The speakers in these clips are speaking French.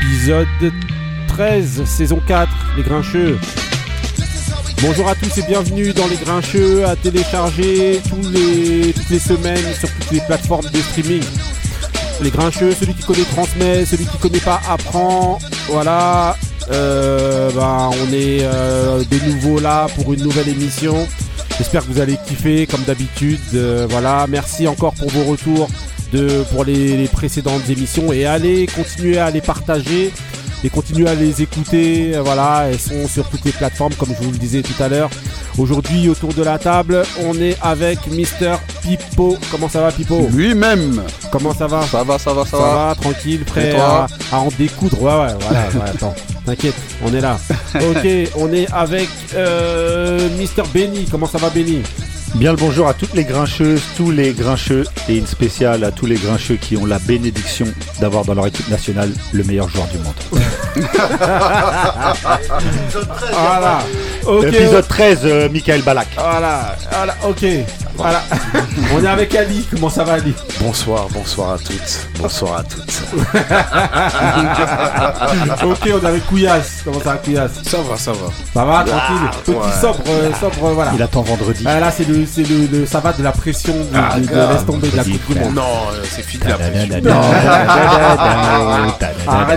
épisode 13, saison 4, Les Grincheux. Bonjour à tous et bienvenue dans Les Grincheux à télécharger toutes les semaines sur toutes les plateformes de streaming. Les Grincheux, celui qui connaît transmet, celui qui connaît pas apprend. Voilà, bah, on est euh, de nouveau là pour une nouvelle émission. J'espère que vous allez kiffer comme d'habitude. Euh, voilà, merci encore pour vos retours de, pour les, les précédentes émissions et allez continuer à les partager et continuer à les écouter. Voilà, elles sont sur toutes les plateformes comme je vous le disais tout à l'heure. Aujourd'hui, autour de la table, on est avec Mister Pipo. Comment ça va, Pipo? Lui-même. Comment ça va? Ça va, ça va, ça, Ça va. va, tranquille, prêt à en découdre. Ouais, ouais, voilà, ouais, attends, t'inquiète, on est là. Ok, on est avec euh, Mister Benny. Comment ça va, Benny? Bien le bonjour à toutes les grincheuses, tous les grincheux et une spéciale à tous les grincheux qui ont la bénédiction d'avoir dans leur équipe nationale le meilleur joueur du monde. Voilà. Épisode 13, euh, Michael Balak. Voilà, voilà, ok. Voilà. on est avec Ali. Comment ça va, Ali? Bonsoir, bonsoir à toutes, bonsoir à toutes. Ok, on est avec Couillasse. Comment ça va, Couillasse? Ça va, ça va. Ça va, tranquille. Petit ouais. sobre, euh, sobre, voilà. Il attend vendredi. Ah, là, c'est le, c'est le, le- ça va de la pression de, Ah, de- de grave. laisse tomber de la Vas-y, coupe du monde. Non, euh, c'est fini la Arrête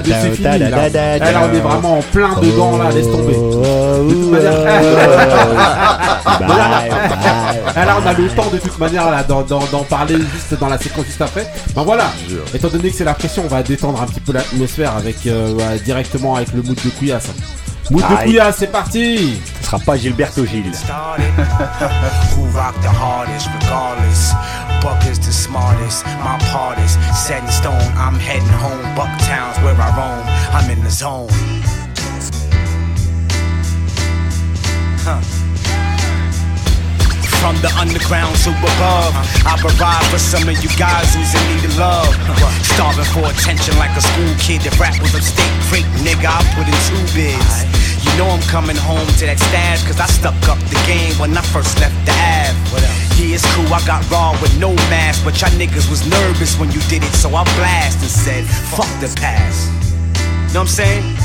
de c'est fini là. On est vraiment en plein dedans là, laisse tomber. Ah, là, on a le temps de toute manière là d'en, d'en- d'en parler juste dans la séquence juste après. Ben voilà. Étant donné que c'est la pression, on va détendre un petit peu l'atmosphère avec euh, ouais, directement avec le mood de Couillasse. Mood de Aïe. Couillasse, c'est parti. Ce sera pas Gilberto Gilles. Who rock the hardest, regardless. Buck is the smartest, my partest. Set in stone, I'm heading home. Bucktown's where I roam. I'm in the zone. Huh. From the underground to above, I provide for some of you guys who's in need of love. Starving for attention like a school kid. If rap was upstate creek, nigga, I put in two bids. You know I'm coming home to that stash, cause I stuck up the game when I first left the Ave. Yeah, it's cool, I got raw with no mask, but y'all niggas was nervous when you did it, so I blast and said, fuck the past. Know what I'm saying?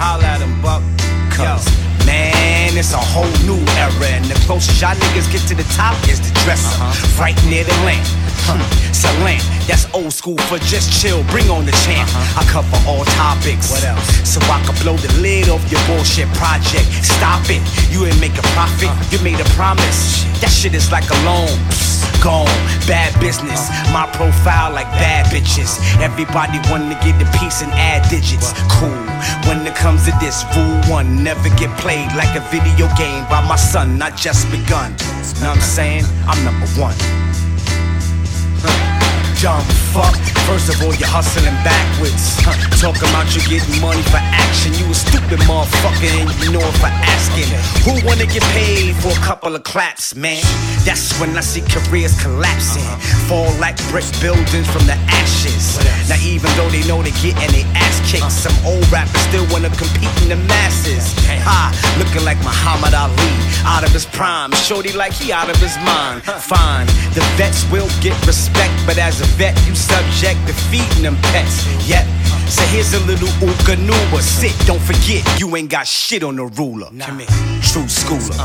Holla at him, Buck. Cause, man, it's a whole new era. And the closest y'all niggas get to the top is the dresser. Uh-huh. Right near the lamp. Huh. It's lamp. That's old school for just chill. Bring on the champ. Uh-huh. I cover all topics. What else? So I can blow the lid off your bullshit project. Stop it. You ain't make a profit. Uh-huh. You made a promise. That shit is like a loan. Gone. Bad business. My profile like bad bitches. Everybody wanna get the piece and add digits. Cool. When it comes to this, rule one, never get played like a video game by my son. I just begun. Know what I'm saying? I'm number one. Dumb fuck. First of all, you're hustling backwards. Huh. Talking about you getting money for action. You a stupid motherfucker and you know if I asking. Who wanna get paid for a couple of claps, man? That's when I see careers collapsing. Fall like brick buildings from the ashes. Now even though they know they getting their ass kicked, some old rappers still wanna compete in the masses. Ha, looking like Muhammad Ali, out of his prime. Shorty like he out of his mind. Fine, the vets will get respect, but as a vet, you subject to feeding them pets. Yep. So here's a little ookanuba. Sit, don't forget, you ain't got shit on the ruler. Here, true schooler.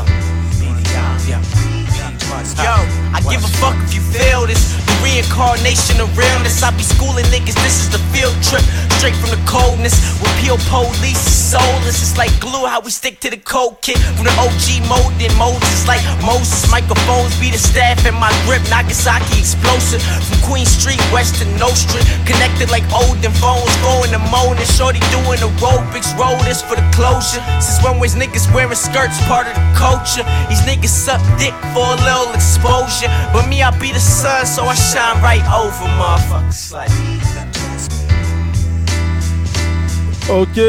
Yo, I give a fuck if you feel this. The reincarnation of realness. I be schooling niggas, this is the field trip. Straight from the coldness. With pure police is soulless. It's like glue, how we stick to the cold kit. From the OG mode, then Moses. Like Moses, microphones be the staff in my grip. Nagasaki explosive. From Queen Street, West to No Street. Connected like olden phones. Going to moaning. Shorty doing aerobics. Roll this for the closure. Since when was niggas wearing skirts part of the culture? These niggas suck dick for a little exposure. But me, I be the sun, so I shine right over motherfuckers. Like. Ok,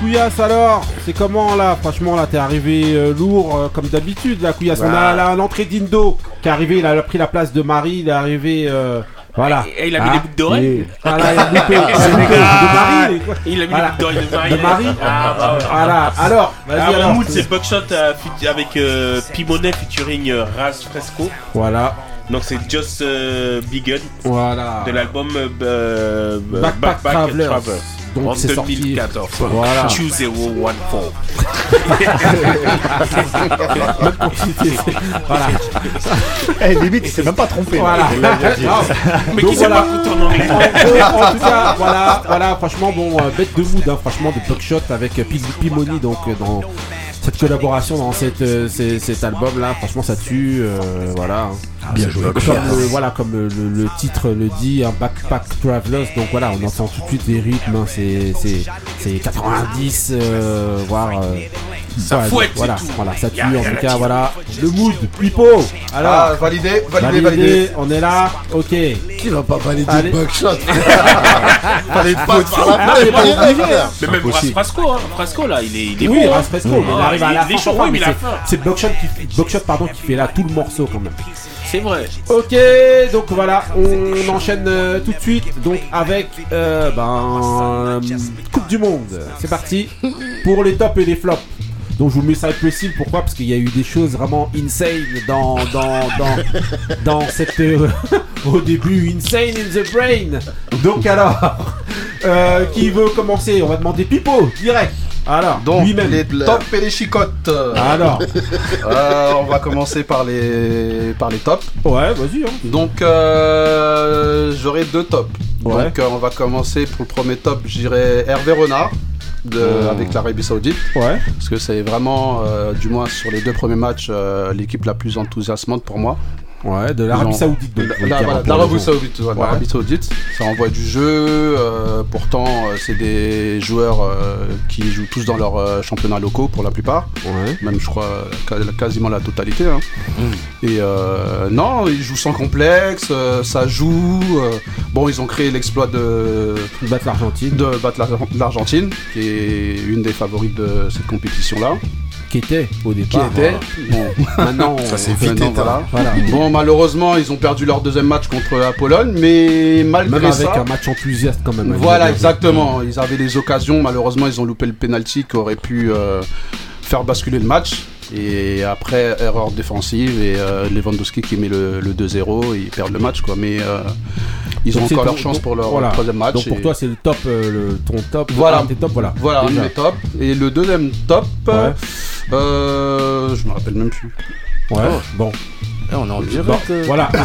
Couillasse alors, c'est comment là? Franchement là, t'es arrivé euh, lourd euh, comme d'habitude là, Couillasse. On a là l'entrée d'Indo qui est arrivé, il a pris la place de Marie, il est arrivé. euh, voilà. Et il a mis des boucles d'oreilles et- Voilà, il a loupé. il a loupé de Marie. Il a mis Voilà. les boucles d'oreilles de Marie. De Marie Ah, bah ouais. Voilà, alors, vas-y Ah, alors. mood, c'est Buckshot euh, avec euh, Pimonet featuring euh, Raz Fresco. Voilà, Donc c'est Just euh, Big Gun voilà. de l'album euh, euh, Backpack Travelers. Donc En c'est sorti. 2014. Voilà. 2014. Même quand il était- voilà. Eh, limite, il s'est même pas trompé. là. Voilà. Mais Donc qui s'est voilà. pas foutu en tout cas, voilà, voilà, franchement, bon, euh, bête de mood, hein, franchement, de Buckshot avec euh, Pig Pimoni, donc euh, dans cette collaboration dans cette, euh, cet album-là, franchement, ça tue, euh, voilà. Hein. Bien joué. Comme le, voilà, comme le, le- le titre le dit, un backpack travelers, donc voilà, on entend tout de suite les rythmes, hein, c'est c'est- c'est 90, euh, voire. euh, Ça voilà, fouette, voilà, c'est tout. voilà, ça tue, en tout cas, voilà. Le mood, Pipo, alors. Ah, validé, validé, validé. validé, on est là, ok. Qui va pas valider Allez. le buckshot Fallait pas. Mais même. Frasco, hein. Frasco là, il est, il est Oui, bon. hein. Il Ah, arrive à la fin, c'est- Buckshot qui fait là tout le morceau quand même. C'est vrai. Ok, donc voilà, on enchaîne euh, tout de suite donc avec euh, ben, euh, Coupe du Monde. C'est parti pour les tops et les flops. Donc je vous mets ça précis, pourquoi? Parce qu'il y a eu des choses vraiment insane dans dans dans, dans cette euh, au début insane in the brain. Donc alors, euh, qui veut commencer? On va demander Pipo direct. Alors, Donc, les tops et les chicottes. Alors, Euh, on va commencer par les, par les tops. ouais, vas-y. Hein. Donc, euh, j'aurai deux tops. Ouais. Donc, euh, on va commencer pour le premier top. Je dirais Hervé Renard de, Oh. avec l'Arabie Saoudite. Ouais. Parce que c'est vraiment, euh, du moins sur les deux premiers matchs, euh, l'équipe la plus enthousiasmante pour moi. Ouais, de l'Arabie Saoudite. Donc, La- pour l'Arabie. Saoudite, ouais, Ouais. l'Arabie Saoudite, ça envoie du jeu. euh, pourtant, euh, c'est des joueurs euh, qui jouent tous dans leurs euh, championnats locaux pour la plupart. Ouais. Même, je crois, quasiment la totalité. hein. Et euh, non, ils jouent sans complexe, euh, ça joue. euh, bon, ils ont créé l'exploit de, Battre l'Argentine. de battre l'Ar- l'Argentine, qui est une des favorites de cette compétition-là. Qui était au Qui départ. était. Bon, Maintenant, Ça, c'est on- vite voilà. Voilà. Bon, malheureusement, ils ont perdu leur deuxième match contre la Pologne, mais malgré Même avec ça. un match enthousiaste quand même. Voilà, Bien joué. exactement. Ils avaient des occasions. Malheureusement, ils ont loupé le penalty qui aurait pu euh, faire basculer le match. Et après, erreur défensive et euh, Lewandowski qui met le, le 2-0 et ils perdent le match. Quoi. Mais euh, ils Donc ont encore ton- leur chance donc, pour leur voilà. troisième match. Donc pour toi, c'est le top, euh, le, ton top. Voilà. tes top, voilà. Voilà, un Déjà. de mes tops. Et le deuxième top, Ouais. je me rappelle même plus. Ouais. Bon. Eh, On est en Bon, direct. euh. voilà.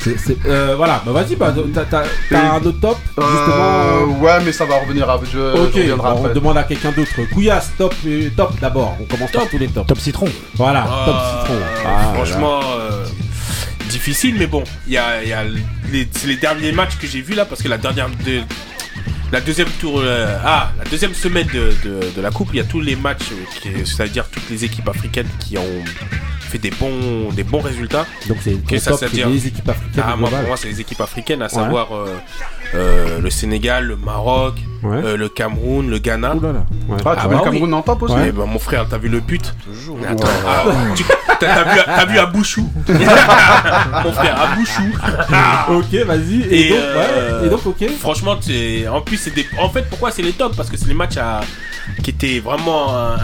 C'est- c'est- euh, voilà. Bah vas-y, bah, t'as, t'as- t'as un autre top Euh, justement. ouais, mais ça va revenir. à- Je, Ok, je bon, on demande à quelqu'un d'autre. Couillasse, top, top d'abord. On commence par tous les tops. Top citron. Voilà, top citron. Ah, franchement, euh, difficile, mais bon, il y a, il y a les, c'est les derniers matchs que j'ai vus là, parce que la dernière, de, la deuxième tour, euh, ah, la deuxième semaine de, de- de la coupe, il y a tous les matchs, euh, qui- c'est-à-dire toutes les équipes africaines qui ont fait des bons, des bons résultats. Donc c'est ton Qu'est-ce que top, ça c'est veut dire les équipes africaines Ah, moi, pour moi, c'est les équipes africaines, à savoir euh, euh, le Sénégal, le Maroc, Ouais. euh, le Cameroun, le Ghana. Là là. Ouais. Ah, Ah bah le Cameroun en top aussi Eh ben, mon frère, t'as vu le but Mais Attends, ah, tu- t'as vu, t'as vu Abouchou Mon frère, Abouchou. Ok, vas-y. Et, Et, donc, euh, ouais, et donc, ok. Franchement, c'est en plus c'est des. En fait, pourquoi c'est les tops? Parce que c'est les matchs à- qui étaient vraiment euh,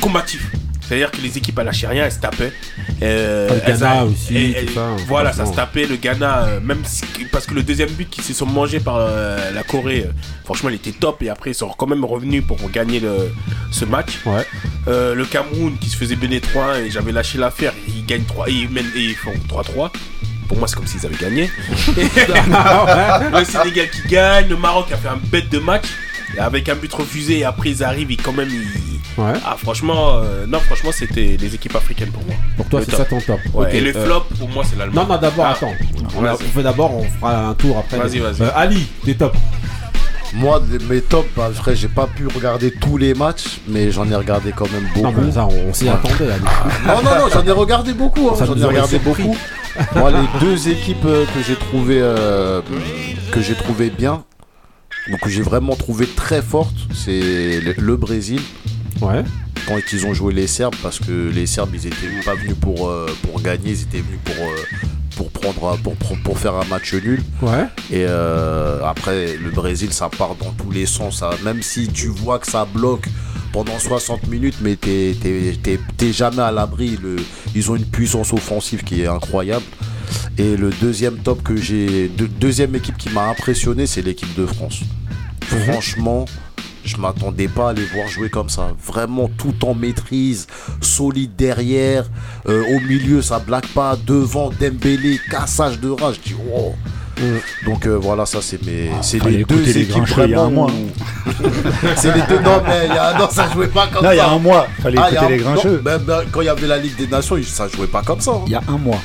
combatifs. C'est-à-dire que les équipes à lâchaient rien, elles se tapaient. Euh, le Ghana a- aussi, et- tout et- ça, Voilà, ça se tapait. Le Ghana, euh, même si- parce que le deuxième but qu'ils se sont mangés par euh, la Corée, franchement, il était top. Et après, ils sont quand même revenus pour gagner le, ce match. Ouais. Le Cameroun qui se faisait béner 3 et j'avais lâché l'affaire. Ils gagnent 3 et ils, mènent, et ils font 3-3. Pour moi, c'est comme s'ils avaient gagné. le Sénégal qui gagne, le Maroc a fait un bête de match. Avec un but refusé, et après ils arrivent, et quand même, ils... Ouais. Ah, franchement, euh, non, franchement, c'était les équipes africaines pour moi. Pour toi, c'est ça ton top. Ouais, et le euh, flop, pour moi, c'est l'Allemagne. Non, non, d'abord, Ah. attends. On, a- Vas-y. on fait d'abord, on fera un tour après. Vas-y, vas-y. Euh, Ali, t'es top. Moi, mes tops, bah, frère, j'ai pas pu regarder tous les matchs, mais j'en ai regardé quand même beaucoup. Non, mais ça, on, on s'y attendait, Ali. Non, non, non, j'en ai regardé beaucoup. hein, J'en ai regardé surpris. beaucoup. Moi, les deux équipes euh, que j'ai trouvé euh, que j'ai trouvé bien, donc que j'ai vraiment trouvé très fortes, c'est le, le Brésil Ouais. quand ils ont joué les Serbes, parce que les Serbes, ils étaient pas venus pour euh, pour gagner, ils étaient venus pour euh, pour prendre pour, pour, pour faire un match nul. Ouais. Et euh, après, le Brésil, ça part dans tous les sens. ça. Même si tu vois que ça bloque pendant 60 minutes, mais t'es t'es- t'es- t'es jamais à l'abri. Le- Ils ont une puissance offensive qui est incroyable. Et le deuxième top que j'ai, de- deuxième équipe qui m'a impressionné, c'est l'équipe de France. franchement, je m'attendais pas à les voir jouer comme ça. Vraiment tout en maîtrise, solide derrière, euh, au milieu ça blague pas, devant Dembélé, cassage de rage. Je dis wow. Donc euh, voilà, ça c'est mes, c'est fallait les deux les équipes Grincheux il y a un vraiment. mois. c'est les deux. Non mais il y a- non, ça jouait pas comme Non, ça. il y a un mois, fallait Ah, écouter un- les grincheux. non, ben, ben, quand il y avait la Ligue des Nations, ça jouait pas comme ça. hein. Il y a un mois.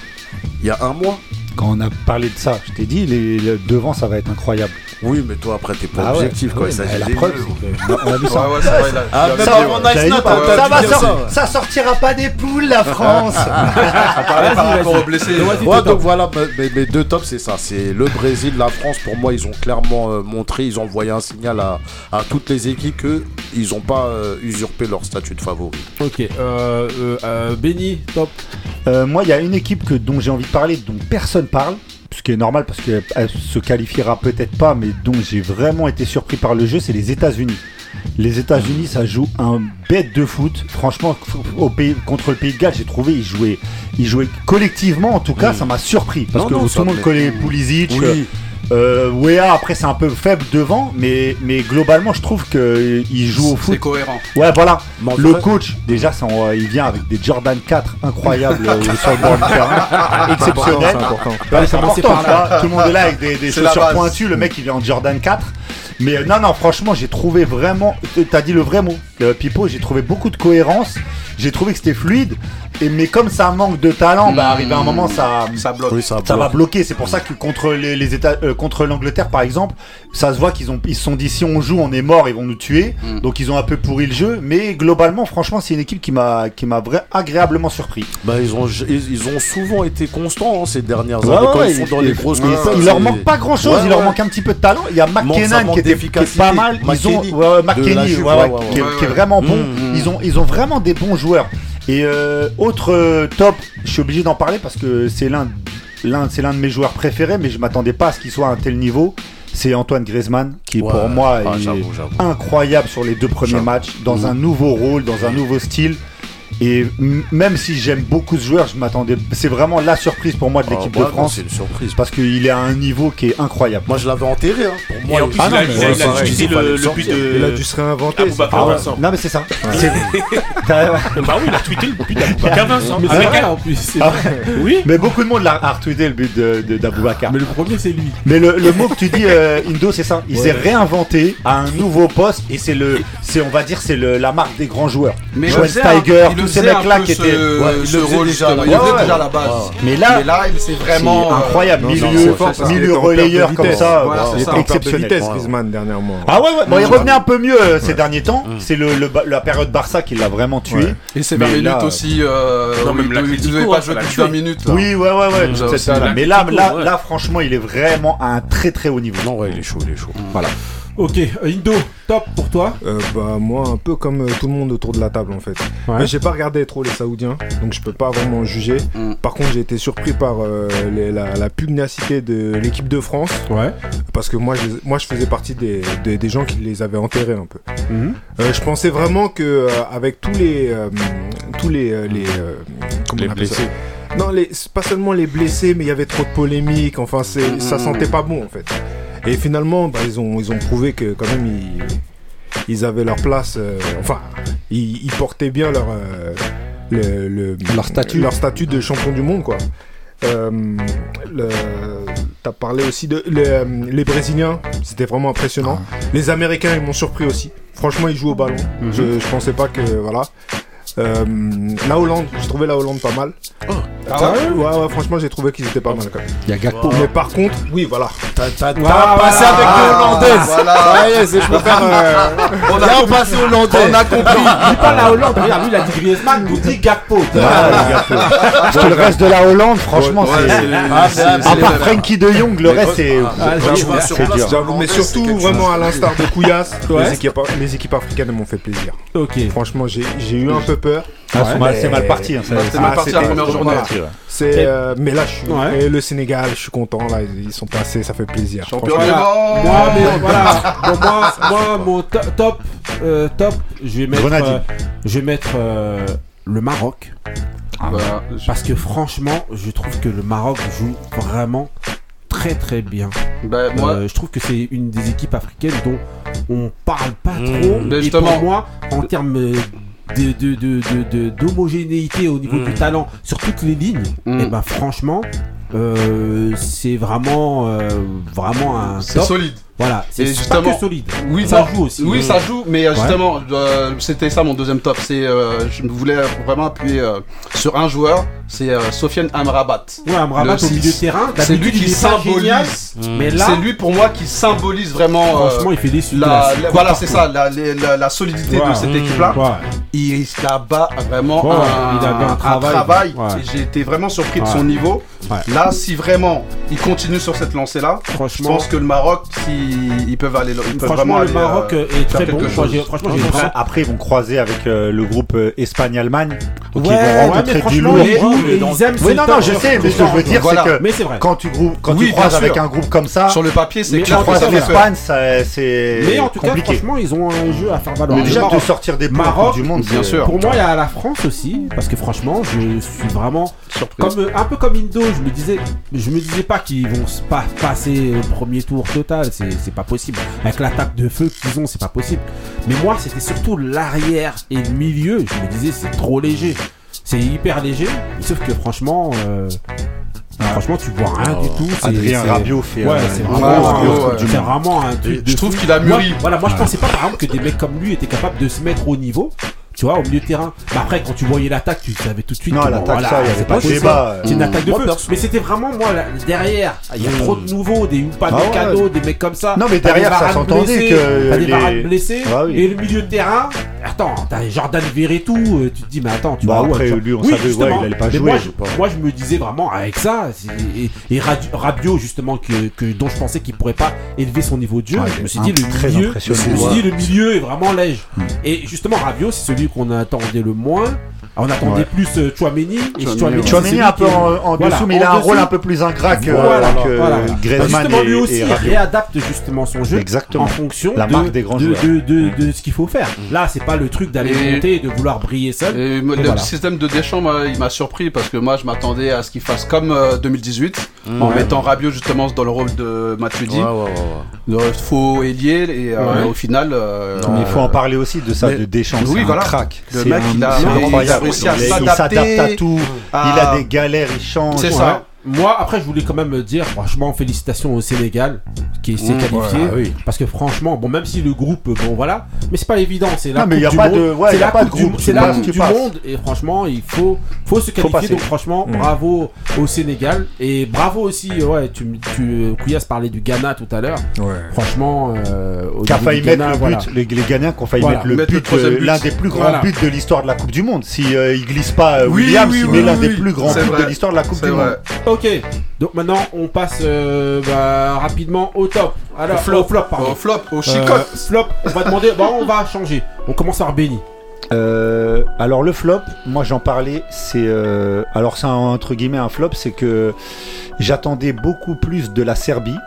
Il y a un mois. Quand on a parlé de ça, je t'ai dit, les, le devant, ça va être incroyable. Oui, mais toi après t'es pas Ah ouais. objectif quand Ouais, il s'agit des preuve, on a vu ça. Ouais, ouais, c'est vrai, Ah, ça, va sor- ça. ça sortira pas des poules, la France par rapport aux blessés. Vas-y, Ouais, top. donc voilà, mes, deux tops, c'est ça. C'est le Brésil, la France. Pour moi, ils ont clairement euh, montré, ils ont envoyé un signal à, à toutes les équipes que ils n'ont pas euh, usurpé leur statut de favori. Ok, euh, euh, euh, Benny, top. Euh, moi, il y a une équipe que, dont j'ai envie de parler, dont personne parle, ce qui est normal parce qu'elle se qualifiera peut-être pas, mais dont j'ai vraiment été surpris par le jeu, c'est les États-Unis. Les États-Unis, ça joue un bête de foot. Franchement, au pays, contre le Pays de Galles, j'ai trouvé ils jouaient, ils jouaient collectivement. En tout cas, ça m'a surpris parce Non, que non, tout le monde connaît Pulisic. Euh, Wea, après, c'est un peu faible devant, mais, mais globalement, je trouve qu'il joue au foot C'est cohérent. Ouais, voilà. Mais Le vrai- coach, déjà, ça, on- il vient avec des Jordan 4 incroyables euh, sur le bord du terrain. Exceptionnel. C'est important, tu vois. Tout le monde est là avec des, des chaussures pointues. Le mec, il est en Jordan 4. Mais euh, non, non, franchement, j'ai trouvé vraiment. T'as dit le vrai mot, euh, Pipo. J'ai trouvé beaucoup de cohérence. J'ai trouvé que c'était fluide. Et, mais comme ça manque de talent, bah, arrivé à un moment, ça. Ça bloque. Oui, ça, Ça va bloque. bloquer, c'est pour ça que contre les, les États, euh, contre l'Angleterre par exemple, ça se voit qu'ils ont, ils se sont dit si on joue, on est mort, ils vont nous tuer. Mm. Donc ils ont un peu pourri le jeu, mais globalement, franchement, c'est une équipe qui m'a, qui m'a agréablement surpris. Bah, ils, ont, ils, ils ont souvent été constants hein, ces dernières Ouais, années. ouais, quand ouais, ils sont dans les grosses il- leur manque pas grand chose, Ouais, il leur manque un petit peu de talent. Il y a McKennan qui était, qui est pas mal, ils ont, ouais, qui, est, vraiment bon. Mm, mm. Ils ont, ils ont vraiment des bons joueurs. Et euh, autre euh, top, je suis obligé d'en parler parce que c'est l'un, l'un, c'est l'un de mes joueurs préférés, mais je m'attendais pas à ce qu'il soit à un tel niveau. C'est Antoine Griezmann qui Ouais. pour moi Ah, est incroyable sur les deux premiers matchs, dans un nouveau rôle, dans un nouveau style. Et même si j'aime beaucoup ce joueur, je m'attendais. C'est vraiment la surprise pour moi de l'équipe Ah, de bah, non, France C'est une surprise. parce qu'il est à un niveau qui est incroyable. Moi, je l'avais enterré. Hein. Pour moi, Et en il- plus, Ah il non, a, mais il a- a utilisé le, le le but de. Il a dû se réinventer. Ah ouais. Non mais c'est ça. Bah oui, il a tweeté le but d'Aboubacar Vincent. Mais c'est Avec vrai un- en plus. Ah. Oui. mais beaucoup de monde l'a a retweeté le but de, de- d'Aboubacar. Mais le premier, c'est lui. Mais le, le mot que tu dis, euh, Indo, c'est ça. Il s'est réinventé à un nouveau poste et c'est le, c'est on va dire, c'est le, la marque des grands joueurs. Mais Joel tous le ces mecs-là qui ce- étaient. Ouais, il ce le faisait rôle déjà, à la base. Mais là, c'est vraiment. euh, incroyable. milieu, relayeur comme ça. Voilà, c'est exceptionnel. vitesse, Ouais. Griezmann, dernièrement. Ah ouais, ouais. Bon, il revenait un peu mieux euh, ces derniers temps. C'est la période Barça qui l'a vraiment tué. Et c'est Mais 20 minutes là, aussi. euh, Non, même hein, pas l'a plus de tué. 20 minutes. Oui, ouais, ouais, ouais. Mais là, là, franchement, il est vraiment à un très très haut niveau. Non, ouais, il est chaud, il est chaud. Ok, euh, Indo, top pour toi. Euh, bah moi un peu comme euh, tout le monde autour de la table en fait. Ouais. Mais j'ai pas regardé trop les Saoudiens, donc je peux pas vraiment juger. Mm. Par contre j'ai été surpris par euh, les- la, la pugnacité de l'équipe de France, Ouais. parce que moi je, moi je faisais partie des, des, des gens qui les avaient enterrés un peu. Mhm. Euh, je pensais vraiment que euh, avec tous les euh, tous les euh, les euh, comment Les on appelle ça blessés. non, les, pas seulement les blessés, mais il y avait trop de polémiques. Enfin, c'est, ça sentait pas bon en fait. Et finalement, bah, ils ont ils ont prouvé que quand même ils, ils avaient leur place. euh, enfin, ils, ils portaient bien leur euh, le, le- Leur statut. leur statut de champion du monde quoi. Euh, le- T'as parlé aussi de le- euh, les Brésiliens, c'était vraiment impressionnant. Les Américains, ils m'ont surpris aussi. Franchement, ils jouent au ballon. je, je pensais pas que voilà. Euh, la Hollande, j'ai trouvé la Hollande pas mal. Ah ouais Ouais, ouais, franchement, j'ai trouvé qu'ils étaient pas mal quand même. Il y a Gakpo. Mais par contre, oui, voilà. T'as passé avec voilà. les Hollandaises. Voilà. Faire. euh, On a compris. passé hollandais. On a compris. Dis pas la Hollande, regarde, lui il a dit Griezmann, nous dit Gakpo. Parce que le reste de la Hollande, franchement, Ouais, c'est. c'est- Ah, c'est- c'est- À c'est- part Frankie de Jong, le reste c'est. Ah, c'est mais c'est surtout, vraiment à l'instar de Couillasse, Ouais. les, équipes, africaines m'ont fait plaisir. Ok. Franchement, j'ai eu un peu peur. Ah, c'est mal- mais- c'est mal parti. hein, C'est mal parti la c'était- première journée. C'est, euh, mais là, je suis. Ouais. Et le Sénégal, je suis content. Là, ils sont passés, ça fait plaisir. Champion Franchement. du Voilà. monde. Moi, mais voilà. Bon, moi, moi, mon to- top, euh, top, je vais mettre, euh, je vais mettre euh, le Maroc. Voilà. Parce que franchement, je trouve que le Maroc joue vraiment très très bien. Moi, Euh, je trouve que c'est une des équipes africaines dont on parle pas Mmh. trop. Mais Et justement- pour moi, en termes euh, de, de, de, de- de- d'homogénéité au niveau Mmh. du talent sur toutes les lignes, Mm. et ben franchement, euh, c'est vraiment, euh, vraiment un C'est solide. Voilà, c'est pas justement- que solide. Oui, ça non, joue aussi. Oui, ça joue, mais euh, justement, euh, c'était ça mon deuxième top. C'est, euh, je voulais vraiment appuyer euh, sur un joueur, c'est Sofiane Amrabat. Ouais, Amrabat au milieu de terrain, C'est lui qui symbolise. mais là, C'est lui pour moi qui symbolise vraiment. franchement, il fait des la, là, voilà, c'est ça, la, solidité Ouais. de cette Mmh. équipe-là. Ouais. Il là-bas vraiment Ouais, un, il un travail. J'ai été vraiment surpris de son niveau. Là, si vraiment il continue sur cette lancée-là, je pense que le Maroc, si, ils peuvent aller, ils peuvent vraiment franchement, le aller, Maroc euh, est très bon. chose. Franchement, j'ai Après, ils vont croiser avec euh, le groupe euh, Espagne-Allemagne. Donc Ouais, ils vont du lourd. ils dans- aiment Oui, non, non, je sais, mais ce que je veux dire, Voilà. c'est que Mais c'est vrai. quand tu, grou- quand Oui, tu croises avec un groupe comme ça, Sur le papier, c'est clair l'Espagne, c'est Mais en tout cas, franchement, ils ont un jeu à faire valoir. Mais déjà de sortir des Maroc, du monde, bien sûr. Pour moi, il y a la France aussi, parce que franchement, je suis vraiment comme un peu comme Indo. Je me disais, je me disais pas qu'ils vont se pas passer au premier tour total. C'est c'est pas possible. Avec l'attaque de feu qu'ils ont, c'est pas possible. Mais moi, c'était surtout l'arrière et le milieu. Je me disais, c'est trop léger. C'est hyper léger. Sauf que franchement, euh, franchement, tu vois rien du tout. C'est- Adrien c'est- Rabiot fait Ouais, un- c'est un vraiment, un truc. Je trouve qu'il a Moi, mûri. voilà, moi je pensais pas par exemple que des mecs comme lui étaient capables de se mettre au niveau. Tu vois, au milieu de terrain. Mais après, quand tu voyais l'attaque, tu savais tout de suite. Non, l'attaque, voilà, ça, c'est avait pas possible. débat. C'est une attaque de feu. Mais c'était vraiment, moi, là, derrière, il y a trop de nouveaux, des pas Ah de ouais. cadeaux, des mecs comme ça. Non, mais derrière, des ça s'entendait que T'as des les- blessés. Ah oui. Et le milieu de terrain. Attends, t'as Jordan Verretou. euh, Tu te dis, mais attends, tu Bah, vas où après, lui, on Oui, savait, ouais, il allait pas Mais jouer, Moi, je moi, je me disais vraiment, avec ça, et, et Rabiot, justement, que, que, dont je pensais qu'il pourrait pas élever son niveau de jeu, Ouais, je me suis dit, le très milieu, je me suis dit, le milieu est vraiment léger. Hmm. Et justement, Rabiot, c'est celui qu'on attendait le moins. On attendait Ouais. plus euh, Chouameni. Et Chouameni, Chouameni, un peu en, en Voilà, dessous, mais en il a un rôle un peu plus ingrat que, Voilà, que voilà. Griezmann Bah, justement, et, lui aussi, et réadapte justement son jeu Exactement. en fonction La de, marque des grands de, joueurs. de, de- de ce qu'il faut faire. Là, c'est pas le truc d'aller monter et de vouloir briller seul. Et le voilà. système de Deschamps, moi, il m'a surpris parce que moi, je m'attendais à ce qu'il fasse comme euh, 2018, en Ouais. mettant Rabiot justement dans le rôle de Matuidi, Ouais, ouais, ouais, ouais. le faux ailier, et euh, Ouais. au final. euh, Mais il faut en parler aussi de ça, de Deschamps. oui, voilà. un crack. Le mec, il a- il réussi à s'adapte à tout. à- Il a des galères, il change. C'est Ouais. ça. Moi, après, je voulais quand même dire, franchement, félicitations au Sénégal qui s'est Mmh, qualifié. ouais, oui. Parce que franchement, bon, même si le groupe, bon, voilà, mais c'est pas évident. C'est la Non, mais coupe y a du pas monde. de- ouais, c'est la pas de coupe du, c'est la coupe du monde. Et franchement, il faut, faut se qualifier. donc, franchement, Mmh. bravo au Sénégal et bravo aussi. Ouais, tu, tu, Kouyas parlait du Ghana tout à l'heure. Franchement, euh, au Qui a failli du mettre Ghana, le voilà. but, les, les Ghanéens qui ont failli Voilà. mettre le Mettre but, euh, but. l'un des plus grands Voilà. buts de l'histoire de la Coupe du Monde. Si euh, il glisse pas euh, Oui, Williams, oui, il oui, met l'un des plus grands buts de l'histoire de la Coupe du. Monde. Ok, donc maintenant on passe euh, bah, rapidement au top. Alors, Au flop. au flop, pardon. Au flop, au Euh, chicote. flop, on va demander. bon, on va changer. On commence par Benny. Euh, alors le flop, moi j'en parlais, c'est euh, alors c'est entre guillemets un flop, c'est que j'attendais beaucoup plus de la Serbie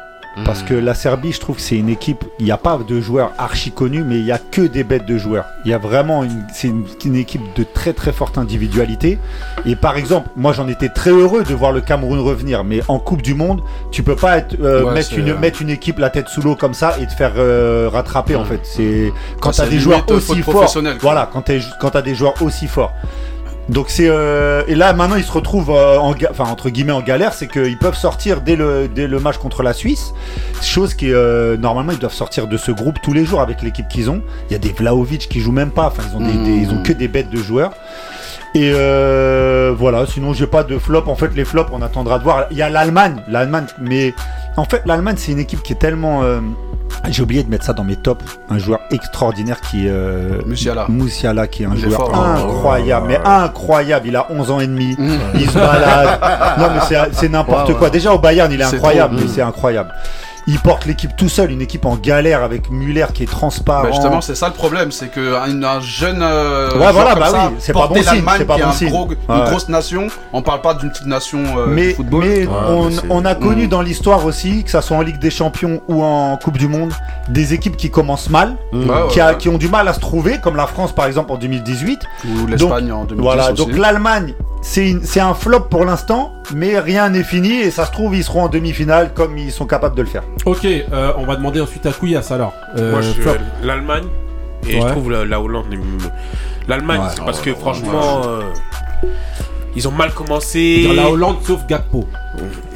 parce que la Serbie, je trouve que c'est une équipe, il n'y a pas de joueurs archi connus, mais il y a que des bêtes de joueurs. Il y a vraiment une, c'est une, une équipe de très très forte individualité. Et par exemple, moi j'en étais très heureux de voir le Cameroun revenir, mais en Coupe du Monde, tu peux pas être, euh, Ouais, mettre, une, mettre une équipe la tête sous l'eau comme ça et te faire euh, rattraper en fait. C'est quand Ouais, tu as c'est des joueurs aussi forts. Voilà, quand tu as des joueurs aussi forts. Donc c'est euh, et là maintenant ils se retrouvent euh, en enfin entre guillemets en galère, c'est qu'ils peuvent sortir dès le dès le match contre la Suisse, chose qui euh, normalement ils doivent sortir de ce groupe tous les jours avec l'équipe qu'ils ont. Il y a des Vlaovic qui jouent même pas, enfin ils ont des, des- ils ont que des bêtes de joueurs. Et euh, voilà, sinon j'ai pas de flop. En fait, les flops, on attendra de voir. Il y a l'Allemagne, l'Allemagne, mais en fait, l'Allemagne, c'est une équipe qui est tellement. Euh, J'ai oublié de mettre ça dans mes tops. Un joueur extraordinaire qui est euh, Musiala. Qui est un Il est joueur fort, hein. incroyable, mais incroyable. Il a 11 ans et demi. Mmh. Il se balade. non, mais c'est- n'importe Ouais, ouais. quoi. Déjà au Bayern, il est C'est incroyable, mais c'est incroyable. Il porte l'équipe tout seul, une équipe en galère avec Muller qui est transparent. Bah justement, c'est ça le problème, c'est que un, un jeune euh, Ouais, voilà, comme bah ça, oui, c'est pas bon signe, l'Allemagne c'est pas qui est bon un signe. gros- une Ouais. grosse nation, on parle pas d'une petite nation euh, mais, de football. mais Ouais, on, mais c'est- on a connu Mm. dans l'histoire aussi, que ça soit en Ligue des Champions ou en Coupe du Monde, des équipes qui commencent mal, ouais, qui, a- ouais. qui ont du mal à se trouver, comme la France par exemple en 2018. Ou l'Espagne en 2010 Voilà, aussi. donc l'Allemagne, c'est un flop pour l'instant, mais rien n'est fini et ça se trouve ils seront en demi-finale comme ils sont capables de le faire. Ok, euh, on va demander ensuite à Couillasse alors. Euh, Moi, je l'Allemagne. Et Ouais. je trouve la, la Hollande. L'Allemagne, Ouais. c'est parce que franchement, euh, ils ont mal commencé. Dans la Hollande sauf Gakpo.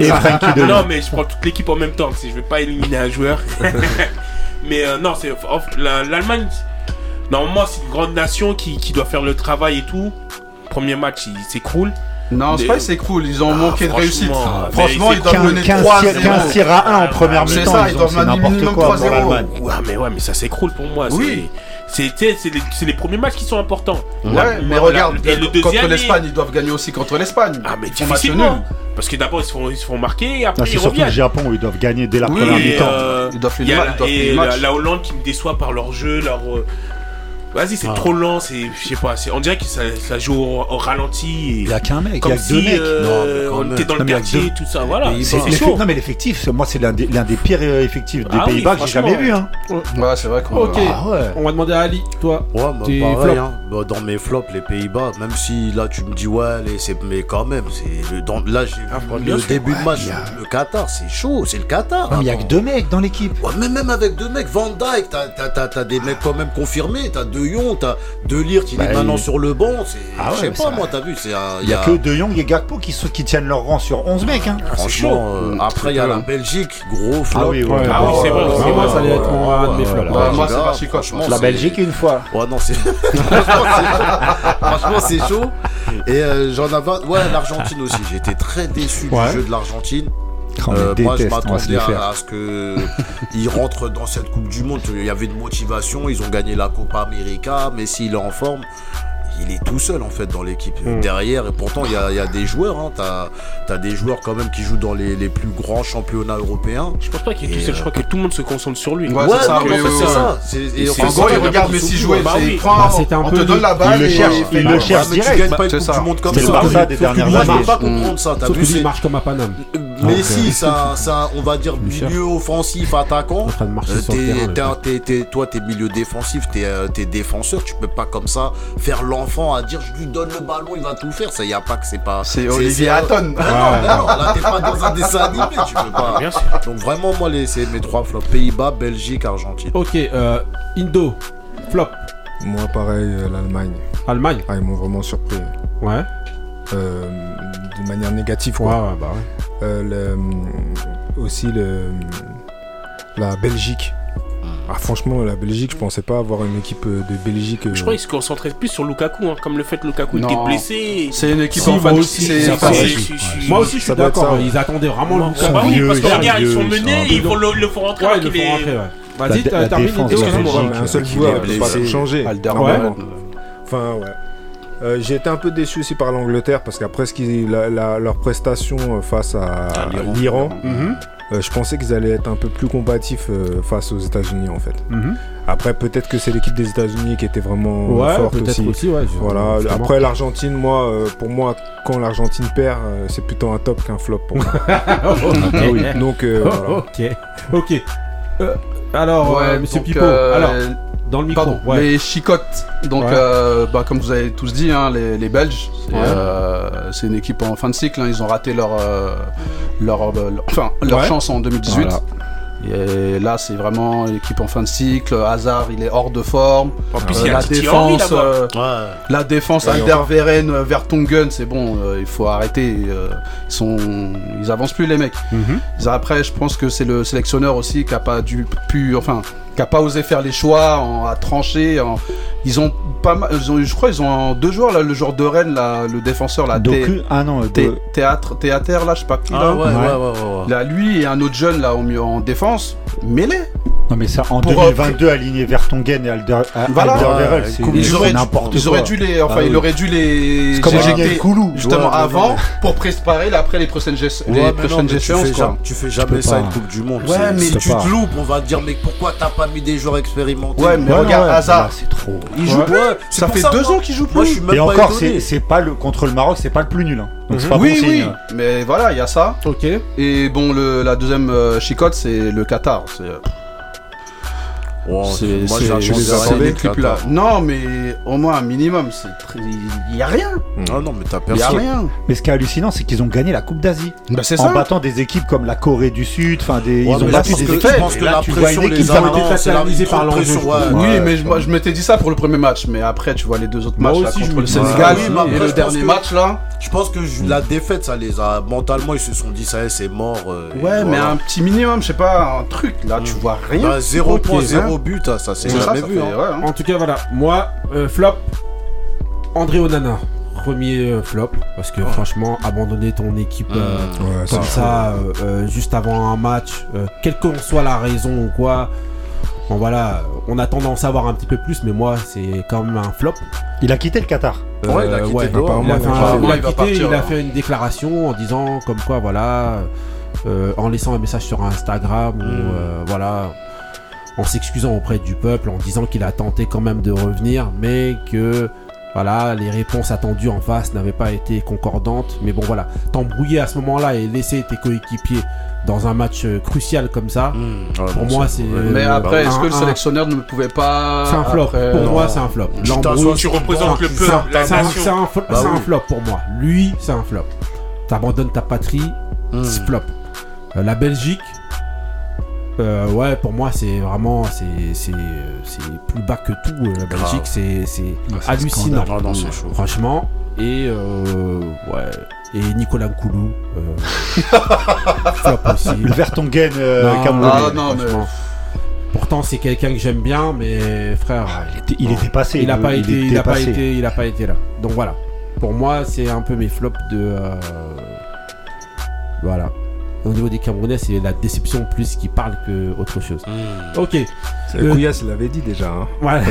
Et Frankie Non, mais je prends toute l'équipe en même temps. Si je vais pas éliminer un joueur. mais euh, non, c'est l'Allemagne. Normalement, c'est une grande nation qui, qui doit faire le travail et tout. Premier match, il s'écroule. Non, c'est pas c'est cool, ils ont Ah, manqué de réussite. ah, Franchement, ils doivent 15, mener 15 3-0. tirs- 15 tirs à 1 en première c'est mi-temps. ça, ils doivent C'est mener n'importe minimum quoi pour 3-0. l'Allemagne. Ouais, mais ouais, mais ça s'écroule pour moi. Oui. C'est c'est- c'est les, c'est les premiers matchs qui sont importants. Ouais, La- mais la- regarde, et le contre deuxième, l'Espagne, ils doivent gagner aussi contre l'Espagne. Ah, mais difficilement. Parce que d'abord, ils se font, ils se font marquer et après, Non, C'est ils surtout le. Japon où ils doivent gagner dès la Oui, première mi-temps. euh, Ils doivent faire le match, et la, Hollande qui me déçoit par leur jeu, leur. Vas-y, c'est Ah. trop lent, c'est. Je sais pas, c'est- on dirait que ça, ça joue au, au ralenti. et- Il y a qu'un mec, il y a deux mecs. euh, Non, on était dans Non, le quartier, deux- tout ça. Voilà, c'est chaud. Non mais l'effectif, moi c'est l'un des, l'un des pires euh, effectifs des Ah oui, Pays-Bas que j'ai jamais vu. Hein. Ouais, c'est vrai qu'on. Ok, Ah ouais. on va demander à Ali, toi. Ouais, bah, pareil, hein. Bah, dans mes flops, les Pays-Bas, même si là tu me dis ouais, les, c'est- mais quand même, c'est le, dans, là j'ai Ah, vu le début de match, le Qatar, c'est chaud, c'est le Qatar. Non, mais il y a que deux mecs dans l'équipe. Ouais, mais même avec deux mecs, Van Dyke, t'as, t'as, t'as, t'as des mecs quand même confirmés, t'as De Jong, t'as De Ligt, il Bah, est maintenant il- sur le banc, c'est, Ah ouais, je sais pas moi, t'as vu, c'est un, Il y a que De Jong et Gakpo qui, tiennent leur rang sur 11 mecs. Hein. Franchement, euh, après il y a la. Belgique, gros flop. Ah oui, ouais. Ah oui, c'est vrai, ouais, c'est ouais, vrai. moi, ça allait être mon- un de mes flops. moi, c'est pas chicote, franchement, La Belgique une fois. Ouais, non, c'est. Franchement, c'est- chaud. Et euh, j'en avais. Ouais, l'Argentine aussi. J'étais très déçu du jeu de l'Argentine. On Euh, moi, je m'attendais à, à ce que ils rentrent dans cette Coupe du Monde. Il y avait une motivation. Ils ont gagné la Copa América. Messi, il est en forme. Il est tout seul en fait dans l'équipe Hmm. derrière et pourtant il y a, il y a des joueurs hein. t'as as des joueurs quand même qui jouent dans les, les plus grands championnats européens Je pense pas qu'il est tout seul, je euh, crois que tout le monde se concentre sur lui. Ouais, c'est ça, non, oui, mais en fait, oui, c'est ça C'est- et c'est En gros, il beaucoup Messi jouer. Bah c'est oui. Bah, on peu te le- donne la balle. il le cherche, il le Ouais, cherche mais tu gagnes pas une C'est Coupe ça. du Monde comme C'est le ça. Barça des dernières moi, je peux pas comprendre ça. T'as vu, c'est- marche comme un Paname. Messi, c'est un- on va dire, milieu offensif attaquant. En train de marcher Euh, sur le terrain, toi, t'es milieu défensif, t'es euh, t'es défenseur. Tu peux pas comme ça faire l'enfant à dire je lui donne le ballon, il va tout faire. Ça y a pas que c'est pas. C'est Olivier Hatton. Ah non, non, non, là t'es pas dans un dessin animé, tu peux pas. Bien sûr. Donc vraiment, moi, les- c'est mes trois flops Pays-Bas, Belgique, Argentine. Ok, euh, Indo, flop, Moi, pareil, euh, l'Allemagne. Allemagne. Ah, ils m'ont vraiment surpris. Ouais. Euh, de manière négative, Ouais, quoi. ouais, bah ouais. Euh, le- aussi le, la Belgique. Ah, franchement, la Belgique, je pensais pas avoir une équipe euh, de Belgique. euh, Je crois qu'il se concentrait plus sur Lukaku, hein, comme le fait que Lukaku était Non. blessé. C'est une équipe Si, en aussi, Moi aussi, je suis d'accord. ouais. Ils attendaient vraiment Non, Lukaku. bah oui, vieux, parce ils que regarde, ils sont menés, ils font le, le font rentrer Ouais, le rentrer, ouais. Vas-y, excuse-moi. Belgique. un seul joueur pas changer. Alderweireld. Enfin, ouais. Euh, J'ai été un peu déçu aussi par l'Angleterre parce qu'après ce qu'ils- la- la- leur prestation euh, face à, À l'Iran. Mhm, euh, je pensais qu'ils allaient être un peu plus combatifs euh, face aux États-Unis en fait. mhm. Après, peut-être que c'est l'équipe des États-Unis qui était vraiment Ouais, forte aussi. aussi, ouais. je- Voilà. justement. Après l'Argentine, moi, euh, pour moi, quand l'Argentine perd, euh, c'est plutôt un top qu'un flop pour moi. Donc voilà. Ok, ok. Euh, alors, Ouais, euh, Monsieur donc, Pipo, euh, alors, dans le micro, Pardon, ouais. les chicottes. Donc, Ouais. euh, bah, comme vous avez tous dit, hein, les, les Belges, c'est Ouais. euh, c'est une équipe en fin de cycle. hein, ils ont raté leur, euh, leur, leur- enfin, leur Ouais. chance en 2018. Voilà. Et là, c'est vraiment l'équipe en fin de cycle. Hazard, il est hors de forme. En plus, Euh, il y a la défense, euh, Ouais. la défense, Alderweireld, euh, Vertonghen, c'est bon, euh, il faut arrêter. euh, ils sont, ils avancent plus les mecs. Mhm. Après, je pense que c'est le sélectionneur aussi qui a pas dû pu, enfin, qui a pas osé faire les choix, en, à trancher. en- ils ont pas mal, ils ont- je crois, ils ont deux joueurs là, le joueur de Rennes, là, le défenseur là, Thé- Doku, ah non, Thé- de- théâtre, théâtre là, je sais pas qui Ah là. ouais, ouais, ouais, ouais, ouais. Là, lui et un autre jeune là au mieux en défense, mêlé. Non mais ça en Pour, 2022 aligner Vertonghen et Alder, Voilà. Alderweireld, Ouais, c'est Coupe Ils du auraient, c'est n'importe ils auraient quoi. dû les, enfin, Ah il oui. aurait dû les C'est comme éjecter Koulou. justement Ouais, avant pour préparer après les prochaines, gest- Ouais, les mais non, prochaines mais tu échéances. fais quoi. jamais, tu fais jamais peux ça une Coupe du Monde. Ouais, mais si tu te loupes, on va te dire mais pourquoi t'as pas mis des joueurs expérimentés Ouais, mais regarde Hazard, c'est trop. il joue plus. Ça fait deux ans qu'il joue plus. Moi, je suis même Et encore, c'est c'est pas le contre le Maroc, c'est pas le plus nul. hein. Donc c'est pas oui, oui, mais voilà, il y a ça. Ok. Et bon, le, la deuxième euh, chicotte, c'est le Qatar. C'est, Wow, moi, j'ai. Non, mais au moins un minimum, c'est très... il y a rien. Non, non, mais t'as personne. Il y a rien. Mais ce qui est hallucinant, c'est qu'ils ont gagné la Coupe d'Asie. Bah, c'est. En battant des équipes comme la Corée du Sud, enfin des, ils ont battu des équipes. Je pense que la tu pression vois une équipe qui a été par l'enjeu. Oui, mais je m'étais dit ça pour le premier match, mais après, tu vois les deux autres matchs contre le Sénégal et le dernier match là. Je pense que la défaite, ça les a mentalement, ils se sont dit ça, c'est mort. Euh, ouais, mais un petit minimum, je sais pas, un truc là, tu vois rien. Bah, 0.0 but, hein, ça c'est jamais vu. Hein. hein. En tout cas, voilà, moi, euh, flop, André Onana. Premier euh, flop, parce que franchement, abandonner ton équipe euh, comme ça, juste avant un match, quelle qu'en soit la raison ou quoi, bon voilà, on a tendance à voir un petit peu plus, mais moi, c'est quand même un flop. Il a quitté le Qatar. il a quitté. Il a, fait, une déclaration en disant comme quoi, voilà. En laissant un message sur Instagram ou voilà en s'excusant auprès du peuple, en disant qu'il a tenté quand même de revenir, mais que voilà, les réponses attendues en face n'avaient pas été concordantes. Mais bon, voilà, t'embrouiller à ce moment-là et laisser tes coéquipiers dans un match euh, crucial comme ça, Mmh. Ouais, pour moi, c'est. Mais euh, après, est-ce un- que le un- sélectionneur ne pouvait pas. C'est un flop. après- Pour Non. moi, c'est un flop. Tu L'embrouille- t'assois Tu représentes le c'est peuple, la c'est un- nation. c'est un, fl- Bah c'est un oui. flop pour moi. Lui, c'est un flop. T'abandonnes ta patrie, Mmh. c'est flop. Euh, la Belgique, euh, ouais, pour moi, c'est vraiment, c'est, c'est, c'est plus bas que tout. euh, la. Belgique, c'est, c'est c'est hallucinant. Ah non, c'est chaud. Franchement. Et euh, ouais. Et Nicolas euh, aussi. Le Vertonghen euh, Non, Camerounais. Ah, non, mais- franchement. Pourtant, c'est quelqu'un que j'aime bien, mais frère, Il était, il était passé. il a pas il été, était il a pas été, il a pas été là. Donc voilà. Pour moi, c'est un peu mes flops de. euh, Voilà. Au niveau des Camerounais, c'est la déception plus qui parle que autre chose. Mmh. Ok. Le- Couillasse, il l'avait dit déjà. Hein. Voilà.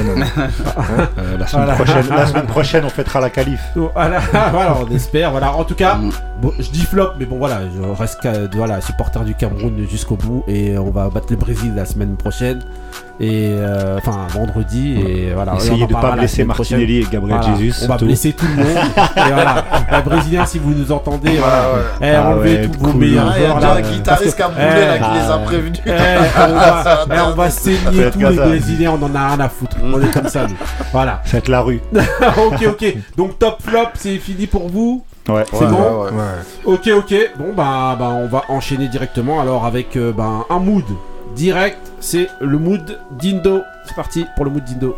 Euh, la, semaine Voilà. prochaine, la semaine prochaine, on fêtera la qualif. voilà, voilà, on espère. Voilà. En tout cas, bon, je dis flop, mais bon voilà, je reste voilà supporter du Cameroun jusqu'au bout et on va battre le Brésil la semaine prochaine et euh, enfin vendredi et voilà. Essayez de pas parlera la blesser prochaine. Martinelli et Gabriel Voilà, Jesus. On va tout. blesser tout le monde. et voilà. Les Brésiliens, si vous nous entendez, voilà. Eh, Ah enlevez ouais, tous vos meilleurs Ah, il y a déjà un guitariste camerounais là Eh, qui les a ah, prévenus. Eh, on va, Ça eh, on va saigner tous comme les. Brésiliens, on en a rien à foutre. On est comme ça, nous. Voilà. Être la rue. ok, ok. Donc top flop, c'est fini pour vous. Ouais. C'est bon ouais. Ok, ok. Bon, bah, bah, on va enchaîner directement. Alors, avec euh, bah, un mood direct, c'est le mood d'Indo. C'est parti pour le mood d'Indo.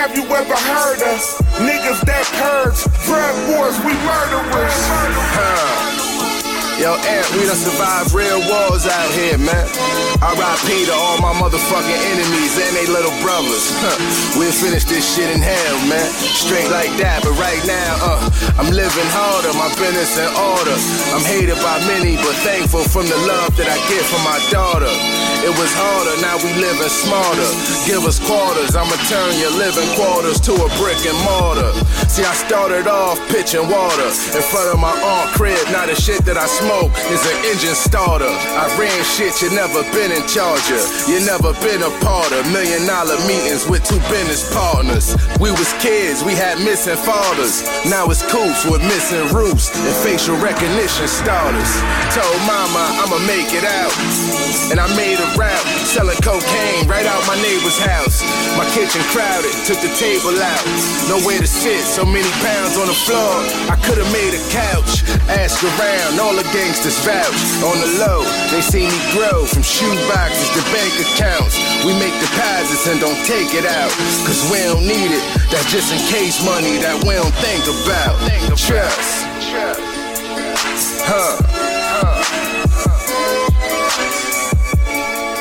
Have you ever heard us? Niggas that purge, drug wars, we murderers. Yo, Ant, we done survived real wars out here, man. R.I.P. to all my motherfucking enemies and they little brothers. We'll finish this shit in hell, man. Straight like that, but right now, uh, I'm living harder, my business in order. I'm hated by many, but thankful from the love that I get from my daughter. It was harder, now we living smarter. Give us quarters, I'ma turn your living quarters to a brick and mortar. See, I started off pitching water in front of my aunt crib. Now the shit that I smoke is an engine starter. I ran shit you never been in charge of. You never been a part of million dollar meetings with two business partners. We was kids, we had missing fathers. Now it's coops with missing roofs and facial recognition starters. Told mama I'ma make it out. And I made a route, selling cocaine right out my neighbor's house. My kitchen crowded, took the table out. Nowhere to sit, so many pounds on the floor. I could've made a couch. Ask around, all the gangsters vouch. On the low, they see me grow from shoe boxes to bank accounts. We make deposits and don't take it out. Cause we don't need it. That's just in case money that we don't think about. Trust. Huh.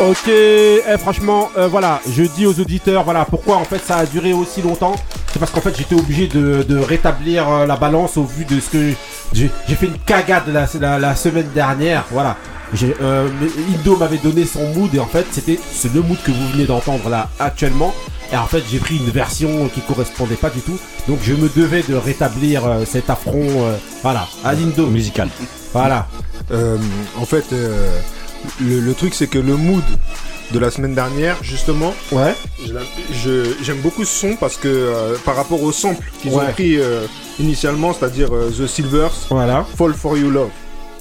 Ok, eh, franchement, euh, voilà, je dis aux auditeurs, voilà, pourquoi en fait ça a duré aussi longtemps. C'est parce qu'en fait j'étais obligé de, de rétablir euh, la balance au vu de ce que j'ai fait une cagade la, la, la semaine dernière. Voilà, euh, Indo m'avait donné son mood et en fait c'était le mood que vous venez d'entendre là actuellement. Et en fait j'ai pris une version qui correspondait pas du tout. Donc je me devais de rétablir euh, cet affront. euh, voilà, à l'Indo. Musical. Voilà. Euh, en fait, euh, le, le truc, c'est que le mood de la semaine dernière, justement, Ouais. j'aime beaucoup ce son parce que euh, par rapport au sample qu'ils Ouais. ont pris euh, initialement, c'est-à-dire euh, The Silvers, Voilà. Fall for You Love,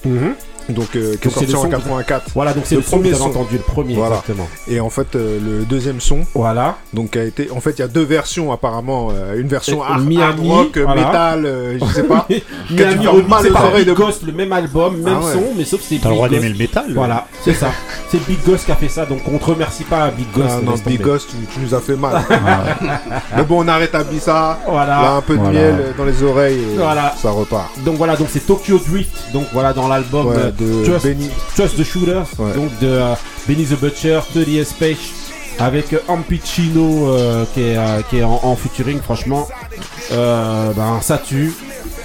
Mhm. Donc euh, qui est Donc c'est sorti le en son que- 84. Voilà, donc c'est Le le, son que premier vous avez son. entendu, le premier Voilà. exactement. Et en fait, euh, le deuxième son, Voilà. donc a été, en fait, il y a deux versions apparemment, euh, une version hard, Miami, hard rock, euh, voilà. metal, euh, je sais pas. Miami mal aux par oreilles Big de- Ghost, le même album, même Ah ouais. son, mais sauf que c'est T'as le Big droit Ghost. d'aimer le métal. Voilà, c'est ça. C'est Big Ghost qui a fait ça, donc on te remercie pas Big Ghost. Ah non, Big tomber. Ghost, tu, tu nous as fait mal. Mais bon, on a rétabli ça. Voilà. Là, un peu de miel dans les oreilles et Voilà. ça repart. Donc voilà, donc c'est Tokyo Drift, donc voilà dans l'album euh, de Trust, Benny. Trust the Shooters, Ouais. donc de euh, Benny the Butcher, 30 Space, avec euh, Ampicino euh, qui est, euh, qui est en, en featuring, franchement, ben ça tue.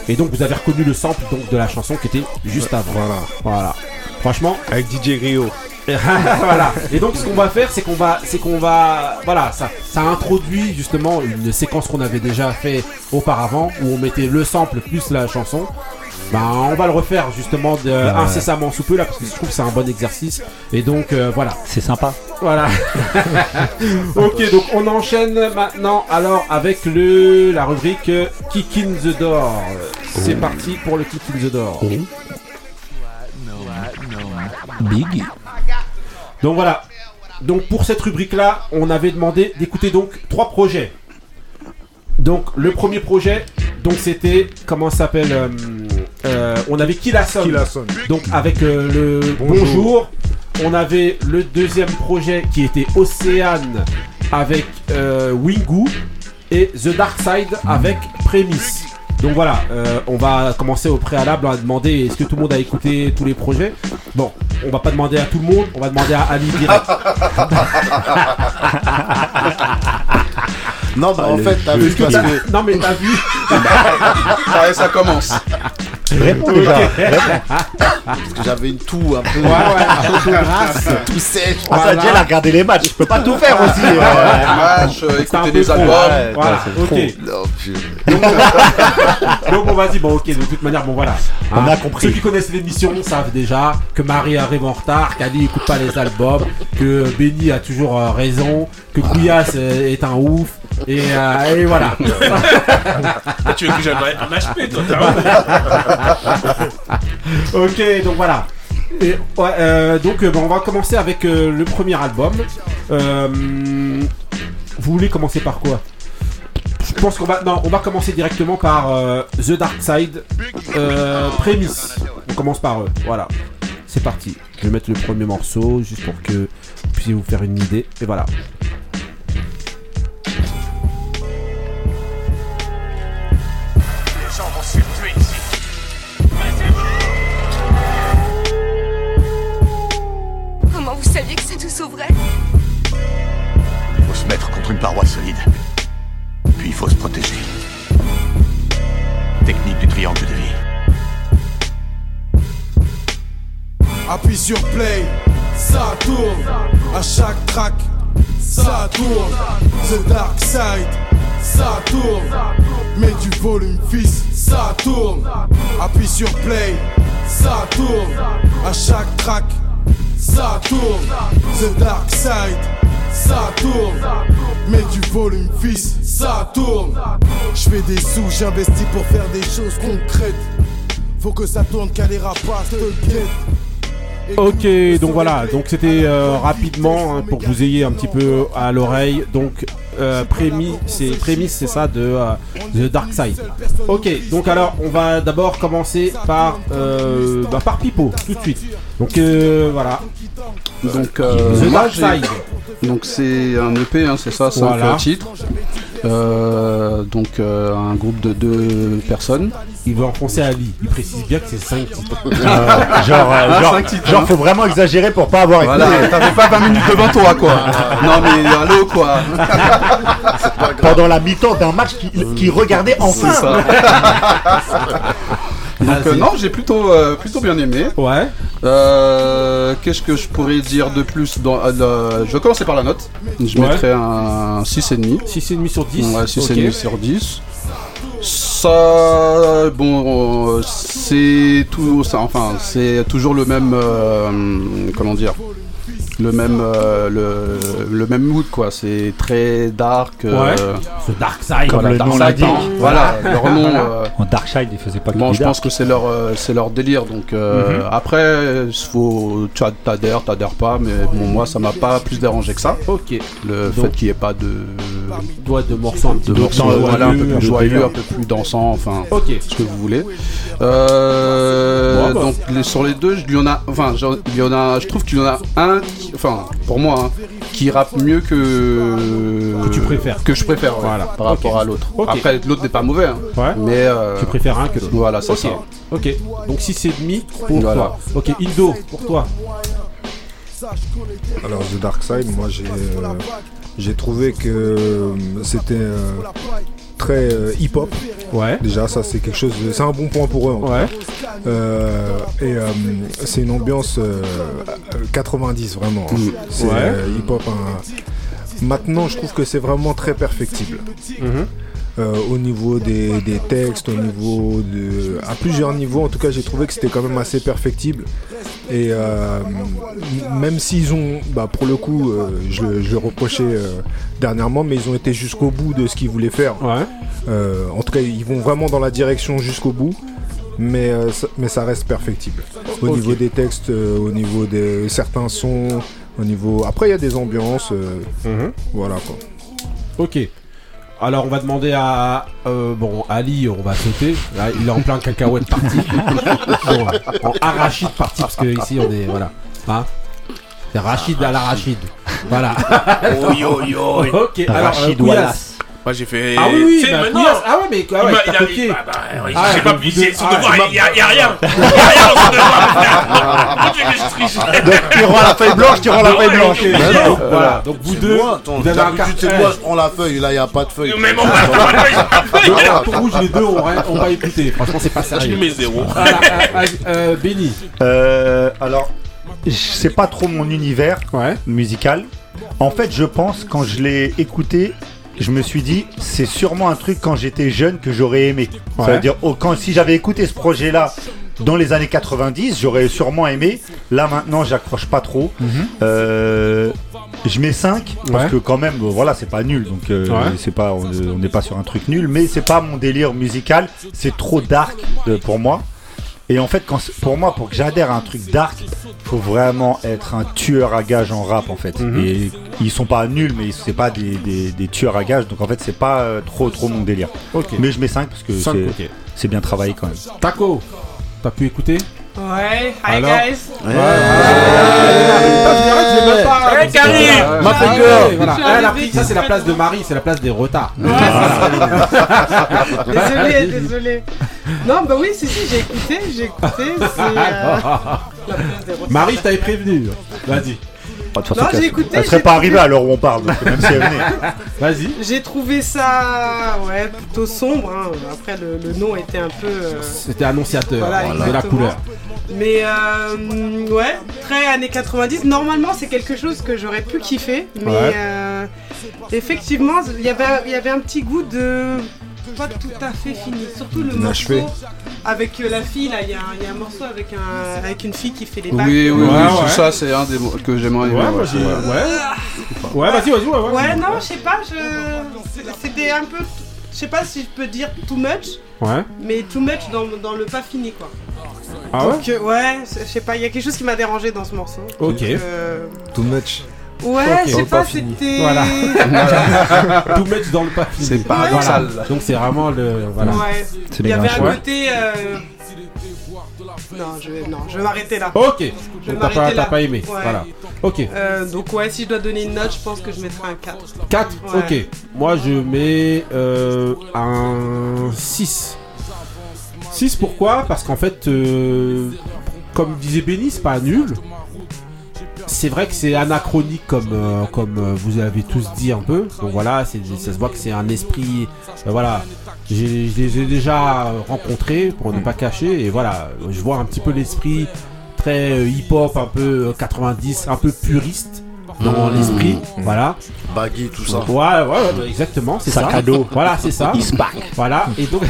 Et donc vous avez reconnu le sample donc de la chanson qui était juste avant. Voilà. Voilà. Franchement, Avec DJ Rio. voilà. Et donc ce qu'on va faire, c'est qu'on va, c'est qu'on va, voilà, ça, ça introduit justement une séquence qu'on avait déjà fait auparavant où on mettait le sample plus la chanson. Ben, on va le refaire justement de, incessamment sous peu là parce que je trouve que c'est un bon exercice. Et donc euh, voilà, C'est sympa. voilà. ok, donc on enchaîne maintenant alors avec le la rubrique euh, Kick in the Door. C'est parti pour le titre in the door. Big. Donc voilà. Donc pour cette rubrique-là, on avait demandé d'écouter donc trois projets. Donc le premier projet, donc c'était comment ça s'appelle euh, euh, On avait Killason. Donc avec euh, le Bonjour. bonjour. On avait le deuxième projet qui était Océane avec euh, Wingu et The Dark Side avec Prémisse. Donc voilà, euh, on va commencer au préalable à demander est-ce que tout le monde a écouté tous les projets Bon, on va pas demander à tout le monde, on va demander à Ali direct. Non, bah en fait, t'as vu parce que Non mais t'as vu Allez, ça commence. Réponds déjà. parce que j'avais une toux un peu. Ouais ouais. Tout sèche. Ah, ça, a regardé les matchs. Je peux pas tout faire aussi. euh. Match, euh, C'est un écouter trop, albums. ouais. Voilà, ok. Non, purée. Donc on va dire, bon ok, de toute manière, bon voilà. On Hein, a compris. Ceux qui connaissent l'émission savent déjà que Marie arrive en retard, qu'Ali écoute pas les albums, que Benny a toujours euh, raison, que Couillasse est un ouf, et, euh, et voilà. Tu veux que j'aille un HP, toi ok, donc voilà. Et, ouais, euh, donc euh, on va commencer avec euh, le premier album. Vous voulez commencer par quoi? Je pense qu'on va non, on va commencer directement par The Dark Side, Prémisse. On commence par eux. Voilà, c'est parti. Je vais mettre le premier morceau juste pour que vous puissiez vous faire une idée. Et voilà. Une paroi solide. Puis il faut se protéger. Technique du triangle de vie. Appuie sur play, ça tourne. À chaque track, ça tourne. The Dark Side, ça tourne. Mets du volume, fils, ça tourne. Appuie sur play, ça tourne. À chaque track, ça tourne. The Dark Side, ça tourne. Mets du volume, fils, ça tourne. Je fais des sous, j'investis pour faire des choses concrètes. Faut que ça tourne, car les rapaces te guettent. Ok, donc voilà, donc c'était euh, rapidement hein, pour que vous ayez un petit peu à l'oreille. Donc euh, prémisse, c'est ça de euh, The Dark Side. Ok, donc alors on va d'abord commencer par euh, bah, par Pipo tout de suite. Donc euh, voilà, Donc, euh, The moi, Dark j'ai- Side. donc c'est un EP, hein, c'est ça, cinq Voilà. titres. Euh, donc euh, un groupe de deux personnes. Il veut enfoncer Ali. Il précise bien que c'est 5 Euh, genre, euh, Ah, genre, cinq titres, genre, hein. faut vraiment exagérer pour pas avoir Voilà, écouté. t'avais pas 20 minutes devant toi quoi. non mais allô quoi. Pendant la mi-temps d'un match qui, qui regardait C'est enfin. Donc euh, non, j'ai plutôt euh, plutôt bien aimé. Ouais, Euh, Qu'est-ce que je pourrais dire de plus dans, euh, Je vais commencer par la note. Je Ouais. mettrais un 6,5. 6,5 sur 10. Ouais, 6,5 Ok. sur 10. Ça, bon, euh, c'est tout, ça, enfin, c'est toujours le même, euh, comment dire, le même, euh, le, le même mood quoi. C'est très dark. euh, Ouais. The Dark Side. Comme voilà, le Dark nom Side. l'indique. Voilà, leur nom. euh, En Darkshide, il faisait pas que Bon, je pense dark. que c'est leur, euh, c'est leur délire. Donc euh, Mhm. après, faut, t'adhères, t'adhères pas, mais bon, moi, ça m'a pas plus dérangé que ça. Ok. Le Donc- fait qu'il n'y ait pas de, Doigt de morceaux un petit de peu morceaux, plus voilà, un peu joyeux, plus joyeux, un peu plus dansant, enfin, Ok. ce que vous voulez. Euh, Bon, bah. donc les- sur les deux, il y en a, enfin, il y en a, je trouve qu'il y en a un, qui- enfin, pour moi, hein, qui rappe mieux que Que tu préfères. que je préfère, ouais, Voilà. par rapport à l'autre. Après, l'autre n'est pas mauvais, hein, Ouais. mais euh, Tu préfères un que l'autre. voilà, c'est Ok. ça. Ok. Donc 6,5 pour Voilà. toi. Ok. Indo, pour toi. Alors The Dark Side, moi j'ai euh, j'ai trouvé que euh, c'était euh, très euh, hip-hop. Ouais. Déjà, ça c'est quelque chose, c'est un bon point pour eux. En Ouais. Euh, et euh, c'est une ambiance euh, euh, 90 vraiment. hein. C'est Ouais. hip-hop. hein. Maintenant, je trouve que c'est vraiment très perfectible. Mhm. Euh, au niveau des, des textes, au niveau de. à plusieurs niveaux. En tout cas, j'ai trouvé que c'était quand même assez perfectible. Et euh, même s'ils ont, bah, pour le coup, euh, je, le- je le reprochais euh, dernièrement, mais ils ont été jusqu'au bout de ce qu'ils voulaient faire. Euh, en tout cas, ils vont vraiment dans la direction jusqu'au bout. Mais, euh, ça, mais ça reste perfectible. Au niveau des textes, au niveau de certains sons, au niveau. Après, il y a des ambiances. euh, Mhm. Voilà quoi. Ok. Alors on va demander à euh, bon Ali, on va sauter. Là, il est en plein cacahuète parti. Bon, en arachide parti parce que ici on est voilà. Hein? C'est Rachid à l'arachide. Voilà. Oh, yo, yo. ok. Alors Rachid euh. Wallace. Moi j'ai fait. Ah oui oui. Bah, maintenant. Ah ouais mais ah il ouais, il a- copié. bah, bah, oui, Ah, j'ai pas deux- son ah, devoir, il y a, il y a rien. Il y a rien dans son devoir. Moi, tu veux que je triche. Donc, tu rends la feuille blanche, tu rends la Ah ouais, feuille blanche. Bah, donc, voilà. Donc vous C'est deux, d'habitude, c'est moi, je prends la feuille, là, il n'y a pas de feuille. Mais mon frère, Donc, carton rouge, les deux, on va, écouter. Franchement, c'est pas je sérieux. lui mets zéro. Voilà, euh, Benny. Euh, alors, c'est pas trop mon univers Ouais. musical. En fait, je pense, quand je l'ai écouté, je me suis dit, c'est sûrement un truc quand j'étais jeune que j'aurais aimé. Ouais. Ça veut dire, oh, quand, si j'avais écouté ce projet-là dans les années 90, j'aurais sûrement aimé. Là, maintenant, j'accroche pas trop. Euh, je mets 5 parce Mhm. Ouais. que quand même, euh, voilà, c'est pas nul. Donc, euh, Ouais. c'est pas, on on n'est pas sur un truc nul, mais c'est pas mon délire musical. C'est trop dark de- pour moi. Et en fait, quand, pour moi, pour que j'adhère à un truc dark, faut vraiment être un tueur à gage en rap en fait. Mhm. Et ils sont pas nuls, mais c'est pas des, des- des tueurs à gage. Donc en fait, c'est pas euh, trop trop mon délire. Ok. Mais je mets 5 parce que c'est bien travaillé quand même. Taco, t'as pu écouter Ouais, hi Alors guys. Hey, Karim Ma J'arrive, girl, je voilà. suis Elle a arrivé pris, ça c'est la place de Marie, c'est la place des retards. Désolé, désolé. Non, bah oui, si, si, j'ai écouté, j'ai écouté. C'est. euh, la place des retards. Marie, je t'avais prévenu. Vas-y, Non, j'ai écouté, Elle serait pas trouvé- arrivée à l'heure où on parle, donc même si elle venait. vas-y. J'ai trouvé ça, ouais, plutôt sombre. hein. Après, le, le nom était un peu. euh, C'était annonciateur Voilà, de la couleur. Mais euh, ouais, très années 90. Normalement, c'est quelque chose que j'aurais pu kiffer. Mais Ouais. euh, effectivement, il y avait- il y avait un petit goût de pas tout à fait fini. Surtout le Inachevé. morceau avec euh, la fille. Là, il y, a un- il y a un morceau avec, un, avec une fille qui fait les Oui, bacs. oui, oui, Ouais, ouais. ça c'est un des mots que j'aimerais Ouais, moi ouais, j'ai. ouais. Ouais. Ouais, vas-y, vas-y, ouais, ouais. Ouais, non, je sais pas. Je... c'est- C'était un peu. Je sais pas si je peux dire too much, Ouais. mais too much dans, dans le pas fini quoi. Ah ouais Donc, euh, ouais, je sais pas, il y a quelque chose qui m'a dérangé dans ce morceau. Ok. Euh, Too much. Ouais, Ok. je sais pas, c'était. Voilà. Tout mettre dans le papier. C'est paradoxal. Voilà. Donc c'est vraiment le. Voilà. Ouais. Il y avait un côté. euh, Non, je vais, non, je vais m'arrêter là. Ok. Donc t'as pas, là. t'as pas aimé. Ouais. Voilà. Ok. Euh, donc ouais, si je dois donner une note, je pense que je mettrai un 4. 4 Ouais. Ok. Moi je mets euh, un 6. 6 pourquoi? Parce qu'en fait, euh, comme disait Benny, c'est pas nul. C'est vrai que c'est anachronique comme, euh, comme euh, vous avez tous dit un peu. Donc voilà, c'est- ça se voit que c'est un esprit. euh, voilà. Je les ai déjà rencontrés pour ne pas cacher. Et voilà, je vois un petit peu l'esprit très euh, hip-hop, un peu euh, 90, un peu puriste dans Mmh. l'esprit. Voilà. Baggy, tout ça. Ouais, ouais, ouais, exactement, c'est ça. Sac à dos. Voilà, c'est ça. He's back. Voilà, et donc.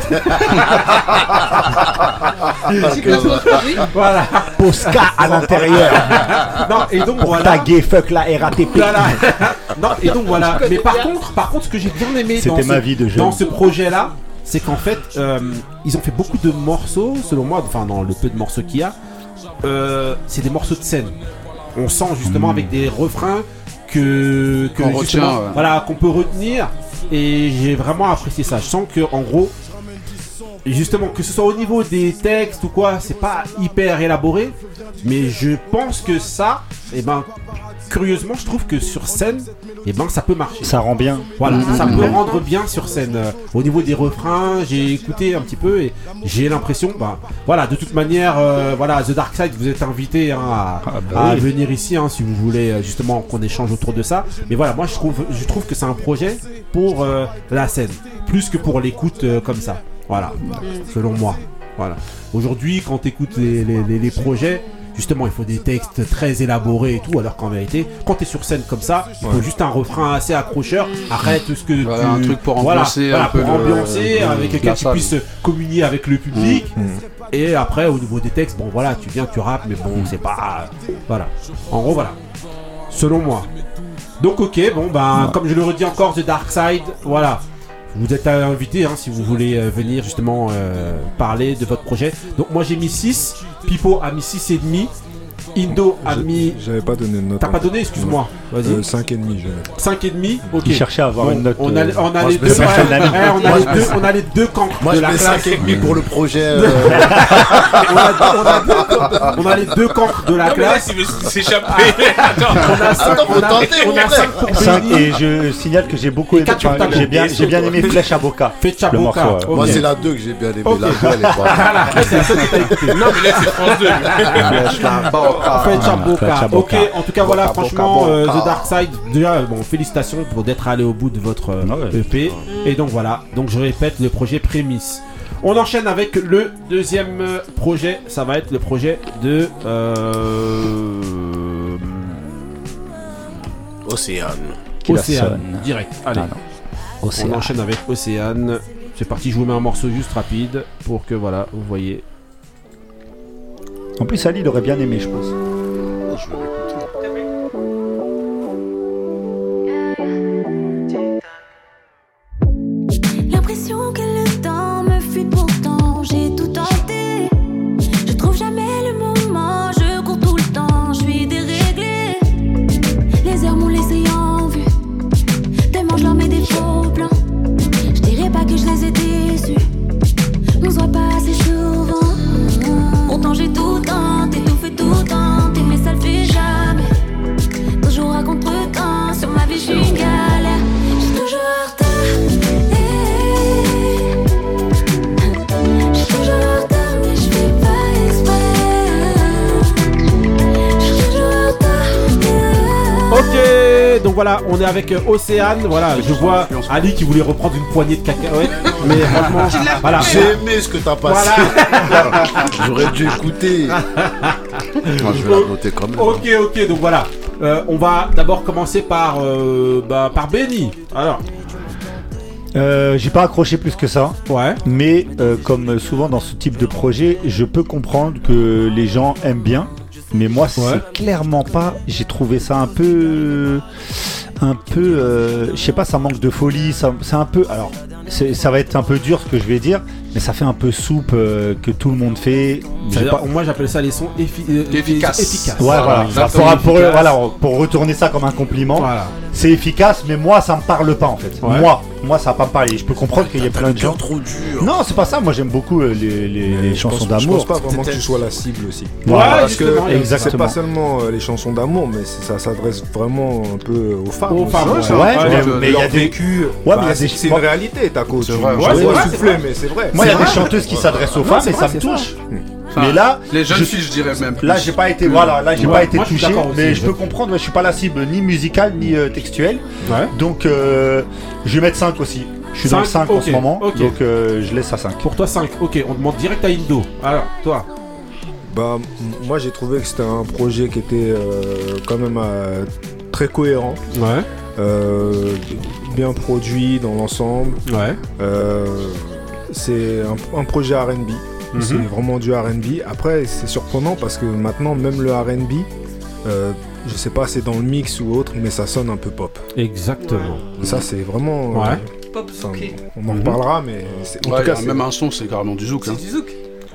Voilà. Posca à l'intérieur. Non, et donc Pour voilà. taguer fuck la RATP. Voilà. non, et donc voilà. Mais par contre, par contre, ce que j'ai bien aimé dans C'était ce, ma vie de jeune. dans ce projet-là, c'est qu'en fait, euh, ils ont fait beaucoup de morceaux, selon moi, enfin dans le peu de morceaux qu'il y a, euh, c'est des morceaux de scène. On sent justement avec des refrains que, que Qu'on retient, ouais. voilà, qu'on peut retenir. Et j'ai vraiment apprécié ça. Je sens que en gros, justement, que ce soit au niveau des textes ou quoi, c'est pas hyper élaboré, mais je pense que ça, et ben, curieusement, je trouve que sur scène, et ben, ça peut marcher. Ça rend bien. Voilà, Mhm. ça peut rendre bien sur scène. Euh, au niveau des refrains, j'ai écouté un petit peu et j'ai l'impression, bah, voilà, de toute manière, euh, voilà, The Dark Side, vous êtes invité hein, à, Ah bah à oui. venir ici hein, si vous voulez euh, justement qu'on échange autour de ça. Mais voilà, moi je trouve, je trouve que c'est un projet pour euh, la scène, plus que pour l'écoute euh, comme ça. Voilà, selon moi. Voilà. Aujourd'hui, quand tu écoutes les, les- les- les projets, justement il faut des textes très élaborés et tout, alors qu'en vérité, quand t'es sur scène comme ça, il faut juste un refrain assez accrocheur. Arrête ce que Voilà, tu... un truc pour Voilà, ambiancer voilà, un peu pour ambiancer, le- avec quelqu'un qui puisse communier avec le public. Mm. Et après, au niveau des textes, bon voilà, tu viens, tu rappes, mais bon, c'est pas. Voilà. En gros, voilà. Selon moi. Donc, ok, bon, ben, comme je le redis encore, The Dark Side, voilà. Vous êtes invité hein, si vous voulez euh, venir justement euh, parler de votre projet. Donc, moi j'ai mis 6, Pipo a mis 6,5, Indo a mis. J'avais pas donné de note. T'as pas donné, excuse-moi. Vas-y. 5,5 je vais mettre. 5,5 Ok. Il cherchait à avoir une note, On a, euh, on a moi, les deux. on, a Moi, les deux cinq. on a les deux cancres Moi, de je la mets classe. 5,5 pour le projet. euh, on, a, les deux cancres de la classe. s'échapper. Attends. On a 5 Attends, faut on a, tenter, on a mon cinq pour 5 Benny. et je signale que j'ai beaucoup aimé. J'ai bien, liste. j'ai bien aimé Flèche à Boca. Fetch à Boca. Moi, c'est la 2 que j'ai bien aimé. La 2, elle est pas. Non, mais là, c'est France 2. Fetch à Boca. Ok, en tout cas, voilà, franchement, euh. The Dark Side, déjà, bon, félicitations pour d'être allé au bout de votre euh, Ah. EP. Et donc voilà, donc je répète, le projet Prémisse. On enchaîne avec le deuxième euh, projet, ça va être le projet de. Euh... Océane. Océane, direct. Allez, Ah non. on enchaîne avec Océane. C'est parti, je vous mets un morceau juste rapide pour que voilà, vous voyez. En plus, Ali, il aurait bien aimé, je pense. L'impression avec euh, Océane. Voilà, je vois Ali qui voulait reprendre une poignée de cacahuètes. Mais franchement, voilà. J'ai aimé ce que t'as passé. J'aurais dû écouter. Moi, je vais la noter quand même. Ok, ok, donc voilà. Euh, on va d'abord commencer par, euh, bah, par Benny. Alors, Euh, j'ai pas accroché plus que ça. ouais. Mais euh, comme souvent dans ce type de projet, je peux comprendre que les gens aiment bien. Mais moi, c'est Ouais. clairement pas. J'ai trouvé ça un peu. Un peu. euh, je sais pas, ça manque de folie. ça- C'est un peu. Alors, c'est- ça va être un peu dur ce que je vais dire. Mais ça fait un peu soupe euh, que tout le monde fait. Pas- Moi j'appelle ça les sons effi- euh, Efficaces. efficaces. Ouais, voilà. exactement, Pour, pour- voilà, retourner ça comme un compliment, Voilà. C'est efficace, mais moi, ça me parle pas en fait. Ouais. Moi, moi, ça va pas me parler. Je peux comprendre qu'il y a plein le de gens. trop dur. Non, c'est pas ça. Moi, j'aime beaucoup euh, les, les- chansons pense- Je d'amour. pense pas vraiment que tu sois la cible aussi. Voilà, Parce que c'est pas seulement euh, les chansons d'amour, mais ça s'adresse vraiment un peu aux femmes. Aux aussi. femmes, ouais, ça. ouais, mais- il y a des- vécu, Ouais, bah, mais c'est une réalité, ta cause. Ouais, c'est soufflé, mais c'est vrai. Moi, il y a des chanteuses qui s'adressent aux femmes et ça me c'est Mais là, Les jeunes je- filles, je dirais même. là, j'ai pas été, voilà, là, j'ai Ouais, pas été moi, touché, aussi, mais je peux comprendre. ouais, je suis pas la cible ni musicale ni euh, textuelle. Ouais. Donc, euh, je vais mettre 5 aussi. Je suis dans le 5 Cinq, en ce moment, donc euh, je laisse à 5. Pour toi 5. Ok, on demande direct à Indo. Alors, toi. Bah, moi j'ai trouvé que c'était un projet qui était euh, quand même euh, très cohérent, Ouais. euh, bien produit dans l'ensemble. Ouais. Euh, c'est un, un projet RB. C'est Mhm. vraiment du RB. Après, c'est surprenant parce que maintenant, même le RB, euh, je sais pas, c'est dans le mix ou autre, mais ça sonne un peu pop. Exactement. Ça, c'est vraiment. Ouais. euh, Pop enfin, zouké. on en Mhm. reparlera, mais c'est- en Ouais, tout cas, même un son, c'est carrément du zouk. Hein. C'est du zouk.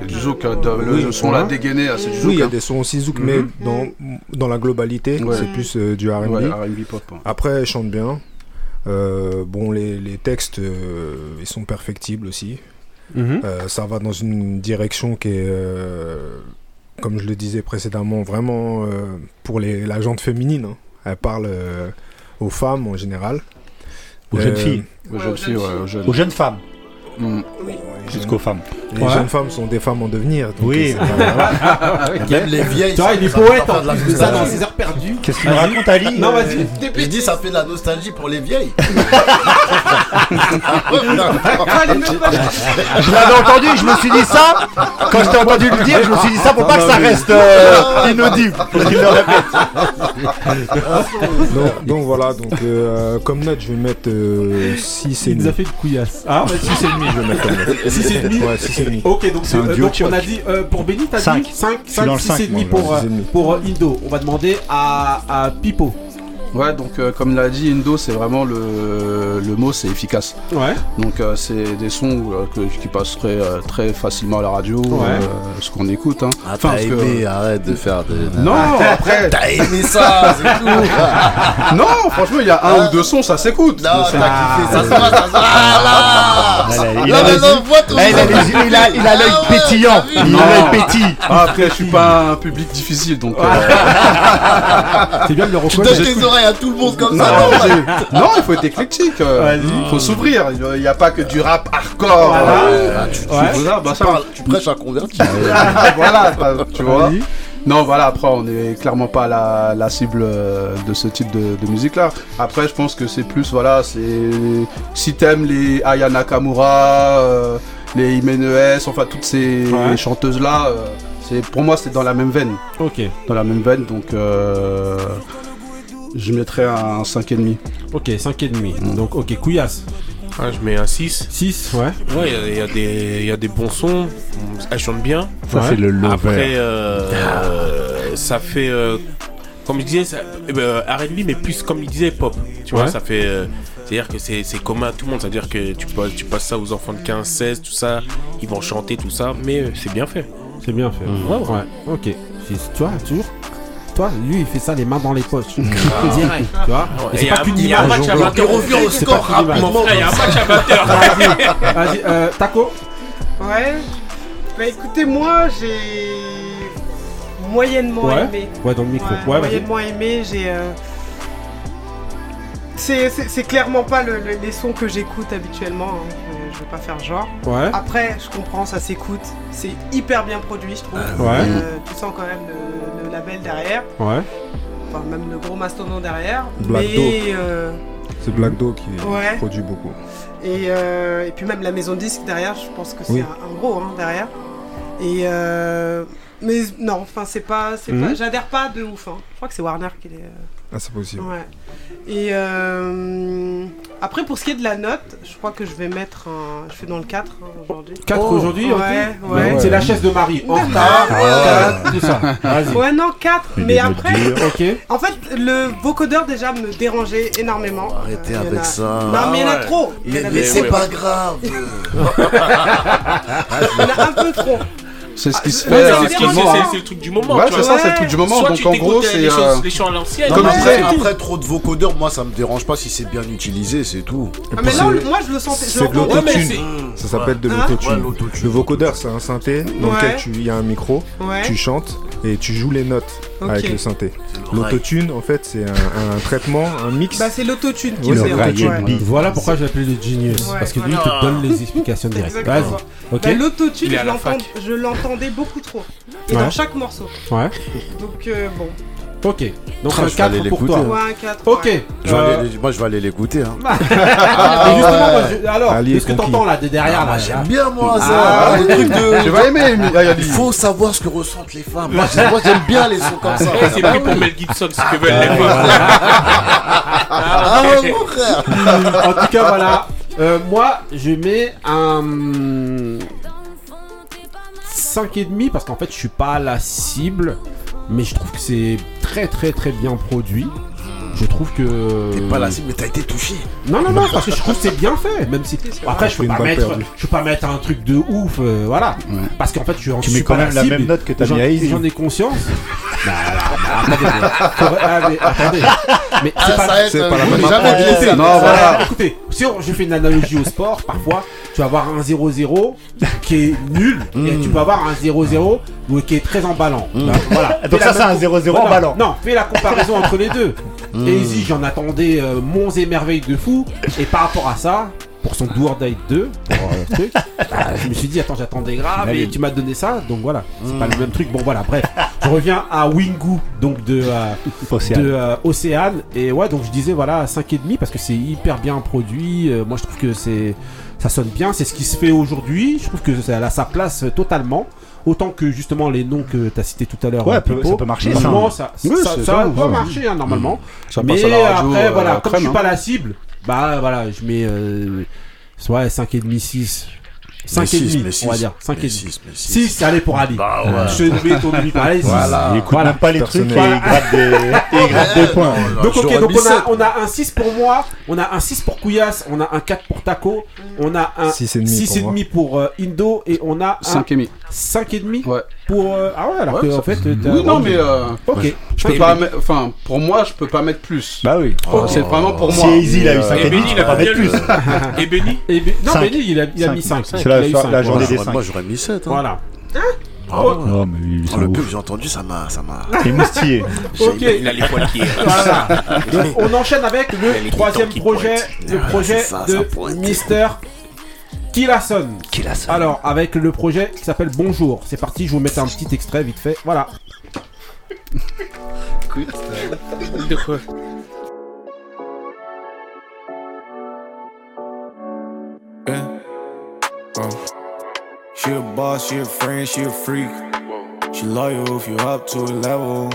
Du zouk. euh, de- le, Oui, le son là ouais. dégainé, c'est du zouk. oui, il y a hein. des sons aussi zouk, Mhm. mais dans, dans la globalité, Ouais. c'est plus euh, du RB. Ouais, R&B pop. hein. Après, elle chante bien. Euh, bon, les, les textes, euh, ils sont perfectibles aussi. Mhm. Euh, ça va dans une direction qui est, euh, comme je le disais précédemment, vraiment euh, pour les, la gente féminine. hein. Elle parle euh, aux femmes en général. Aux Euh, jeunes filles, Aux Ouais, jeunes aux filles, jeunes ouais, filles. aux jeunes. aux jeunes femmes. Jusqu'aux femmes. Les Ouais. jeunes femmes sont des femmes en devenir. donc, Oui. euh. Même les vieilles. Tu vois, il est poète ça dans ses heures perdues. Qu'est-ce qu'il me raconte, Ali Non, vas-y. Je dis, ça fait de la nostalgie pour les vieilles. Je l'avais entendu, je me suis dit ça. Quand je t'ai entendu le dire, je me suis dit ça pour pas que ça reste euh, inaudible. Faut qu'il le répète. donc, donc voilà, donc euh, comme note, je vais mettre 6 et Il nous a fait une couillasse. Ah, vas-y. 6 et demi, je vais mettre comme note. 6 et demi Ouais, 6 et demi. Ok, donc, C'est un euh, duo donc on a dit euh, pour Benny, t'as Cinq. dit 5, Je suis dans le 6 cinq, et demi moi, pour, ouais, euh, pour euh, Indo. On va demander à, à Pipo. Ouais, donc euh, comme l'a dit Indo, c'est vraiment le, le mot, c'est efficace. Ouais. Donc euh, c'est des sons euh, que, qui passeraient euh, très facilement à la radio, Ouais. euh, ce qu'on écoute. Hein. Ah, Enfin, t'as que- aimé, arrête de faire des. Non, après. T'as aimé ça, c'est tout. non, franchement, il y a un ou deux sons, ça s'écoute. Non, C'est- t'as kiffé, ça se voit, ça se voit. Ah là Voilà, il Là, a l'œil Ah pétillant. Il a l'œil pétillant. Ah, après, je suis pas un public difficile, donc. euh, C'est bien de le Tu reconnaître. tes oreilles à tout le monde comme Non, ça, non il faut être éclectique. euh, Il faut s'ouvrir. Il n'y a pas que du rap hardcore. Voilà. euh, Ah, tu, tu- Ouais. tu- bah, tu ça- parles- tu prêches à convertir. voilà, bah, tu vois. Non, voilà, après, on est clairement pas la, la cible euh, de ce type de, de musique-là. Après, je pense que c'est plus, voilà, c'est. Si t'aimes les Aya Nakamura, euh, les Imenes, enfin, toutes ces Ouais. chanteuses-là, euh, c'est pour moi, c'est dans la même veine. Ok. Dans la même veine, donc. euh, je mettrais un 5,5. Ok, 5 et demi. Donc, ok, couillasse. Ah, je mets un 6. 6, ouais. Ouais, il y y, a des- il y a des bons sons. Elle chante bien. Ça, c'est le lover. Après, euh, ça fait. euh, comme je disais, ça, eh ben, R&B, mais plus comme il disait, pop. Tu vois, Ouais. ça fait. euh, c'est-à-dire que c'est c'est commun à tout le monde. C'est-à-dire que tu passes, tu passes ça aux enfants de 15, 16, tout ça. Ils vont chanter, tout ça. Mais euh, c'est bien fait. C'est bien fait. Ouais, ouais. Ouais, ok. C'est- Tu vois, toujours? Toi, lui, il fait ça les mains dans les poches. Direct, tu vois. C'est y a pas un- qu'une il y a un image. match amateur. On revient au C'est score image. il y a un match amateur. Vas-y, vas-y, euh, Taco. Ouais. Bah écoutez, moi j'ai moyennement Ouais. aimé. Ouais, dans le micro. Ouais, Ouais, moyennement aimé, j'ai. euh, C'est c'est- c'est clairement pas le- le- les sons que j'écoute habituellement. hein. Je, vais pas faire genre. Ouais. Après, je comprends, ça s'écoute. C'est hyper bien produit, je trouve. Ouais. Euh, tu sens quand même le, le label derrière. Ouais. Enfin, même le gros mastodon derrière. Black mais. euh, C'est Black Dog qui Ouais. produit beaucoup. Et, euh, et puis même la maison de disque derrière, je pense que c'est Oui. un, un gros hein, derrière. Et euh, mais non, enfin c'est pas, c'est Mhm. pas, j'adhère pas de ouf. hein. Je crois que c'est Warner qui est. euh, Ah, c'est possible. Ouais. Et euh, après pour ce qui est de la note, je crois que je vais mettre un, je fais dans le 4 hein, aujourd'hui. 4 Oh. aujourd'hui, ok. Ouais, ouais. C'est la chaise de Marie. En retard. quatre, tout ça. Vas-y. Ouais non 4 Il mais après dire. Ok. en fait le vocodeur déjà me dérangeait énormément. Arrêtez en avec a- ça. Non mais il y en a Ah ouais. trop. Mais, mais c'est pas grave. Il y en a un peu trop. C'est ce qui se Ah, fait ouais, C'est hein. le truc du moment. Ouais, c'est ça, c'est le truc du moment. Donc en gros, c'est. les, euh, les chants à l'ancienne. Non, Comme mais je après, trop de vocodeurs, moi ça me dérange pas si c'est bien utilisé, c'est tout. Ah, mais là, moi je le sentais. C'est de l'autotune. Ça s'appelle de Hein l'autotune. Le vocodeur, c'est un synthé dans lequel tu- il y a un micro, tu chantes et tu joues les notes avec le synthé. L'autotune, en fait, c'est un, un traitement, un mix. Bah c'est l'autotune qui Oui, ouais. Voilà pourquoi je l'appelais le genius. Ouais, Parce que lui, il te donne les explications directes. Vas-y. Bah, l'autotune, je l'entendais beaucoup trop. Et Ouais. dans chaque morceau. Ouais. Donc euh, bon. Ok. Donc Ah, un je vais aller 4 pour toi. Ouais, un 4. Ok. Je vais Euh, aller- moi je vais aller l'écouter. Hein. et justement, moi, je- alors, qu'est-ce est que t'entends là de derrière Ah, j'aime bien moi ça. Ah, les trucs de. Tu vas aimer. Il faut savoir ce que ressentent les femmes. Moi j'aime bien les sons comme ça. Eh, C'est pris pour Mel Gibson, ce que veulent les femmes. Ah ouais, mon frère. en tout cas, voilà. Euh, moi, je mets un 5,5 parce qu'en fait, je suis pas la cible, mais je trouve que c'est très très très bien produit. Je trouve que. T'es pas la cible, mais t'as été touché. Non, non, non, parce que je trouve que c'est bien fait. Même si. Après, je peux pas mettre, perdue. je peux pas mettre un truc de ouf, euh, voilà. Parce qu'en fait, je suis en Tu je mets quand même la même note que t'as j'en- mis à Easy. J'en ai conscience. Bah, bah, attendez, mais- faudrait- ah, mais attendez. Mais Ah, c'est pas la euh, même jamais approche. dit ça. Non, voilà. voilà. Écoutez, si on- je fais une analogie au sport, parfois, tu vas avoir un 0-0 qui est nul, et tu peux avoir un 0-0 ou qui est très emballant. Bah, voilà. Donc ça, c'est un même- 0-0 Voilà. emballant. Non, fais la comparaison entre les deux. Et Easy, j'en attendais euh, monts et merveilles de fou, et par rapport à ça, pour son Do or Die 2. pour, euh, truc. Bah, je me suis dit, attends, j'attendais grave et tu m'as donné ça, donc voilà, c'est pas le même truc. Bon, voilà, bref. Je reviens à Wingu, donc de, euh, Océane. de euh, Océane. Et ouais, donc je disais, voilà, 5,5 parce que c'est hyper bien produit. Euh, moi, je trouve que c'est ça sonne bien, c'est ce qui se fait aujourd'hui. Je trouve que ça a sa place euh, totalement. Autant que justement les noms que tu as cités tout à l'heure. Ouais, Pipo. ça peut marcher, ça. ça, Oui, ça, c'est ça ça, peut ouais. marcher hein, normalement. Ça Mais radio, après, euh, voilà, comme crème, je suis pas hein. la cible, bah voilà, je mets euh, soit 5,5, 6. 5 et demi, on va dire. 5 et 6. 6, allez pour Ali. Bah ouais. Je te mets ton demi-pareil. Voilà. Il écoute voilà. même pas les trucs et il gratte des, il gratte des points. Donc, ok, donc on a, on a un 6 pour moi, on a un 6 pour Kouyas, on a un 4 pour Taco, on a un 6,5 pour, demi pour euh, Indo et on a 5,5. 5,5 ouais. pour. Euh... Ah ouais, alors ouais, que en fait. Oui, non, mais. Euh... Ok. Je peux pas mettre. Enfin, pour moi, je peux pas mettre plus. Bah oui. C'est oh. vraiment pour moi. Si Easy, il a eu 5,5, il a pas mettre plus. Euh, et Benny Non, Benny, il a mis 5 journée Moi, j'aurais mis 7. Hein. Voilà. Ah oh, mais oh, le pub, j'ai entendu, ça m'a. Ça ok. Il a les poils qui. voilà. On enchaîne avec le troisième projet, le ah, projet de Mister Killasson. Killasson. Alors, avec le projet qui s'appelle Bonjour. C'est parti, je vous mets un petit extrait vite fait. Voilà. She a boss, she a friend, she a freak. She loyal if you up to a level.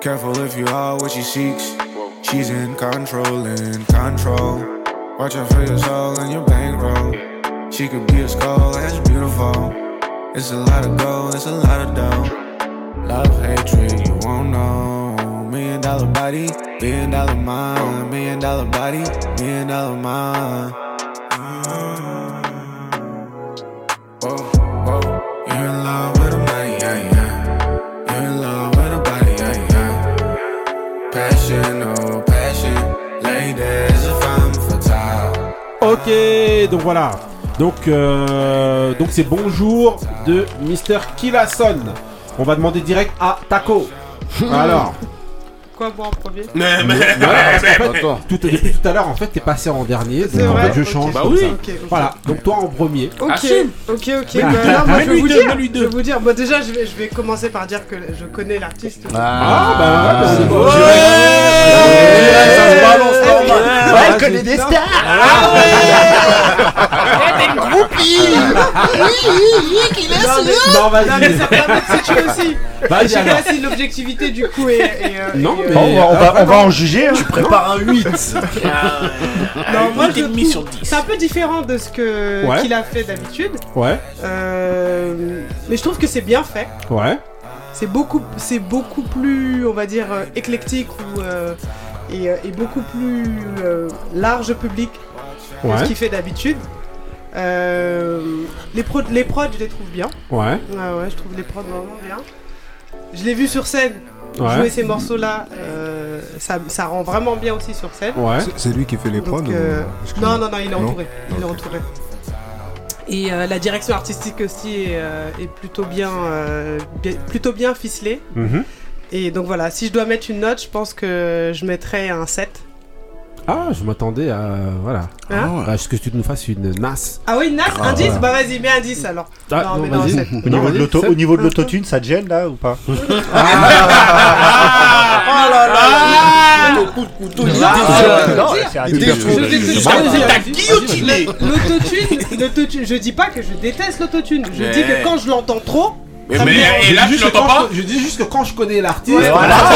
Careful if you are what she seeks. She's in control, in control. Watch out for your soul and your bankroll. She could be a skull, that's beautiful. It's a lot of gold, it's a lot of dough. Love, hatred, you won't know. Million dollar body, billion dollar mind. Million dollar body, million dollar mind. Whoa, Ok, donc voilà. Donc, euh, donc c'est Bonjour de Mister Killasson. On va demander direct à Taco. Alors. Quoi, moi en premier Mais, mais, Voilà, parce qu'en fait, Attends. tout, depuis tout à l'heure, en fait, t'es passé en dernier. C'est Donc, en vrai fait, je change. Bah comme oui. ça. Ok, ok. Voilà. Donc, toi en premier. Ok, ok, ok. Mais- Bah, non, moi, je vais vous dire. Je vais vous dire. Bon, déjà, je vais, je vais commencer par dire que je connais l'artiste. Ah, bah, ouais, c'est bon. Ouais, ça se balance. Ouais, des stars. Mais- Non, Non, mais vas-y. ça permet de situer aussi. Vas-y, Je sais alors. pas si l'objectivité du coup est. est, euh, Non, est, euh, mais- on va, on va- on va en juger. hein. Prépare un 8. Non, moi je sur trouve. 10. C'est un peu différent de ce que Ouais. qu'il a fait d'habitude. Ouais, Euh, mais je trouve que c'est bien fait. ouais. C'est beaucoup, c'est beaucoup plus, on va dire, euh, éclectique ou euh, et, euh, et beaucoup plus euh, large public que Ouais. ce qu'il fait d'habitude. Euh, les, pro les prods, je les trouve bien. Ouais. Ouais, ouais, je trouve les prods vraiment bien. Je l'ai vu sur scène. Ouais. Jouer ces morceaux-là, euh, ça, ça rend vraiment bien aussi sur scène. Ouais. C'est- lui qui fait les prods ou- euh, non, non, non, il est Non entouré. Il est entouré. Et euh, la direction artistique aussi est, euh, est plutôt bien, euh, bien- plutôt bien ficelée. Mhm. Et donc voilà, si je dois mettre une note, je pense que je mettrais un 7. Ah, je m'attendais à. Voilà. À ce que tu nous fasses une NAS. Ah oui, 9 Ah, Un 10 voilà. Bah vas-y, mets un 10 alors. Ah, non, non, mais non, vas-y. 7. Au niveau, Non, de l'auto- au niveau de l'autotune, ça te gêne là ou pas Oh là là l'autotune, je dis pas que je déteste l'autotune. Je dis que quand je l'entends trop, Mais, mais- et là, Je dis tu juste que l'entends quand pas je- Je dis juste que quand je connais l'artiste. Ouais, voilà.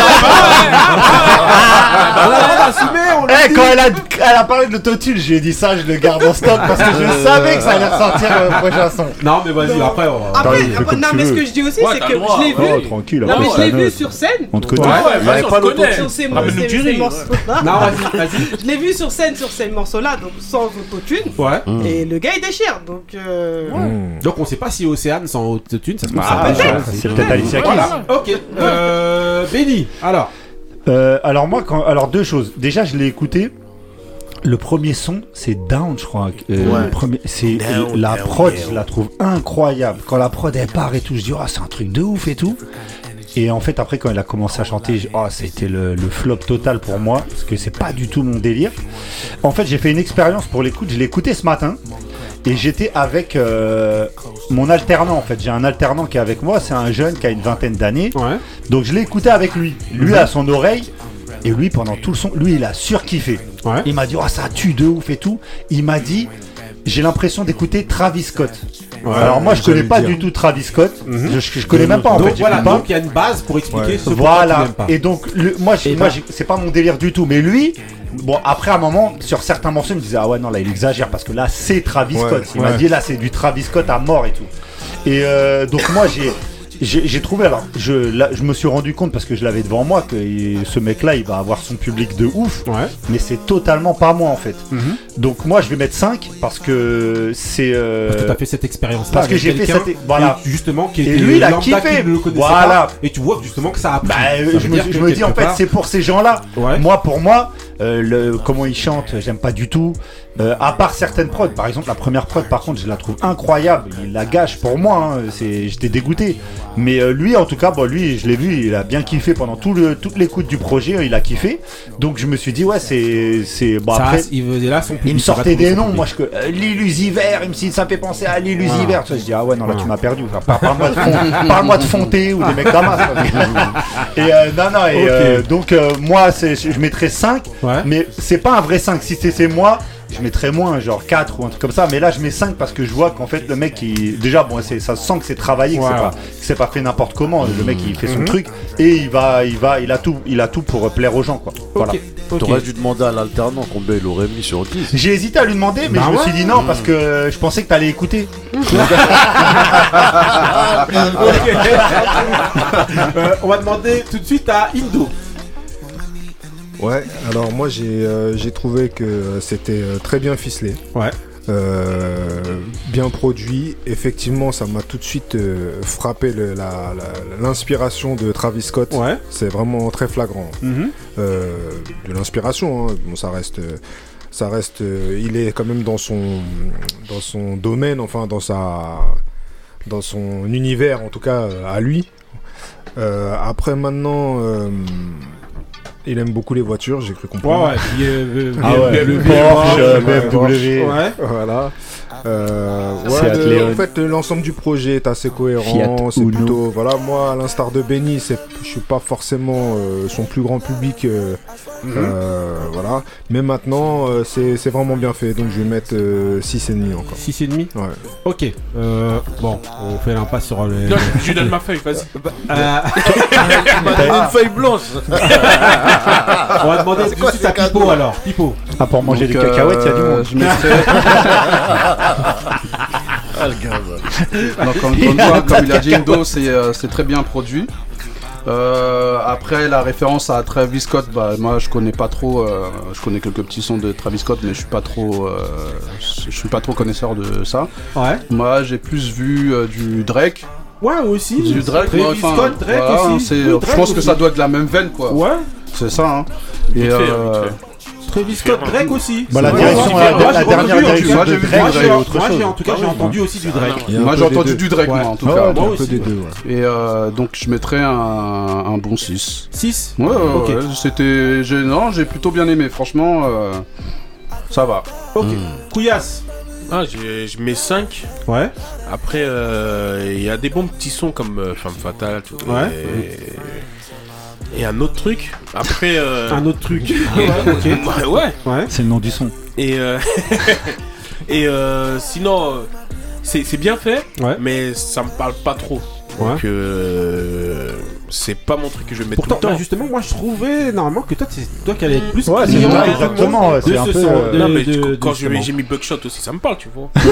Ah, On a le droit d'assumer, on le Eh, quand elle a, elle a parlé de l'autotune, j'ai dit ça, je le garde en stock parce que je savais que ça allait ressortir le prochain son. Non, mais vas-y, Non. après. on va- Après, non, mais ce que je dis aussi, Ouais, c'est que je l'ai Oh, vu. tranquille. Non, mais je l'ai vu sur scène. On te connaît. Ouais, on pas se connaît. Sur ces, riz. morceaux-là. Non, vas-y, vas-y. Je l'ai vu sur scène sur ces morceaux-là, donc sans autotune. Ouais. Et le gars il déchire, donc. euh, Donc on sait pas si Océane sans autotune, ça se trouve Ah, c'est peut-être Alicia Keys. Voilà. Ok. Euh, Benny, alors. Euh, alors moi, quand, alors deux choses. Déjà, je l'ai écouté. Le premier son, c'est Down, je crois. Euh, Ouais. le premier, c'est Down, la down, prod, down. je la trouve incroyable. Quand la prod elle part et tout, je dis oh c'est un truc de ouf et tout. Et en fait, après, quand elle a commencé à chanter, oh, c'était le, le flop total pour moi, parce que c'est pas du tout mon délire. En fait, j'ai fait une expérience pour l'écoute. Je l'ai écouté ce matin. Et j'étais avec euh, mon alternant en fait. J'ai un alternant qui est avec moi, c'est un jeune qui a une vingtaine d'années. Donc je l'ai écouté avec lui. Lui à son oreille. Et lui pendant tout le son, lui il a surkiffé. Il m'a dit oh ça tue de ouf et tout. Il m'a dit j'ai l'impression d'écouter Travis Scott. Ouais, Alors moi je connais pas dire. du tout Travis Scott. Mhm. je, je connais même pas en donc, fait. voilà, pas. donc il y a une base pour expliquer ce pourquoi tu Voilà. pas. Et donc, le- moi, j'ai- Et moi c'est pas mon délire du tout. Mais lui, bon, après un moment, sur certains morceaux, il me disait Ah ouais, non, là, il exagère parce que là, c'est Travis Ouais, Scott. Il ouais. m'a dit Là, c'est du Travis Scott à mort et tout. Et euh, donc, moi, j'ai. J'ai trouvé, alors je, là, je me suis rendu compte parce que je l'avais devant moi que ce mec-là il va avoir son public de ouf, mais c'est totalement pas moi en fait. Mhm. Donc moi je vais mettre 5 parce que c'est. euh, Parce que t'as fait cette expérience-là. Parce que j'ai fait cette. Voilà. qui, justement, qui Et lui il a kiffé. Voilà. pas, et tu vois justement que ça a pris. Bah, Ça euh, je me, je me dis en fait c'est pour ces gens-là. Ouais. Moi pour moi, euh, le, comment ils chantent, j'aime pas du tout. Euh, à part certaines prods, par exemple la première prod par contre je la trouve incroyable. Il la gâche pour moi, hein, c'est, j'étais dégoûté. Mais euh, lui en tout cas, bon lui je l'ai vu, il a bien kiffé pendant tout le, toute l'écoute du projet, il a kiffé. Donc je me suis dit ouais c'est, c'est bon Ça, après. il veut- là, son il public, me il sortait des noms, moi je que l'illusiver, il me ça me fait penser à l'illusiver. Vois, Je dis ah ouais non là tu Voilà. m'as perdu. Enfin, par- Parle-moi de, Fon- parle-moi de Fonté ou des mecs d'Amas. et euh, non non et euh, donc euh, moi c'est, je mettrais 5 mais c'est pas un vrai 5 si c'était moi je mettrais moins genre 4 ou un truc comme ça. Mais là je mets 5 parce que je vois qu'en fait le mec il déjà bon ça se sent que c'est travaillé que c'est Voilà. pas, que c'est pas fait n'importe comment. Le mec il fait son Mhm. truc et il va il va il a tout il a tout pour plaire aux gens quoi. Voilà. T'aurais dû demander à l'alternant combien il aurait mis sur 10. j'ai hésité à lui demander mais Bah je me suis dit non parce que je pensais que t'allais écouter. Euh, on va demander tout de suite à Indo. Ouais, alors moi j'ai euh, j'ai trouvé que c'était euh, très bien ficelé. Ouais. Euh, bien produit. Effectivement, ça m'a tout de suite euh, frappé l'inspiration de Travis Scott. Ouais. C'est vraiment très flagrant. Mhm. Euh, de l'inspiration, hein. bon, ça reste. ça reste, il est quand même dans son, dans son domaine, enfin dans sa, dans son univers en tout cas à lui. Après maintenant, il aime beaucoup les voitures, j'ai cru comprendre. Ouais, ouais, puis, euh, Ah ouais, BMW, Porsche, ouais, BMW, Porsche, ouais. voilà. Euh, ouais, en fait, l'ensemble du projet est assez cohérent. C'est plutôt, voilà, moi, à l'instar de Benny, c'est, je suis pas forcément euh, son plus grand public, euh, Mhm. euh, voilà. Mais maintenant, euh, c'est, c'est vraiment bien fait, donc je vais mettre euh, 6,5 encore. 6,5 Ouais. Ok. Euh, bon, on fait l'impasse sur les. Non, je lui donne ma feuille, vas-y. Euh, Une feuille blanche. on va demander de suite à Pipo alors. Pipo. Ah, pour manger Donc, des cacahuètes, il y a du monde. je mettrais- Ah, le gars, bah. Donc, comme, comme toi, comme il a dit Indo, c'est euh, c'est très bien produit. Euh, après la référence à Travis Scott, bah, moi je connais pas trop, euh, je connais quelques petits sons de Travis Scott, mais je suis pas trop, euh, je suis pas trop connaisseur de ça. Ouais. Moi j'ai plus vu euh, du Drake. Ouais, aussi. Du Drake, Travis moi, enfin, Scott, Drake voilà, aussi. je pense que ça doit être la même veine quoi. Ouais. C'est ça. Hein. Et Vite fait, euh, vite Travis Scott, Drake aussi. Bah, la Ouais, direction, ouais, la- moi, la j'ai dernière entendu, direction moi, de j'ai vu- Drake, j'ai- autre moi, chose. en tout cas j'ai entendu aussi du Drake. Il y a un moi j'ai entendu du Drake moi en tout Ah cas. moi un peu aussi. Et euh, donc je mettrais un, un bon 6. 6 Ouais, ouais, Ok. ouais, c'était. j'ai- Non, j'ai plutôt bien aimé, franchement. euh, Ça va. Ok. Couillasse. Ah, j'ai- je mets 5. Ouais. Après, euh, il y a des bons petits sons comme euh, Femme Fatale. Tout, Ouais. Et... et un autre truc. Après. euh, Un autre truc. Ouais, Ouais, ok. ouais. Ouais. C'est le nom du son. Et, euh, et euh, sinon, c'est c'est bien fait, Ouais. mais ça me parle pas trop. Donc, euh, c'est pas mon truc que je vais mettre Pourtant, tout le temps. justement, moi je trouvais normalement que toi, c'est toi qui allais être plus Ouais, c'est vrai, exactement, ouais, c'est un peu, euh, de- non, mais de- quand de- j'ai mis Buckshot aussi, ça me parle, tu vois.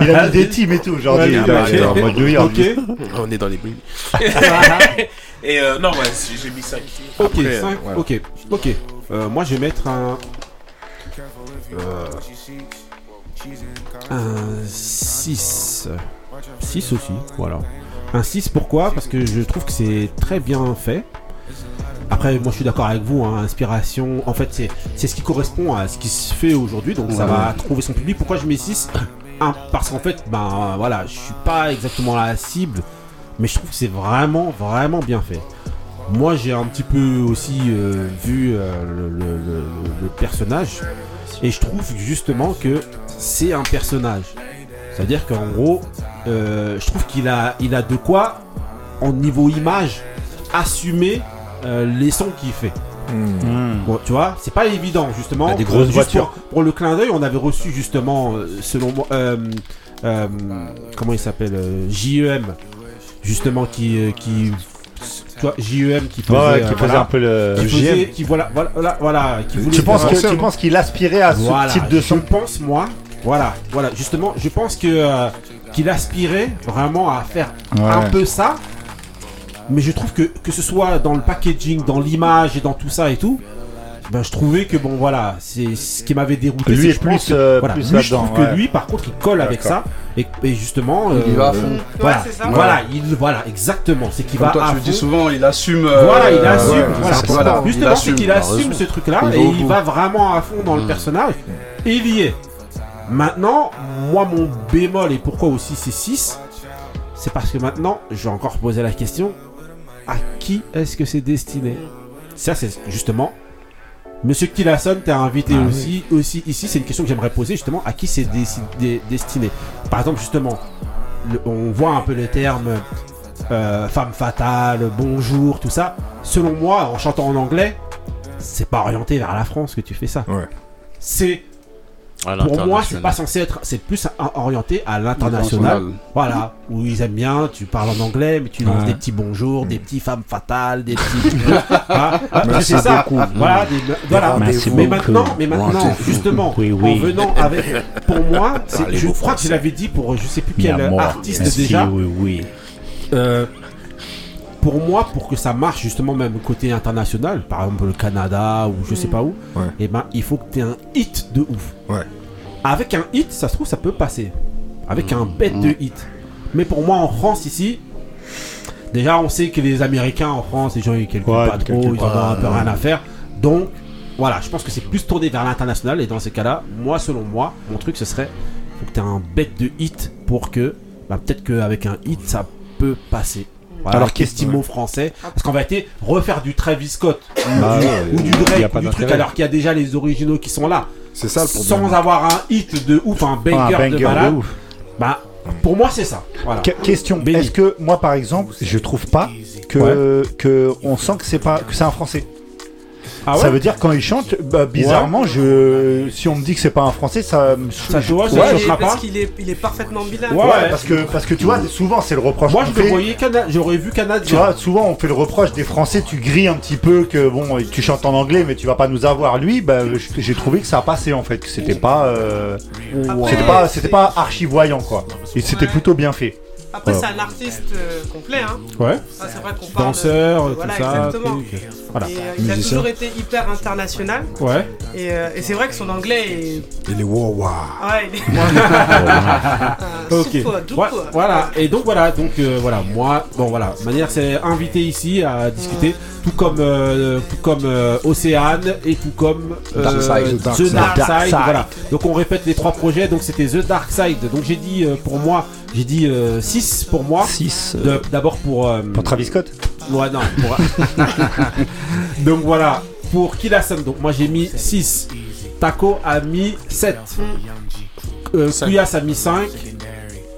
Il a mis des teams et tout aujourd'hui. Ouais. On est dans les bulles. et euh, non, ouais, j'ai mis 5. Ok, Après, cinq, voilà. ok, ok. Euh, moi je vais mettre un. euh, un 6. 6 aussi, voilà. Un 6 pourquoi? Parce que je trouve que c'est très bien fait. Après, moi je suis d'accord avec vous, hein, inspiration, en fait c'est ce qui correspond à ce qui se fait aujourd'hui, donc ça va trouver son public. Pourquoi je mets 6 un- parce qu'en fait, ben voilà, je suis pas exactement la cible, mais je trouve que c'est vraiment, vraiment bien fait. Moi, j'ai un petit peu aussi euh, vu euh, le, le- le- le personnage, et je trouve justement que c'est un personnage. C'est-à-dire qu'en gros, euh, je trouve qu'il a, il a de quoi, en niveau image, assumer euh, les sons qu'il fait. Bon, tu vois, c'est pas évident justement. Il y a des Pour- grosses juste voitures. Pour, pour le clin d'œil, on avait reçu justement, selon moi, euh, euh, comment il s'appelle, JEM, justement qui, qui, tu vois, JEM qui faisait, Ouais, qui euh, faisait voilà, un peu le- qui faisait- JM. qui voilà, voilà, voilà, qui voulait Tu penses faire que- un- tu penses qu'il aspirait à ce Voilà, type de son Je pense moi, voilà, voilà, justement, je pense que euh, qu'il aspirait vraiment à faire Ouais. un peu ça, mais je trouve que que ce soit dans le packaging, dans l'image et dans tout ça et tout. Ben, je trouvais que bon voilà, c'est ce qui m'avait dérouté. Lui est plus, que, euh, voilà, plus lui, je trouve que lui, par contre, il colle avec ça et, et justement, Il va à fond. Voilà, Ouais, c'est ça. voilà, Ouais. il, voilà, exactement, c'est qu'il va toi, à tu le dis fond. souvent, il assume. euh, Voilà, il assume. ouais, voilà. c'est voilà, il Justement, c'est qu'il assume ce truc-là Il va et il va vraiment à fond dans le Mm. personnage. Et il y est. Maintenant, moi, mon bémol et pourquoi aussi c'est 6, c'est parce que maintenant, je vais encore poser la question à qui est-ce que c'est destiné? Ça, c'est justement. Monsieur Killasson, t'es invité Ah aussi, aussi ici. C'est une question que j'aimerais poser justement à qui c'est destiné. Par exemple, justement, le- on voit un peu les termes euh, femme fatale, bonjour, tout ça. Selon moi, en chantant en anglais, c'est pas orienté vers la France que tu fais ça. C'est À pour moi, c'est pas censé être, c'est plus orienté à l'international. International. Voilà, où ils aiment bien, tu parles en anglais, mais tu lances Ouais. des petits bonjours, des petits femmes fatales, des petits. Ah, ah, Merci c'est ça. beaucoup. Voilà, des- voilà. Merci mais beaucoup. maintenant, mais maintenant, justement, Oui, oui. en venant avec, pour moi, je crois que je l'avais dit pour je sais plus quel artiste Merci, déjà. oui, oui. Euh, pour moi, pour que ça marche justement même côté international, par exemple le Canada ou je sais pas où, Ouais. et ben il faut que tu aies un hit de ouf. Ouais. Avec un hit, ça se trouve ça peut passer. Avec un bête de hit. Mais pour moi en France ici, déjà on sait que les Américains en France, les gens ils calculent Ouais, pas trop, ils en ont pas, un peu rien à faire. Donc voilà, je pense que c'est plus tourné vers l'international et dans ces cas-là, moi selon moi, mon truc ce serait faut que tu aies un bête de hit pour que bah, peut-être qu'avec un hit ça peut passer. Voilà, Alors, qu'estime français Parce qu'en vérité, refaire du Travis Scott ou, Bah du, ouais, ou du Drake pas ou du truc alors qu'il y a déjà les originaux qui sont là. C'est ça le problème. Sans avoir un hit de ouf, un banger, Ah, un banger de ouf. Bah, pour moi c'est ça. Voilà. Que- question est-ce que moi par exemple je trouve pas que, que on sent que c'est pas que c'est un français Ah ça veut dire quand il chante bah, bizarrement je si on me dit que c'est pas un français ça me Ça ça Ouais, choquera parce pas qu'il est, il est parfaitement bilingue. Ouais, Ouais, parce que parce que tu vois souvent c'est le reproche Moi je voyais Cana- j'aurais vu tu canadien. vois, souvent on fait le reproche des Français, tu grilles un petit peu que bon, tu chantes en anglais, mais tu vas pas nous avoir. Lui, bah, j'ai trouvé que ça a passé en fait, que c'était pas, euh, Après, c'était pas, c'était pas archi voyant quoi. Et c'était plutôt bien fait. Après, Ouais. c'est un artiste euh, complet. Hein. Ouais. C'est vrai qu'on parle. Danseur, tout voilà, ça. exactement. truc. Voilà. Et euh, il a toujours été hyper international. Ouais. Et, euh, et c'est vrai que son anglais est. Il est wow wow. Ouais, il est. Euh, Ok. super, Ouais, voilà. Et donc voilà. Donc euh, voilà. Moi, bon voilà. Manière, c'est invité ici à discuter, tout comme euh, tout comme euh, Océane et tout comme euh, Dark Side. The Dark Dark, Side. Dark Side. Side. Voilà. Donc on répète les trois projets. Donc c'était The Dark Side. Donc j'ai dit euh, pour moi, j'ai dit 6 pour moi. 6 De- D'abord pour euh, pour Travis Scott. Ouais, non. pour- donc voilà. Pour Killasan, donc moi j'ai mis 6. Taco a mis 7. Euh, Kuyas a mis 5.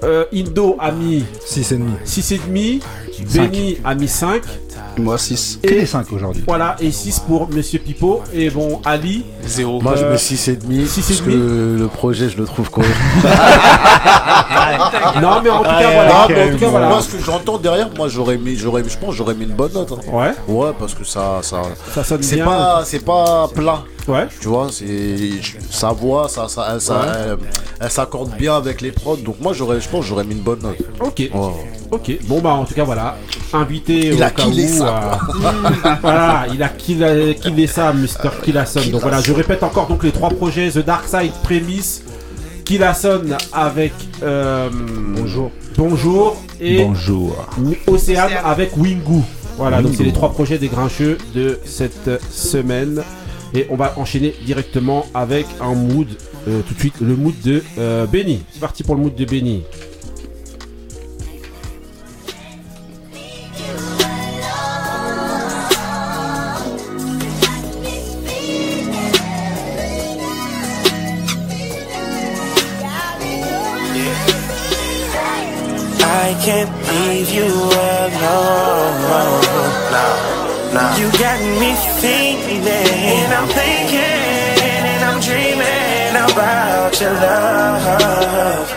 Euh, Indo a mis 6,5. 6,5. Benny a mis 5. Moi 6. Que Et des 5 aujourd'hui? voilà, et 6 pour Monsieur Pipo. Et bon, Ali. Zéro. Moi, je Euh, mets 6,5 six et parce demi. que le projet, je le trouve cool. Non, mais en tout cas, voilà. ok, en tout cas, bon. voilà. Moi, ce que j'entends derrière, moi, j'aurais mis, j'aurais, je pense, que j'aurais mis une bonne note. hein. Ouais, Ouais, parce que ça, ça, ça sonne c'est bien. pas, c'est pas plat. Ouais. Tu vois, c'est sa voix, ça, ça, elle, ça- Ouais. elle- elle s'accorde bien avec les prods. Donc moi, j'aurais, je pense, que j'aurais mis une bonne note. Ok. Ok, bon bah en tout cas voilà, invité Il au a cas killé où, ça, euh, voilà, il a killé, killé ça, Mr. Killasson. Donc voilà, je répète encore donc les trois projets The Dark Side, Prémisse, Killasson avec euh, Bonjour, Bonjour et Bonjour. Océane avec Wingu. Voilà, donc c'est les trois projets des grincheux de cette semaine. Et on va enchaîner directement avec un mood euh, tout de suite le mood de euh, Benny. C'est parti pour le mood de Benny. I can't leave you nah. You got me thinking, and I'm thinking, and I'm dreaming about your love.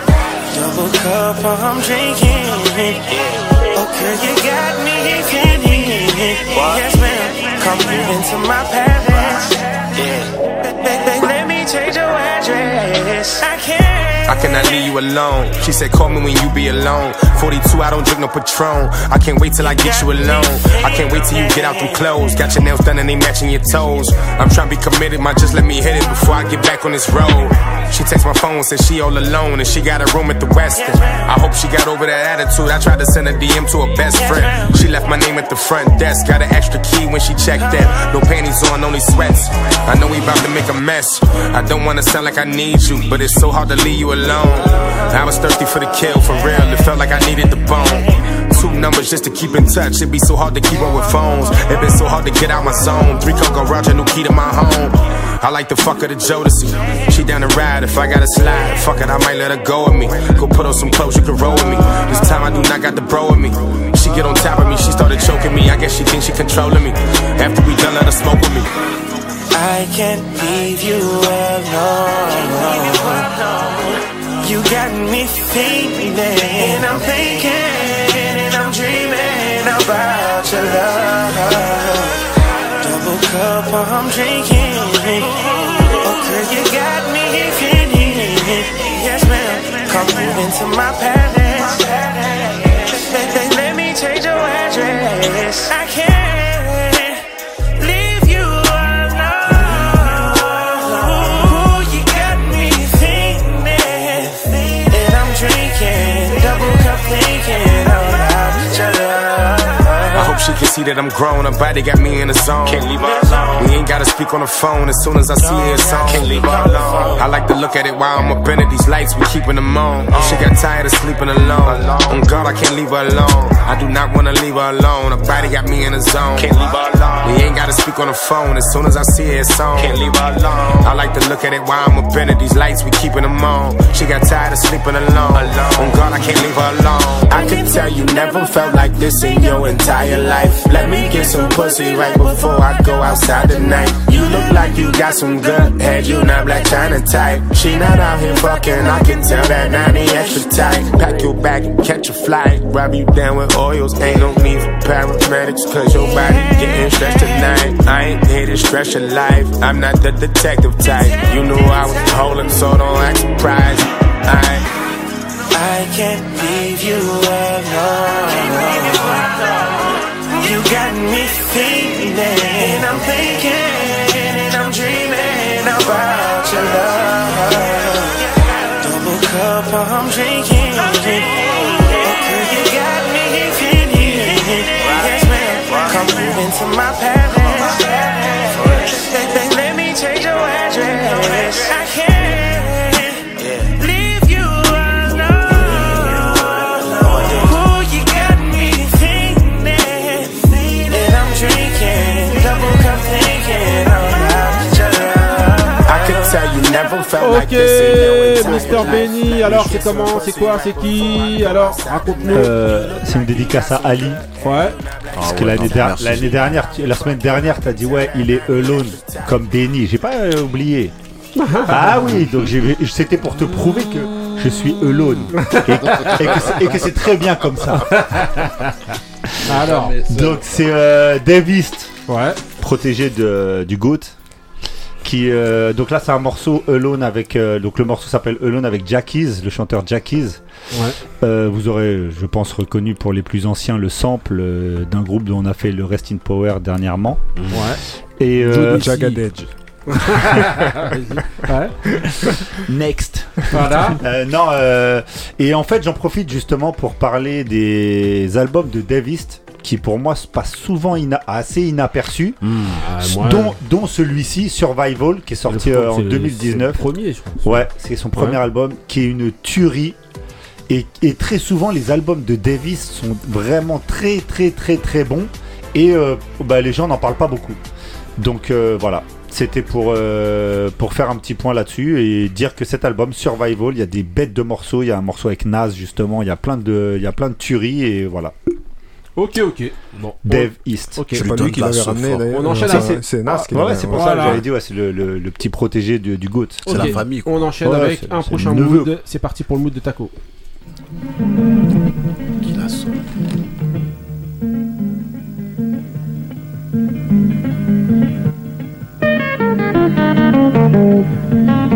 Double cup, I'm drinking. Oh, okay, you got me feeling. Yes, ma'am. Come into my palace. Yeah. Let me change your address. I can't. I cannot leave you alone. She said, call me when you be alone. 42, I don't drink no Patron. I can't wait till I get you alone. I can't wait till you get out them clothes. Got your nails done and they matching your toes. I'm trying to be committed, my just let me hit it before I get back on this road. She texts my phone, says she all alone and she got a room at the Westin. I hope she got over that attitude. I tried to send a DM to her best friend. She left my name at the front desk. Got an extra key when she checked in. No panties on, only sweats. I know we about to make a mess. I don't wanna sound like I need you, but it's so hard to leave you alone. I was thirsty for the kill, for real. It felt like I needed the bone. Two numbers just to keep in touch. It'd be so hard to keep up with phones. It been so hard to get out my zone. Three Coco Roger, new key to my home. I like the fuck of the Jodeci. She down the ride if I gotta slide. Fuck it, I might let her go with me. Go put on some clothes, you can roll with me. This time I do not got the bro with me. She get on top of me, she started choking me. I guess she thinks she controlling me. After we done, let her smoke with me. I can't leave you alone. You got me thinking, and I'm thinking, and I'm dreaming about your love. Double cup, I'm drinking. Oh, okay, you got me feeling. Yes, ma'am. Come move into my palace. Baby, let me change your address. I can't see that I'm grown. Her body got me in the zone. Can't leave her alone. We ain't gotta speak on the phone. As soon as I see her, it's on. Can't leave her alone. I like to look at it while I'm up in it. These lights, we keeping them on. She got tired of sleeping alone. On God, I can't leave her alone. I do not wanna leave her alone. Her body got me in the zone. Can't leave her alone. We ain't gotta speak on the phone. As soon as I see her, it's on. Can't leave her alone. I like to look at it while I'm up in it. These lights, we keeping them on. She got tired of sleeping alone. On God, I can't leave her alone. I can tell you never felt like this in your entire life. Let me get some pussy right before I go outside tonight. You look like you got some good head, you not black China type. She not out here fucking, I can tell that 90 extra tight. Pack your bag and catch a flight. Rob you down with oils. Ain't no need for paramedics, cause your body getting stretched tonight. I ain't here to stress your life. I'm not the detective type. You knew I was holding, so don't act surprised. I I can't leave you alone. Got me thinking, and I'm thinking, and I'm dreaming about your love. Double cup, I'm drinking. Oh, okay, you got me feeling. Come move into my palace. Ok, life. Benny, alors c'est comment, c'est quoi, c'est qui Alors, raconte-nous. Euh, c'est une dédicace à Ali. Ouais. Parce que ouais, l'année non, der- merci. l'année dernière, tu- la semaine dernière, t'as dit ouais, il est alone comme Benny. J'ai pas euh, oublié. ah oui, donc j'ai- c'était pour te prouver que je suis alone et, et que c'est- et que c'est très bien comme ça. Alors, Donc c'est euh, Davis, ouais. protégé de, du GOAT. Qui, euh, donc là c'est un morceau Alone avec euh, donc le morceau s'appelle Alone avec Jackies, le chanteur Jackies. Ouais. Euh, vous aurez, je pense, reconnu pour les plus anciens le sample euh, d'un groupe dont on a fait le Rest in Power dernièrement. Ouais. Et euh, Jagged Edge. Ouais. next. Voilà. Euh, non, euh, et en fait, j'en profite justement pour parler des albums de Davist qui pour moi se passe souvent ina- assez inaperçus, Ah, moi, dont, dont celui-ci, Survival, qui est sorti euh, en c'est le- 2019. c'est le premier, je crois. Ouais, c'est son premier Ouais. album, qui est une tuerie. Et, et très souvent, les albums de Davis sont vraiment très, très, très, très bons. Et euh, bah, les gens n'en parlent pas beaucoup. Donc euh, voilà, c'était pour, euh, pour faire un petit point là-dessus et dire que cet album, Survival, il y a des bêtes de morceaux. Il y a un morceau avec Nas, justement. Il y a plein de, il y a plein de tueries. Et voilà. Ok, ok. Bon. Dave East. Ok. C'est pas lui qui l'avait ramené d'ailleurs. On enchaîne avec- C'est Nas qui Ouais, l'avait ouais, c'est pour Voilà. ça que j'avais dit, ouais, c'est le, le- le petit protégé du, du GOAT. C'est la famille. quoi. On enchaîne Ouais, avec c'est- un c'est prochain mood. C'est parti pour le mood de Taco. Qui la sort. Ok,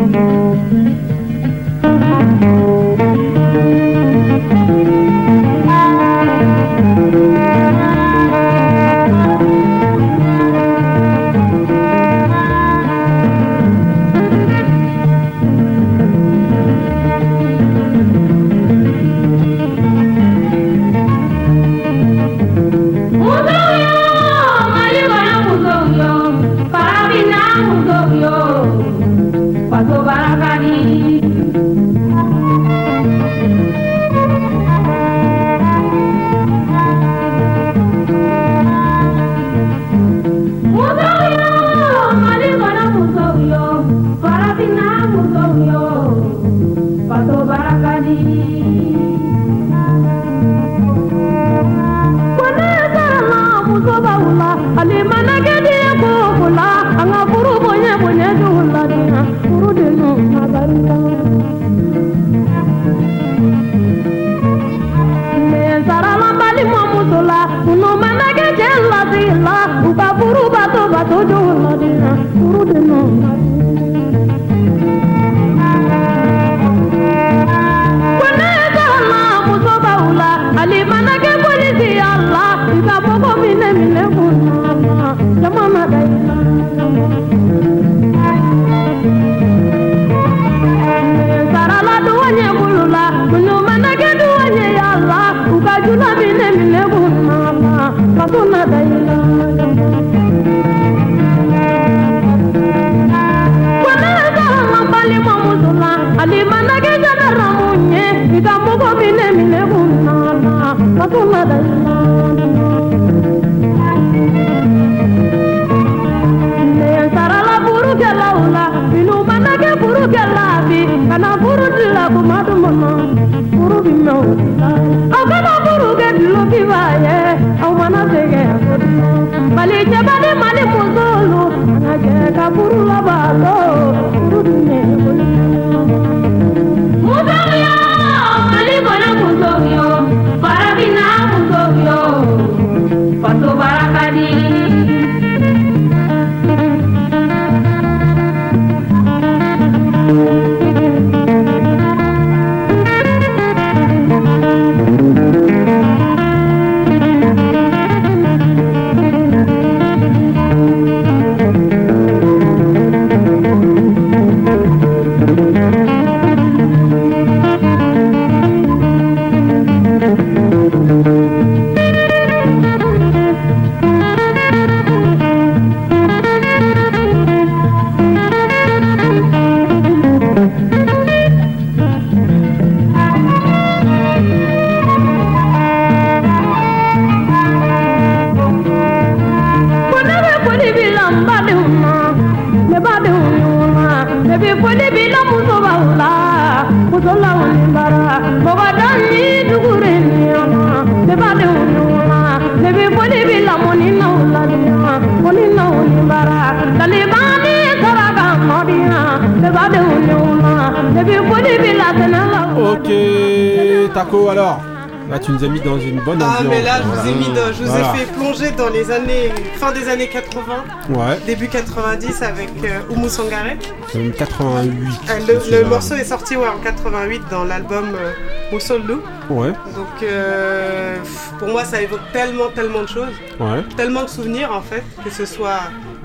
80, Ouais, début 90 avec euh, Oumou Sangaré. euh, 88. Euh, le, le morceau est sorti ouais, en 88 dans l'album euh, Moussol Lou. Ouais, Donc euh, pour moi ça évoque tellement tellement de choses, ouais, tellement de souvenirs en fait, que ce soit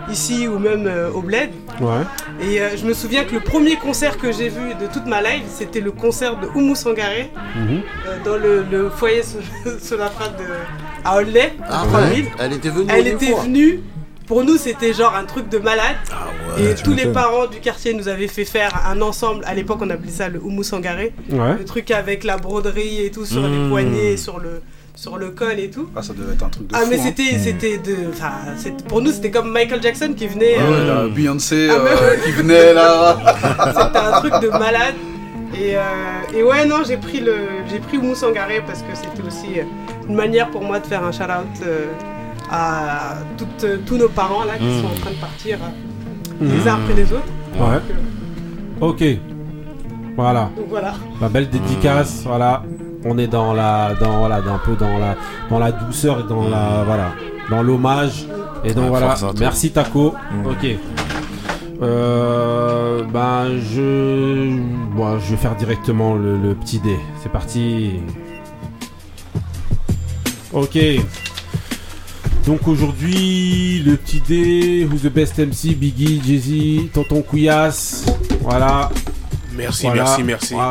ici ou même euh, au bled. Ouais. Et euh, je me souviens que le premier concert que j'ai vu de toute ma life, c'était le concert de Oumou Sangaré euh, dans le, le foyer so- Solafra de à Aulnay, Ah ouais, 2000. elle était venue Elle une était fois. venue. Pour nous, c'était genre un truc de malade. ouais, et tous les parents du quartier nous avaient fait faire un ensemble. À l'époque, on appelait ça le Oumou Sangaré. Ouais. Le truc avec la broderie et tout sur les Mmh. poignets, sur le, sur le col et tout. Ah, ça devait être un truc de Ah, fou, mais hein. c'était, c'était de. Enfin, pour nous, c'était comme Michael Jackson qui venait. Ouais, euh, la Beyoncé Ah, euh, qui venait là. C'était un truc de malade. Et, euh, et ouais, non, j'ai pris le, j'ai pris Oumou Sangaré parce que c'était aussi une manière pour moi de faire un shout-out euh, à toutes, euh, tous nos parents là qui Mm. sont en train de partir euh, Mm. les uns après les autres. Ouais. Donc, Ok. Voilà. Donc voilà. Ma belle dédicace, voilà. On est dans la, dans voilà, un peu dans la, dans la douceur et dans la, voilà, dans l'hommage. Et donc Ouais, voilà. Merci Taco. Ok. Euh, ben je, moi, je vais faire directement le, le petit dé. C'est parti. Ok. Donc aujourd'hui, le petit dé, Who's the best MC, Biggie, Jay-Z, Tonton Couillasse. Voilà. Merci, merci, merci. Ouais.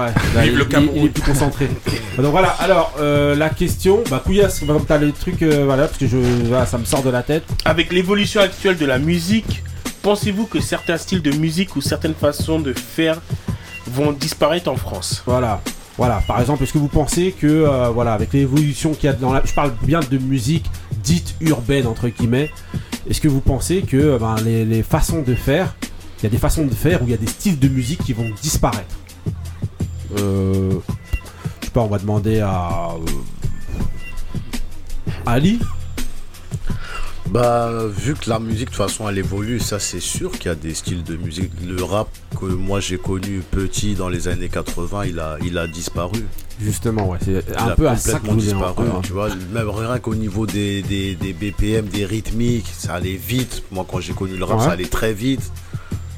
Vive le il- il- Cameroun. Il est plus concentré. Donc voilà, alors euh, la question, bah Couillasse, comme t'as les trucs, euh, voilà, parce que je, voilà, ça me sort de la tête. Avec l'évolution actuelle de la musique, pensez-vous que certains styles de musique ou certaines façons de faire vont disparaître en France? Voilà. Voilà, par exemple, est-ce que vous pensez que, euh, voilà, avec l'évolution qu'il y a dans la. Je parle bien de musique dite urbaine, entre guillemets. Est-ce que vous pensez que euh, ben, les, façons de faire, il y a des façons de faire où il y a des styles de musique qui vont disparaître? Euh, Je sais pas, on va demander à. euh, Ali Bah, vu que la musique, de toute façon, elle évolue, ça c'est sûr qu'il y a des styles de musique. Le rap que moi j'ai connu petit dans les années 80, il a, il a disparu. Justement, ouais, c'est Il un a peu à ça que complètement disparu, tu vois. Même rien qu'au niveau des, des, des BPM, des rythmiques, ça allait vite. Moi, quand j'ai connu le rap, Ouais. ça allait très vite.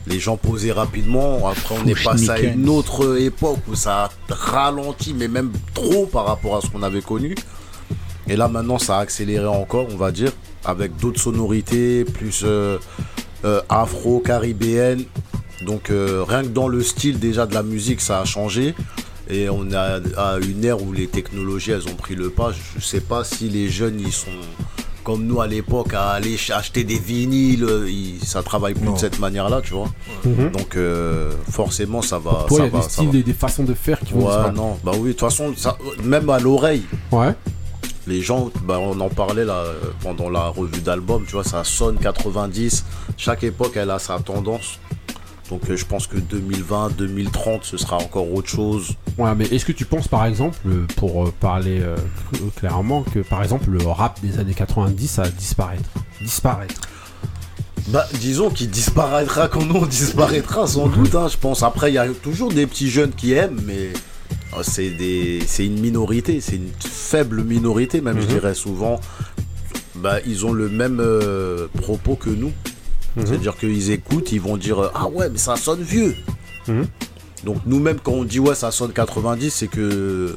Les gens posaient rapidement. Après, on est passé à une autre époque où ça a ralenti, mais même trop par rapport à ce qu'on avait connu. Et là, maintenant, ça a accéléré encore, on va dire, avec d'autres sonorités, plus euh, euh, afro-caribéennes. Donc, euh, rien que dans le style déjà de la musique, ça a changé. Et on a à une ère où les technologies, elles ont pris le pas. Je sais pas si les jeunes, ils sont comme nous à l'époque à aller ch- acheter des vinyles. Ils, ça travaille plus Non. de cette manière-là, tu vois. Mhm. Donc, euh, forcément, ça va. Toi, ça il y a va, des styles et des façons de faire qui vont Ouais, non, bah oui, de toute façon, ça- même à l'oreille. Ouais. Les gens, bah, on en parlait là euh, pendant la revue d'album, tu vois, ça sonne 90. Chaque époque, elle a sa tendance. Donc euh, je pense que 2020, 2030, ce sera encore autre chose. Ouais, mais est-ce que tu penses par exemple, euh, pour parler euh, cl- clairement, que par exemple le rap des années 90 ça va disparaître? Disparaître. Bah, disons qu'il disparaîtra quand on disparaîtra sans doute, hein, je pense. Après, il y a toujours des petits jeunes qui aiment, mais c'est des, c'est une minorité, c'est une faible minorité, même je Mhm. dirais souvent. Bah, ils ont le même euh, propos que nous. Mhm. C'est-à-dire qu'ils écoutent, ils vont dire euh, Ah ouais, mais ça sonne vieux. Mhm. Donc, nous-mêmes, quand on dit Ouais, ça sonne 90, c'est que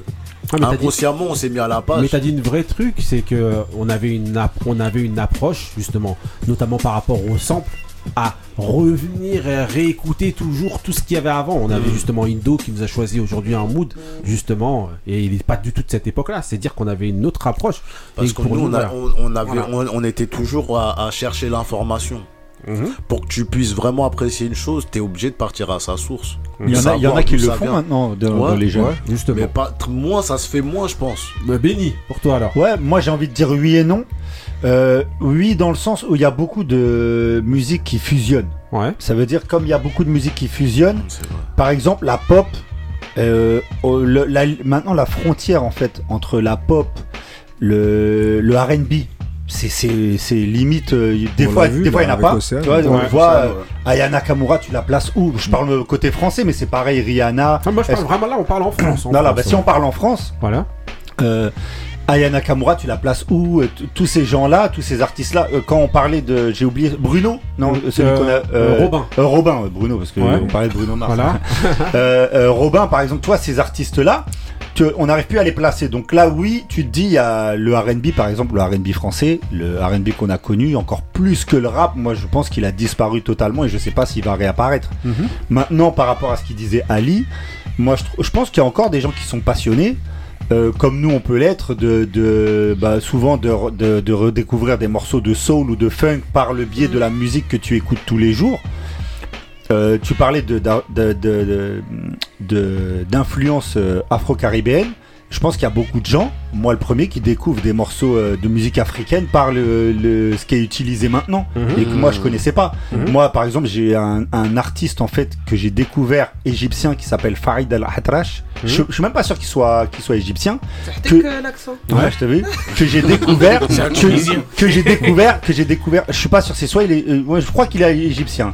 Ah, dit- inconsciemment, on s'est mis à la page. Mais t'as dit une vraie truc, c'est que euh, on avait une on avait une approche justement, notamment par rapport au sample, à revenir et à réécouter toujours tout ce qu'il y avait avant. On avait Mhm. justement Indo qui nous a choisi aujourd'hui un mood justement, et il n'est pas du tout de cette époque-là. C'est dire qu'on avait une autre approche. Parce que pour nous, on, a- voilà. on- on avait, Voilà. on, on était toujours à, à chercher l'information. Mhm. Pour que tu puisses vraiment apprécier une chose, tu es obligé de partir à sa source. Il y en a- il y en a Savoir qui le font vient. maintenant, dans- dans les jeunes. Justement. Mais pas, moins, ça se fait moins, je pense. Bah, béni, pour toi alors. Ouais, moi j'ai envie de dire oui et non. Euh, oui, dans le sens où il y a beaucoup de musique qui fusionne. Ouais. Ça veut dire comme il y a beaucoup de musique qui fusionne. Par exemple, la pop. euh, le- la- maintenant, la frontière en fait entre la pop, le, le R&B, c'est c'est c'est limite. euh, des On fois, vu, des fois, il n'y en a pas. Océane. Tu vois, on Ouais, le voit. Océane, euh, Aya Nakamura, tu la places où? Je parle côté français, mais c'est pareil. Rihanna. Ah, moi je parle vraiment là, on parle en France. en Non, là, bah, si ouais. on parle en France, Voilà. euh, Aya Nakamura, tu la places où Euh, Tous ces gens-là, tous ces artistes-là, euh, quand on parlait de. J'ai oublié. Bruno Non, Euh, celui qu'on a. euh, Robin. Robin, Bruno, parce qu'on Ouais. parlait de Bruno Mars. Voilà. Robin, par exemple, toi, ces artistes-là, on n'arrive plus à les placer. Donc là, oui, tu te dis, il y a le R&B par exemple, le R&B français, le R&B qu'on a connu, encore plus que le rap. Moi, je pense qu'il a disparu totalement et je sais pas s'il va réapparaître. Mhm. Maintenant, par rapport à ce qu'il disait Ali, moi, je pense qu'il y a encore des gens qui sont passionnés. Euh, comme nous on peut l'être, de, de bah, souvent de, re- de- de redécouvrir des morceaux de soul ou de funk par le biais de la musique que tu écoutes tous les jours. Euh, tu parlais d'influence euh, afro-caribéenne. Je pense qu'il y a beaucoup de gens, moi le premier, qui découvrent des morceaux euh, de musique africaine par le, le- ce qui est utilisé maintenant Mhm. et que moi je connaissais pas. Mhm. Moi par exemple, j'ai un, un artiste en fait que j'ai découvert égyptien qui s'appelle Farid Al Hatrash. Mhm. Je, je suis même pas sûr qu'il soit qu'il soit égyptien. Que- que l'accent. Ouais, je t'ai vu. Que j'ai découvert. C'est un que, que j'ai découvert. Que j'ai découvert. Je suis pas sûr. C'est soit il est. euh, ouais, je crois qu'il est égyptien.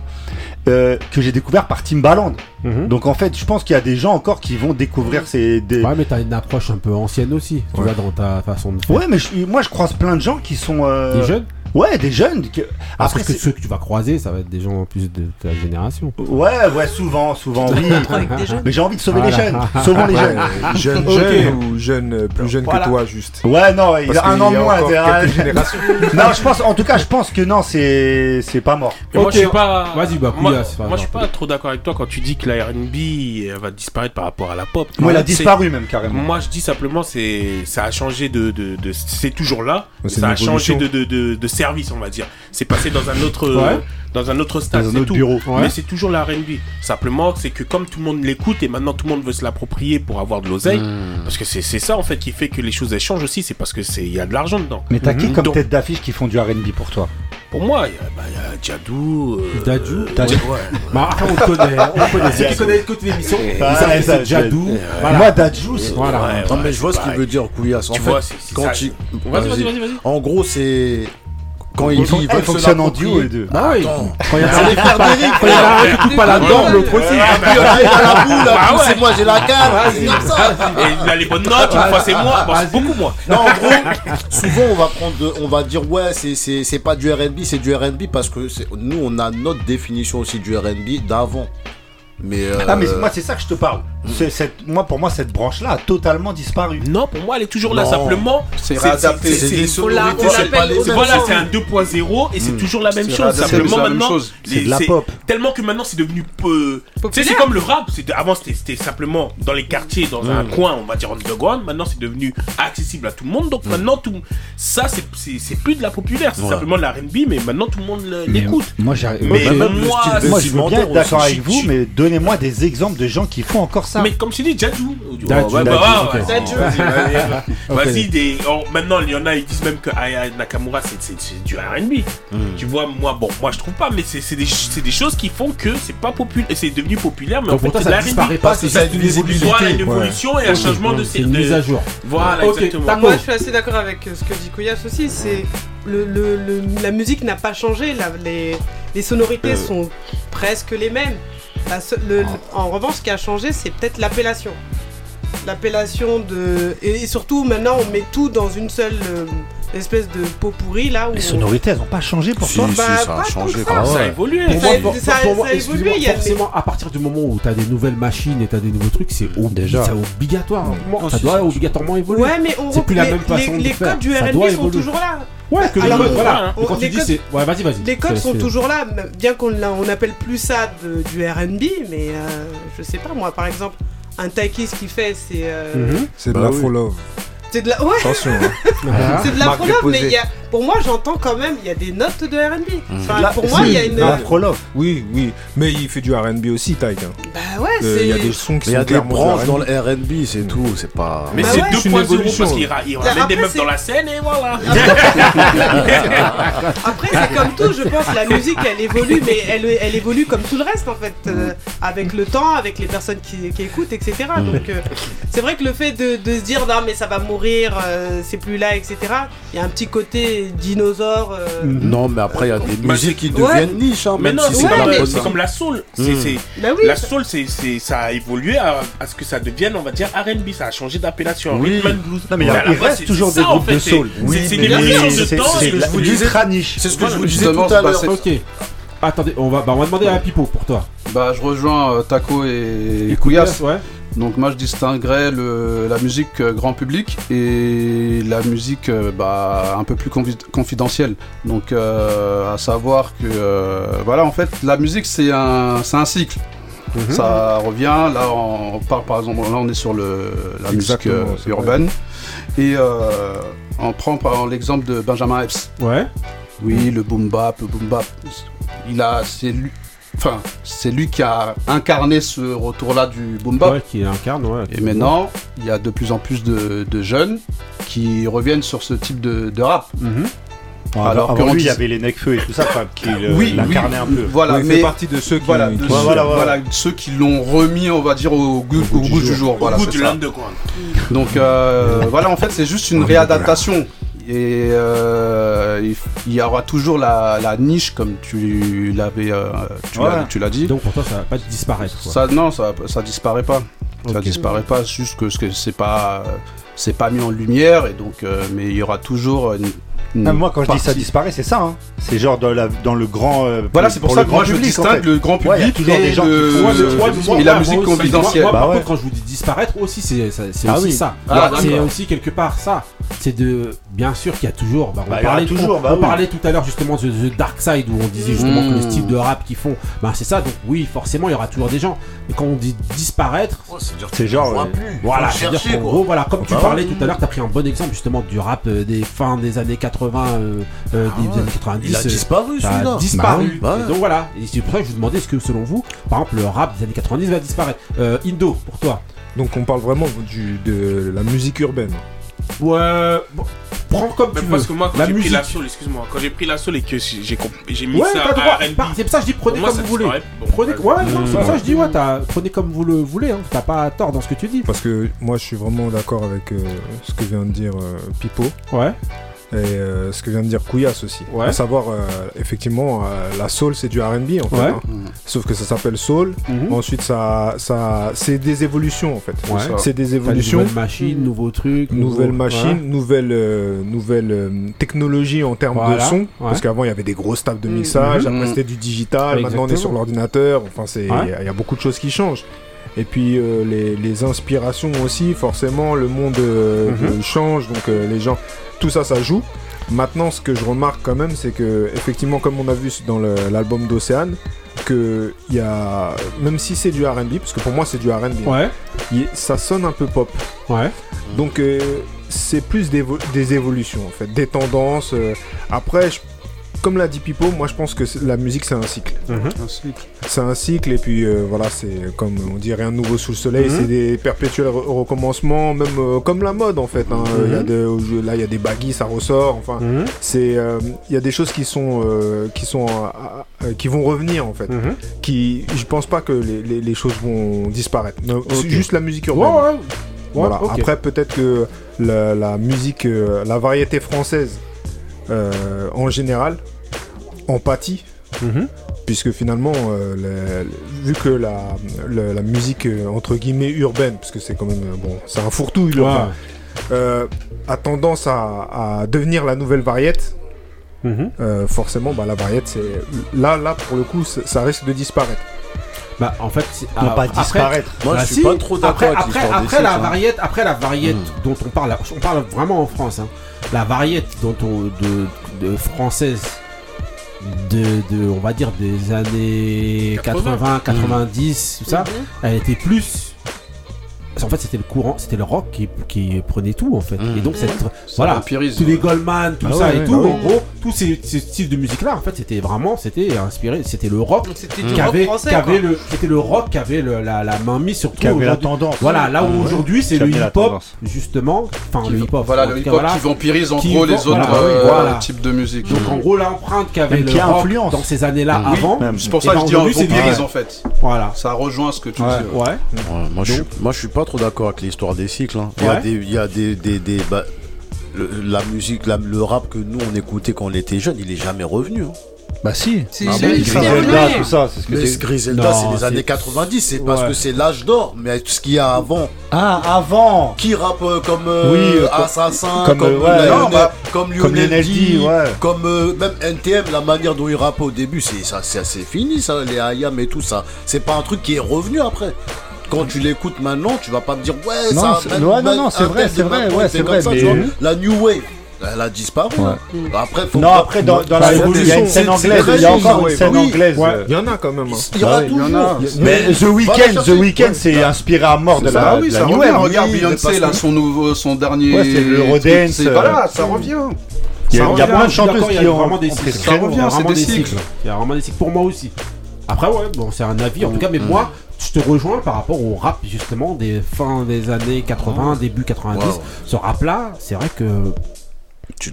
Euh, que j'ai découvert par Timbaland. Mhm. Donc en fait, je pense qu'il y a des gens encore qui vont découvrir ces. Des... Ouais, mais t'as une approche un peu ancienne aussi, tu vois, dans ta façon de faire. Ouais, mais je- moi je croise plein de gens qui sont. euh, Des jeunes? Ouais, des jeunes. que- Parce Après, que ceux que tu vas croiser, ça va être des gens plus de ta génération. Ouais, ouais, souvent, souvent, oui. Jeunes. Mais j'ai envie de sauver les jeunes. Sauvons les jeunes. Jeune, Ok. jeune ou jeune, euh, plus jeune Voilà. que toi, juste. Ouais, non, il Parce a un an de moins. non, je pense, en tout cas, je pense que non, c'est c'est pas mort. Mais moi, Ok, je suis pas. vas-y, bah, moi, pas moi, je suis pas trop d'accord avec toi quand tu dis que la R&B elle va disparaître par rapport à la pop. Moi, il a disparu même carrément. Moi, je dis simplement, c'est ça a changé de, de, de- c'est toujours là. Ça a changé évolution. de, de, de, de service, on va dire. C'est passé dans un autre, Ouais. dans un autre stade, c'est autre tout. bureau. Ouais. Mais c'est toujours la R&B. Simplement, c'est que comme tout le monde l'écoute et maintenant tout le monde veut se l'approprier pour avoir de l'oseille, Hmm. parce que c'est c'est ça en fait qui fait que les choses elles changent aussi. C'est parce que c'est il y a de l'argent dedans. Mais t'as qui Mhm. comme Donc, tête d'affiche qui font du R&B pour toi? Pour moi, il y a, bah, il y a Jadou. euh, Dadju euh, Dadju. ouais. Bah, après, on le connaît, on le connaît. Ceux qui connaissent écoutent l'émission, ils savent que ça, c'est Jadou. Moi, c'est- Voilà. Ouais, Non, mais je vois ce qu'il veut dire, Couillasse. En Tu fait, vois, c'est- c'est quand il. Vas-y, vas-y, vas-y, vas-y. En gros, c'est. Quand il Ils dit ils fonctionnent en duo les deux. Bah oui. Quand il y a un qui coupe pas- la gorge, l'autre aussi. Ah, euh, Ah c'est moi, j'ai la canne. C'est comme ça. Et il a les bonnes notes, une fois c'est moi, c'est beaucoup moins. Non, en gros, souvent on va prendre, on va dire ouais, c'est pas du R&B, c'est du R&B parce que nous on a notre définition aussi du R&B d'avant. Mais euh, Ah, mais moi, c'est ça que je te parle. C'est cette- moi, pour moi, cette branche-là a totalement disparu. Non, pour moi, elle est toujours là, Non. simplement. C'est réadapté. c'est-. Voilà, c'est un 2.0 et c'est toujours la même chose. Simplement c'est la même maintenant. C'est la pop. Tellement que maintenant c'est devenu peu. Tu sais, Populaire. c'est comme le rap. c'est- Avant c'était simplement dans les quartiers, dans un coin, on va dire underground. Maintenant c'est devenu accessible à tout le monde. Donc maintenant tout ça c'est- c'est c'est plus de la populaire, c'est simplement de la R&B, mais maintenant tout le monde l'écoute. Moi, moi, je veux bien être d'accord avec vous, mais donnez-moi des exemples de gens qui font encore ça. Mais comme je t'ai dit, Jadou. Vas-y, des- maintenant, il y en a, ils disent même que Aya Nakamura, c'est- du R&B. Tu vois, moi, bon, moi, je trouve pas, mais c'est c'est des, c'est des choses qui font que c'est pas populaire, c'est devenu populaire, mais Donc en fait, c'est disparaît pas, c'est une évolution. Voilà, une Ouais. évolution et un changement de C'est une mise à jour. Voilà, exactement. d'accord. Moi, je suis assez d'accord avec euh, ce que dit Kouyas aussi. C'est le, le- le- la musique n'a pas changé. la- les, les sonorités sont presque les mêmes. En revanche, ce qui a changé, c'est peut-être l'appellation. L'appellation de et, et surtout maintenant, on met tout dans une seule euh, espèce de pot pourri là. Où Les on- sonorités, elles ont pas changé pour Si, toi si, Bah, ça a changé. ça. quand Ça a évolué. Pour Ça- moi, pour- ça- pour moi, ça a évolué, il y a des- forcément, à partir du moment où tu as des nouvelles machines et tu as des nouveaux trucs, c'est ob- Déjà. c'est obligatoire. Non, ça doit obligatoirement évoluer. Ouais, mais on C'est plus la les- même façon les, de les faire. codes du doit sont évoluer. toujours là. Ouais, que les codes, voilà. on- quand tu dis codes- c'est. Ouais, vas-y, vas-y. Les codes sont toujours là, bien qu'on on appelle plus ça du R&B, mais euh, je sais pas moi, par exemple, un Takis qui fait, c'est euh, Mhm. C'est de Bah la faux love. C'est de la ouais, Attention. hein. C'est de la prologue, mais y a, pour moi j'entends quand même il y a des notes de R&B. Enfin, Là, pour moi il y a une la. Oui, oui. Mais il fait du RB aussi, Tyke. hein. bah ouais, Euh, c'est Il y a des sons qui Mais il y sont a des branches dans le R&B, c'est tout, c'est pas. Mais Bah c'est ouais, c'est une 2.0 évolution. parce qu'il ra- Après, ramène des meufs dans la scène et voilà. Après, c'est comme tout, je pense, la musique, elle évolue, mais elle, elle évolue comme tout le reste, en fait, euh, avec le temps, avec les personnes qui, qui écoutent, etc. Donc, euh, c'est vrai que le fait de, de se dire, non, mais ça va mourir, euh, c'est plus là, etc., il y a un petit côté dinosaure. euh, Non, mais après il y a des Bah, musiques qui ouais. deviennent niches, hein, Mais même non, si c'est ouais, bonne. c'est comme la soul. C'est- Mm. c'est- Bah oui, La soul, c'est, c'est, ça a évolué à, à ce que ça devienne, on va dire, R&B. Ça a changé d'appellation. Oui. Rhythm and blues. Non, mais il y a- reste c'est- toujours c'est des ça, en groupes fait, de c'est- soul. C'est, c'est une mais évolution de c'est- temps. c'est et- de la- je vous disais-. C'est ce que je vous disais tout à bah, l'heure. Ok. Attendez, on va, bah, on va demander à Pipo pour toi. Bah, je rejoins euh, Taco et, Et Couillasse. Ouais. Donc moi je distinguerais le, la musique euh, grand public et la musique euh, bah, un peu plus confi- confidentielle. Donc euh, à savoir que euh, voilà en fait la musique c'est un, cycle. Mhm. Ça revient, là on part par exemple, là on est sur le, la musique Exactement, urbaine et euh, on prend par exemple l'exemple de Benjamin Epps. Ouais. Oui, le boom bap, le boom bap. Il a, c'est enfin, c'est lui qui a incarné ce retour-là du boom bap. Ouais, qui incarne, ouais. Et maintenant, il y a de plus en plus de, de jeunes qui reviennent sur ce type de, de rap. Mhm. Alors, avant lui, il y avait les Necfeu et tout ça, enfin, qui euh, oui, l'incarnaient oui, un peu. Voilà, il mais fait partie de ceux qui. voilà, de qui- ceux, voilà, voilà. voilà, ceux qui l'ont remis, on va dire, au goût, au goût du jour. Au goût c'est de ça. l'underground. Donc euh, voilà, en fait, c'est juste une réadaptation. Et euh, il, il y aura toujours la, la niche, comme tu l'avais, euh, tu l'as- Ouais. tu l'as dit. Donc pour toi, ça va pas disparaître. Quoi. Ça, non, ça, ça disparaît pas. Ça Ok. disparaît pas, c'est juste que, ce que c'est pas, c'est pas mis en lumière et donc, euh, mais il y aura toujours une. une Ah, moi, quand je dis ça partie. disparaît, c'est ça. Hein. C'est genre dans, la, dans le grand. euh, Voilà, c'est pour, ça le que moi grand je public, en distingue fait. le grand Ouais, il y a public toujours et, des gens qui le- font- moi, moi, et la moi, musique moi aussi, confidentielle. Moi, moi, Bah par ouais. contre, quand je vous dis disparaître aussi, c'est ça- c'est Ah aussi oui. ça. Ah, c'est d'accord. aussi quelque part ça. C'est de, bien sûr qu'il y a toujours. bah, on Bah, parlait, toujours, on, bah on oui. parlait tout à l'heure justement de The Dark Side où on disait justement Mmh. que le style de rap qu'ils font, bah c'est ça. Donc oui, forcément, il y aura toujours des gens. Mais quand on dit disparaître, C'est genre. euh, voilà, quoi. gros, voilà, comme tu parlais tout à l'heure, t'as pris un bon exemple justement du rap euh, des fins des années 80, euh, euh, des ouais. années 90. Il a disparu celui-là. a disparu. Bah donc voilà, et c'est pour ça que je vous demandais est-ce que selon vous, par exemple, le rap des années 90 va disparaître. Euh, Indo, pour toi Donc on parle vraiment du, de la musique urbaine. Ouais, bon, prends comme Mais tu parce veux. que moi, quand La j'ai pris musique. la soul, excuse-moi, quand j'ai pris la soul et que j'ai j'ai mis Ouais, ça t'as le droit. à R&B, C'est pour ça que je dis prenez moi, comme vous voulez. Bon, Prenez, ouais, non, c'est pour Mmh. ça que je dis ouais, t'as- prenez comme vous le voulez. Hein. T'as pas tort dans ce que tu dis. Parce que moi je suis vraiment d'accord avec euh, ce que vient de dire euh, Pipo Ouais. Et euh, ce que vient de dire Couillasse aussi. Ouais. À savoir, euh, effectivement, euh, la soul c'est du RB en fait. Ouais. hein. Sauf que ça s'appelle soul. Mhm. Ensuite, ça, ça, c'est des évolutions en fait. Ouais. C'est des évolutions. nouvelles machines, nouveaux trucs. Nouvelle machine, Ouais. nouvelle, euh, nouvelle euh, technologie en termes Voilà, de son. ouais. Parce qu'avant, il y avait des grosses tables de mixage, Mhm. après, c'était du digital, maintenant, on est sur l'ordinateur. Enfin, c'est il Ouais. y a- il y, a beaucoup de choses qui changent. Et puis, euh, les, les inspirations aussi, forcément, le monde euh, Mhm. change, donc euh, les gens, tout ça, ça joue. Maintenant, ce que je remarque quand même, c'est que, effectivement, comme on a vu dans l'album d'Océane, que il y a, même si c'est du R&B, parce que pour moi c'est du R&B, Ouais. ça sonne un peu pop. Ouais. Donc euh, c'est plus des, des évolutions en fait, des tendances. euh. Après, je- comme l'a dit Pipo, moi je pense que la musique c'est un cycle. Un cycle. C'est un cycle et puis euh, voilà, c'est comme on dit rien de nouveau sous le soleil, Mhm. c'est des perpétuels re- recommencements, même euh, comme la mode en fait. hein. Mhm. Il y a des- au jeu- là il y a des baggy, ça ressort. Enfin, Mhm. c'est euh, il y a des choses qui sont euh, qui sont qui vont revenir en fait. Mhm. Qui je pense pas que les, les- les choses vont disparaître. Non, C'est Ok. juste la musique urbaine. ouais. Ouais, Voilà. Après, peut-être que la, la musique, euh, la variété française euh, en général en pâtit, Mhm. puisque finalement, euh, le- le- vu que la, le- la musique euh, entre guillemets urbaine, parce que c'est quand même bon, c'est un fourre-tout, Ouais. euh, a tendance à, à devenir la nouvelle variette. Mhm. euh, forcément, bah, la variette, c'est là, là pour le coup, ça risque de disparaître. Bah en fait, c'est- Non, ah, pas après- disparaître. Moi, Bah je suis si, pas trop d'accord après, avec après, après la variette, après la variette Mm. dont on parle, on parle vraiment en France, hein. La variette dont on, de, de française de, de, on va dire des années 80, 90, tout ça, elle était plus. En fait, c'était le courant, c'était le rock qui, qui prenait tout en fait. Et donc, cette, Ça voilà, tous les. Goldman, tout Ah ça ouais, et ouais, tout, bah en gros, tous ces, ces styles de musique là, en fait, c'était vraiment, c'était inspiré, c'était le rock c'était avait, le, c'était le rock qui avait le- la, la main mise sur tout. Qui avait la tendance. Voilà, là où Ouais. aujourd'hui c'est le hip-hop, tendance. justement. Enfin, le hip-hop. Voilà, en le hip-hop voilà. qui vampirise en Qui gros les autres voilà, euh, voilà. types de musique. Donc en gros, l'empreinte qu'avait le qui rock dans ces années-là Oui, avant. C'est pour Et ça que ben, je dis en fait. Voilà. Ça rejoint ce que tu dis. ouais. Moi, je suis pas trop d'accord avec l'histoire des cycles. hein. Il y a des, il y a des, des, des- bah, le- la musique, la- le rap que nous on écoutait quand on était jeune, il est jamais revenu. hein. Bah si. Si, Ah si, Griselda, tout ça, c'est ce que Mais c'est. Griselda, c'est les années 90, c'est parce Ouais. que c'est l'âge d'or. Mais ce qu'il y a avant, Ah, avant qui rappe euh, comme euh, Oui, euh, comme- Assassin, comme, comme, ouais, Lionel- non, bah, comme comme Lionel Lionel D, D, ouais. comme euh, même NTM, la manière dont il rappe au début, c'est ça, c'est fini ça, les IAM et tout ça. C'est pas un truc qui est revenu après. Quand tu l'écoutes maintenant, tu vas pas te dire ouais, Non, ça. même- ouais, non, non, c'est un vrai, c'est de vrai, ouais, c'est vrai, comme ça, mais- tu vois. La New Wave. Elle a disparu. Ouais. hein. Après, faut Non, après, dans, dans la il y a il y a des une scène anglaise. Il y a encore une scène Oui. anglaise. Ouais, Il y en a quand même. hein. Il y en a. Mais The Weeknd, The chercher. Weeknd, c'est inspiré à mort de Bah la, oui, de ça la New revient. Wave. Regarde oui, Beyoncé, là, son, nouveau, son dernier. Ouais, c'est le Eurodance, c'est- euh, Voilà, ça revient. Il y a, plein de chanteuses il y a qui ont vraiment des cycles. Ça revient, Il y a c'est vraiment des cycles. cycles. Il y a vraiment des cycles pour moi aussi. Après, ouais, bon, c'est un avis en tout cas, mais moi, je te rejoins par rapport au rap justement des fins des années 80, début 90. Ouais, ouais. Ce rap-là, c'est vrai que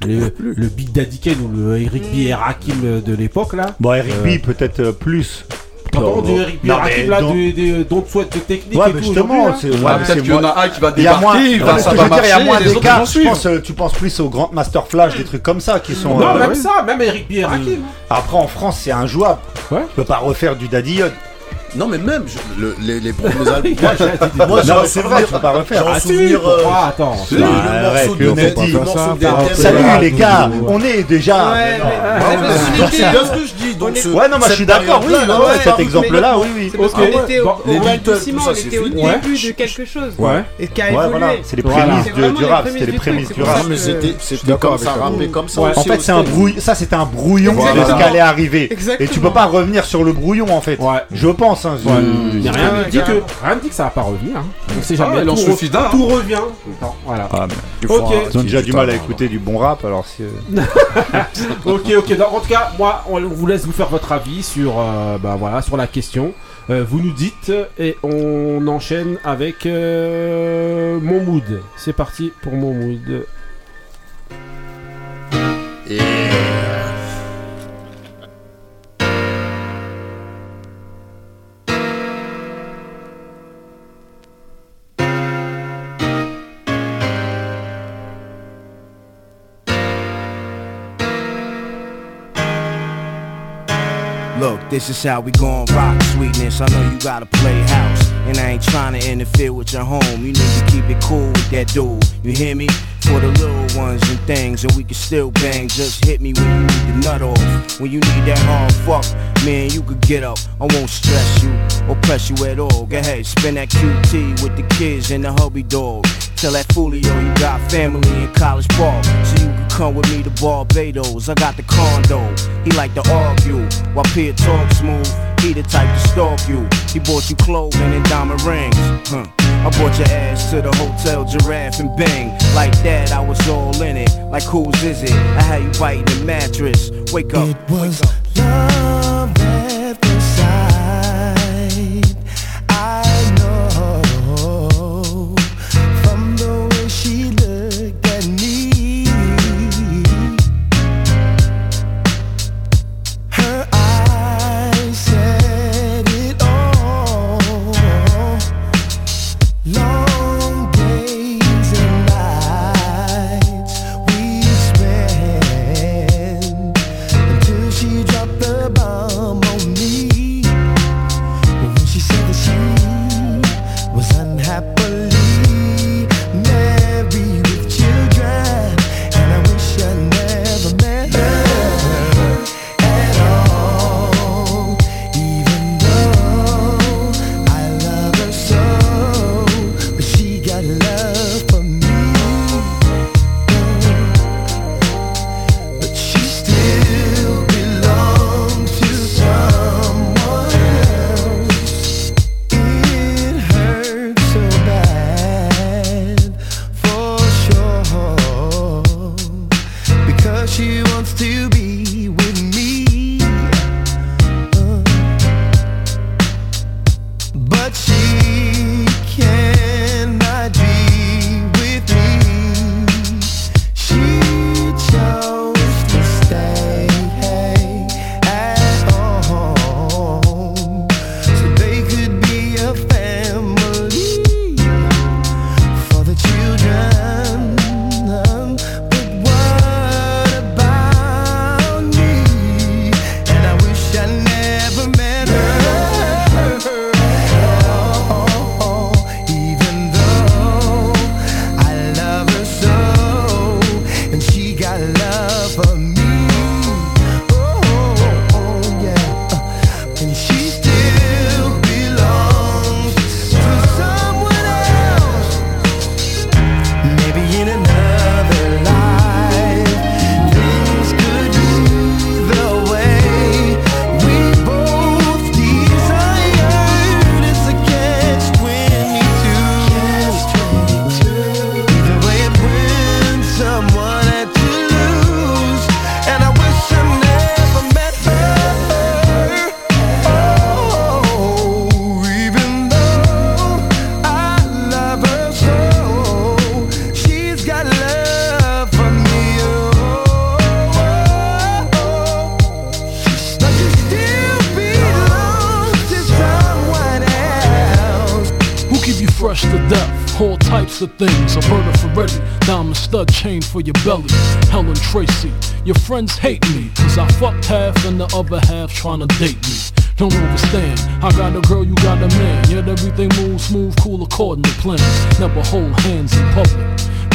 le, le Big Daddy Kane ou le Eric B et Rakim de l'époque là. Bon, Eric Euh, B, peut-être euh, plus. Pardon, du Eric B et non, Rakim mais là, dans- de, don't technique Ouais, et mais tout justement, là. c'est ouais, Peut-être qu'il y en a un qui va débarquer, il va- ça va y a moins d'écart. Je pense, euh, tu penses plus au Grand Master Flash, des trucs comme ça qui sont. Non, euh, même ouais. ça, même Eric B et Rakim. Après, en France, c'est injouable. Ouais. Tu peux pas refaire du Daddy Yacht. Non, mais même je- le- les, les premiers albums. Moi, j'ai Non, un c'est vrai, souvenir- tu peux pas refaire. j'ai un Ah, si, souvenir. euh, pourquoi Attends. le Bah, morceau de dit. le morceau de Salut les gars, on est déjà. Ouais, mais c'est bien ce que je dis. Donc, ce- Ouais, non, moi je suis d'accord, oui, cet exemple-là, oui, oui. Ok. qu'on était au, on c'est était au début de quelque chose. Ouais. Et qui a évolué. c'est les prémices du les rap, c'était les prémices du c'est rap. mais c'était c'était d'accord comme ça, toi. comme ça. En fait, c'est un brouillon. Ça, c'était un brouillon de ce qui allait arriver. Exactement. Et tu peux pas revenir sur le brouillon, en fait. Ouais. Je pense. Hein, je- Ouais. Mmh. Mais rien ne dit que rien ne dit que ça va pas revenir. hein. On sait Ah, jamais. en tout, d'un, hein. tout revient. Voilà. Ah, mais Ok. Ils ont déjà du mal à écouter du bon rap, alors c'est. ok, ok. Donc, en tout cas, moi, on vous laisse vous faire votre avis sur, euh, bah, voilà, sur la question. Euh, vous nous dites et on enchaîne avec euh, mon mood. C'est parti pour mon mood. Et this is how we gon' rock, sweetness. I know you gotta play house, and I ain't trying to interfere with your home. You need to keep it cool with that dude. You hear me? For the little ones and things, and we can still bang. Just hit me when you need the nut off. When you need that hard fuck, man, you could get up. I won't stress you or press you at all. Go ahead, spin that QT with the kids and the hubby dog. Tell that Fulio you got family in College Park, so you can come with me to Barbados. I got the condo. He like to argue while Pierre talk smooth. He the type to stalk you. He bought you clothing and diamond rings. Huh. I brought your ass to the hotel, giraffe and bang. Like that, I was all in it. Like whose is it? I had you biting the mattress. Wake up. It was love for your belly. Helen Tracy, your friends hate me, cause I fucked half and the other half trying to date me. Don't understand, I got a girl, you got a man. Yet everything moves smooth, cool according to plan. Never hold hands in public.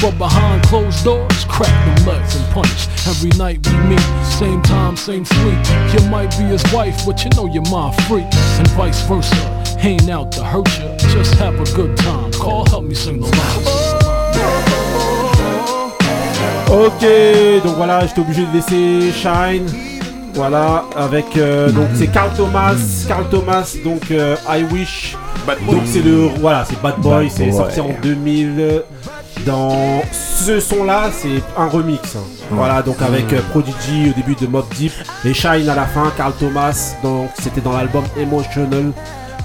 But behind closed doors, crack them legs and punch. Every night we meet, same time, same sleep. You might be his wife, but you know you're my freak. And vice versa. Ain't out to hurt you, just have a good time. Call, help me sing the line. Ok, donc voilà, j'étais obligé de laisser Shine. Voilà, avec euh, donc c'est Carl Thomas, Carl Thomas, donc euh, I Wish. Donc c'est le voilà, c'est Bad Boy, Bad c'est sorti en 2000. Dans ce son-là, c'est un remix. hein. Voilà, donc avec euh, Prodigy au début de Mob Deep et Shine à la fin, Carl Thomas. Donc c'était dans l'album Emotional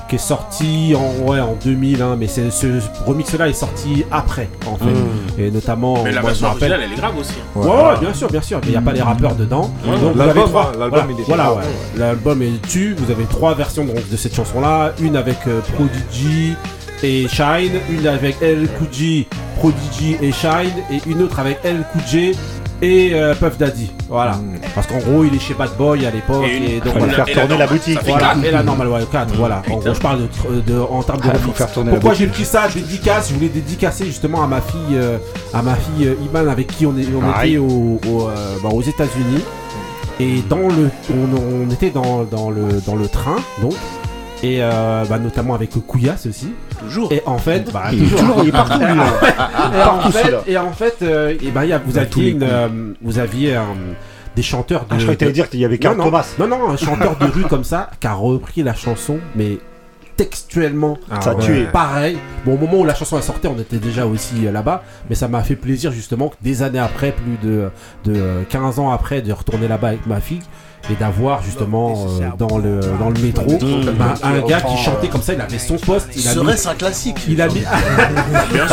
qui est sorti en ouais en 2000, hein, mais c'est- ce remix-là est sorti après en fait, Mm. et notamment. Mais la moi, version me rappelle- originale, elle est grave aussi. hein. Ouais, ouais, bien sûr, bien sûr. Mais il n'y a pas les rappeurs dedans. Ouais, Donc, vous l'album, avez trois. hein, l'album, voilà, il est voilà, pas- ouais. L'album est dessus. Vous avez trois versions donc, de cette chanson-là. Une avec euh, Prodigy et Shine. Une avec El Cool Prodigy et Shine. Et une autre avec El Cool et euh, Puff Daddy. Voilà. Parce qu'en gros, il est chez Bad Boy à l'époque. Et une- Et, donc, Fallait voilà. faire et la tourner la normale, boutique. ça fait Voilà, quatre. et la normale, ouais, 4, voilà. En gros, je parle de, de- en termes de Ah, faut remix. faire tourner la Pourquoi j'ai pris ça? Dédicace, je voulais dédicacer justement à ma fille, euh, à ma fille euh, Iman avec qui on, est, on était au, au, euh, bah, aux États-Unis. Et dans le, on, on était dans, dans le, dans le train, donc. Et euh, bah, notamment avec Kouyas aussi. Toujours. Et en fait, bah, Il est toujours, il est partout, lui, là. et en fait, et en fait, euh, et bah, il y a- vous aviez, une, euh, vous aviez euh, des chanteurs de. Ah, je croyais de- dire qu'il y avait Carl non, non, Thomas. Non, non, un chanteur de rue comme ça qui a repris la chanson, mais textuellement. Ça a euh, tué. Pareil. Bon, au moment où la chanson a sorti, on était déjà aussi euh, là-bas, mais ça m'a fait plaisir justement que des années après, plus de, de euh, 15 ans après, de retourner là-bas avec ma fille. Et d'avoir justement euh, dans, le, dans le métro bah, un gars qui chantait comme ça, il avait son poste, il Serait-ce un classique il a mis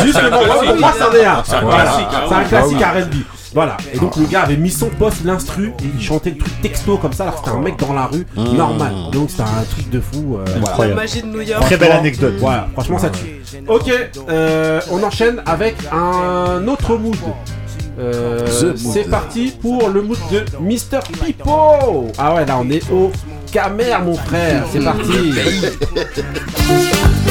Justement, c'est un pour moi, classique. c'en est un. C'est un Voilà. classique, ah C'est un oui. classique R&B. Voilà. Et donc le gars avait mis son poste, l'instru, et il chantait le truc texto comme ça, alors que c'était un mec dans la rue, normal. Donc c'était un truc de fou. euh, voilà. Magie de New York. Très belle anecdote. Voilà, franchement ça tue. Ok, euh, on enchaîne avec un autre mood. Euh, c'est parti pour le mood de Mr. Pipo. Ah ouais, là on est au Camer, mon frère. C'est parti.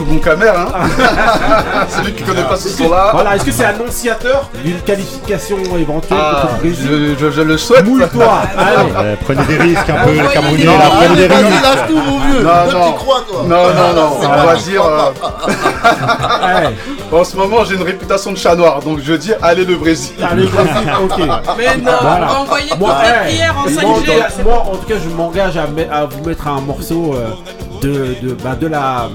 tout bon camère, hein. Celui qui connaît pas ce son-là. Voilà, est-ce que c'est annonciateur d'une qualification éventuelle Ah, contre le Brésil je, je- je le souhaite. Mouille-toi, allez. Prenez des risques un peu, les Camerounais, là, Non, prenez des risques. lâche tout, mon vieux. Non, Toi, non. t'y crois, toi. Non, non, On va dire. euh, En ce moment, j'ai une réputation de chat noir, donc je dis allez le Brésil. Allez, Brésil, ok. Mais non, on va envoyer eh, prières en moi, 5G, en- là, c'est moi, en tout cas, je m'engage à, vous mettre un morceau euh, de, de, bah, de la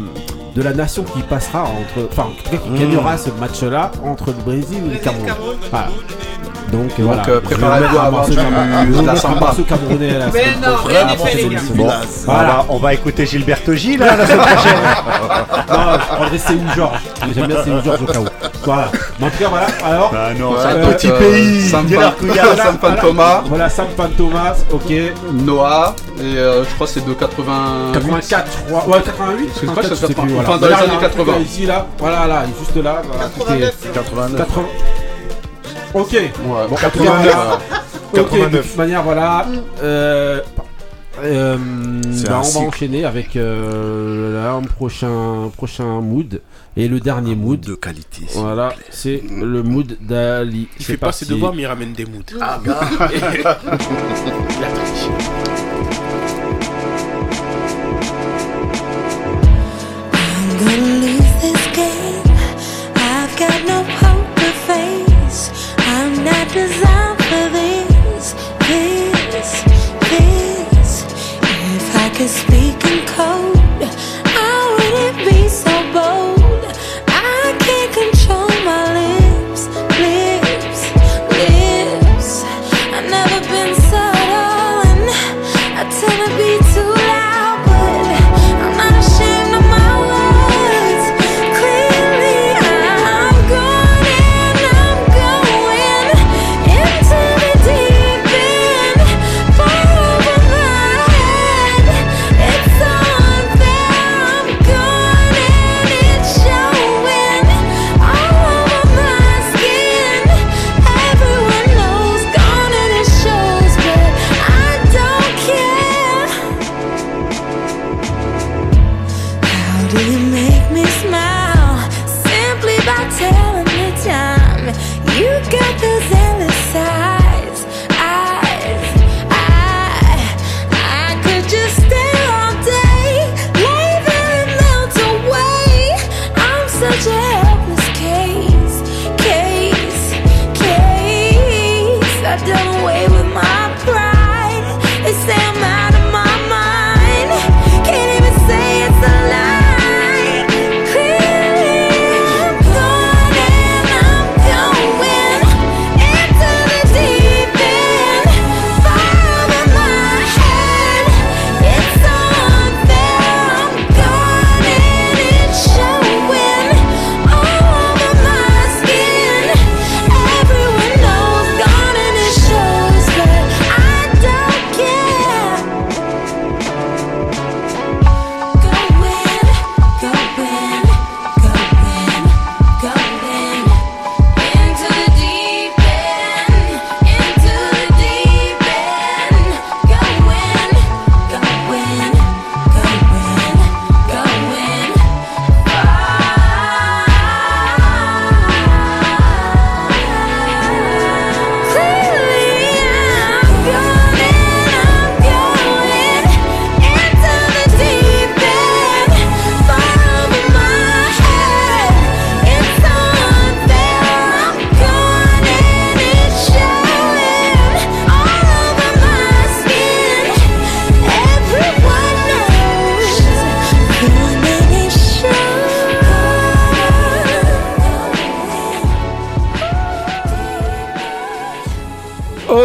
de la nation qui passera entre, enfin, en tout cas, qui Mm. gagnera ce match-là entre le Brésil et le Cameroun. Voilà. Donc, Donc, voilà. euh, préparez-vous à avoir de la samba. camerounais Mais non, rien n'est fait, les gars. Bon, on, va, on va écouter Gilberto Gil la semaine prochaine. non, je prendrais Séou Georges. J'aime bien Séou Georges au cas où. Voilà. Mais en tout cas, voilà. Alors, Bah non, c'est un petit euh, pays. Sam Voilà, Sam Fantomas, ok. Noah, et euh, je crois que c'est de 80. 84, je crois. Ouais, 88 C'est quoi, 84, c'est je plus, 80. voilà. Enfin, dans les années un truc 80. Ici, là, voilà, là, juste là. Voilà, tout est- 89. 80. Ok. Bon, tout cas, 89. voilà. Ok, de 89. toute manière, voilà. Euh, euh, bah, un on va enchaîner avec euh, là, un prochain, prochain mood. Et le dernier mood. de qualité. Voilà, c'est le mood d'Ali. Il fait pas parti. ses devoirs, mais il ramène des moods. Ah, il a triché. Cause I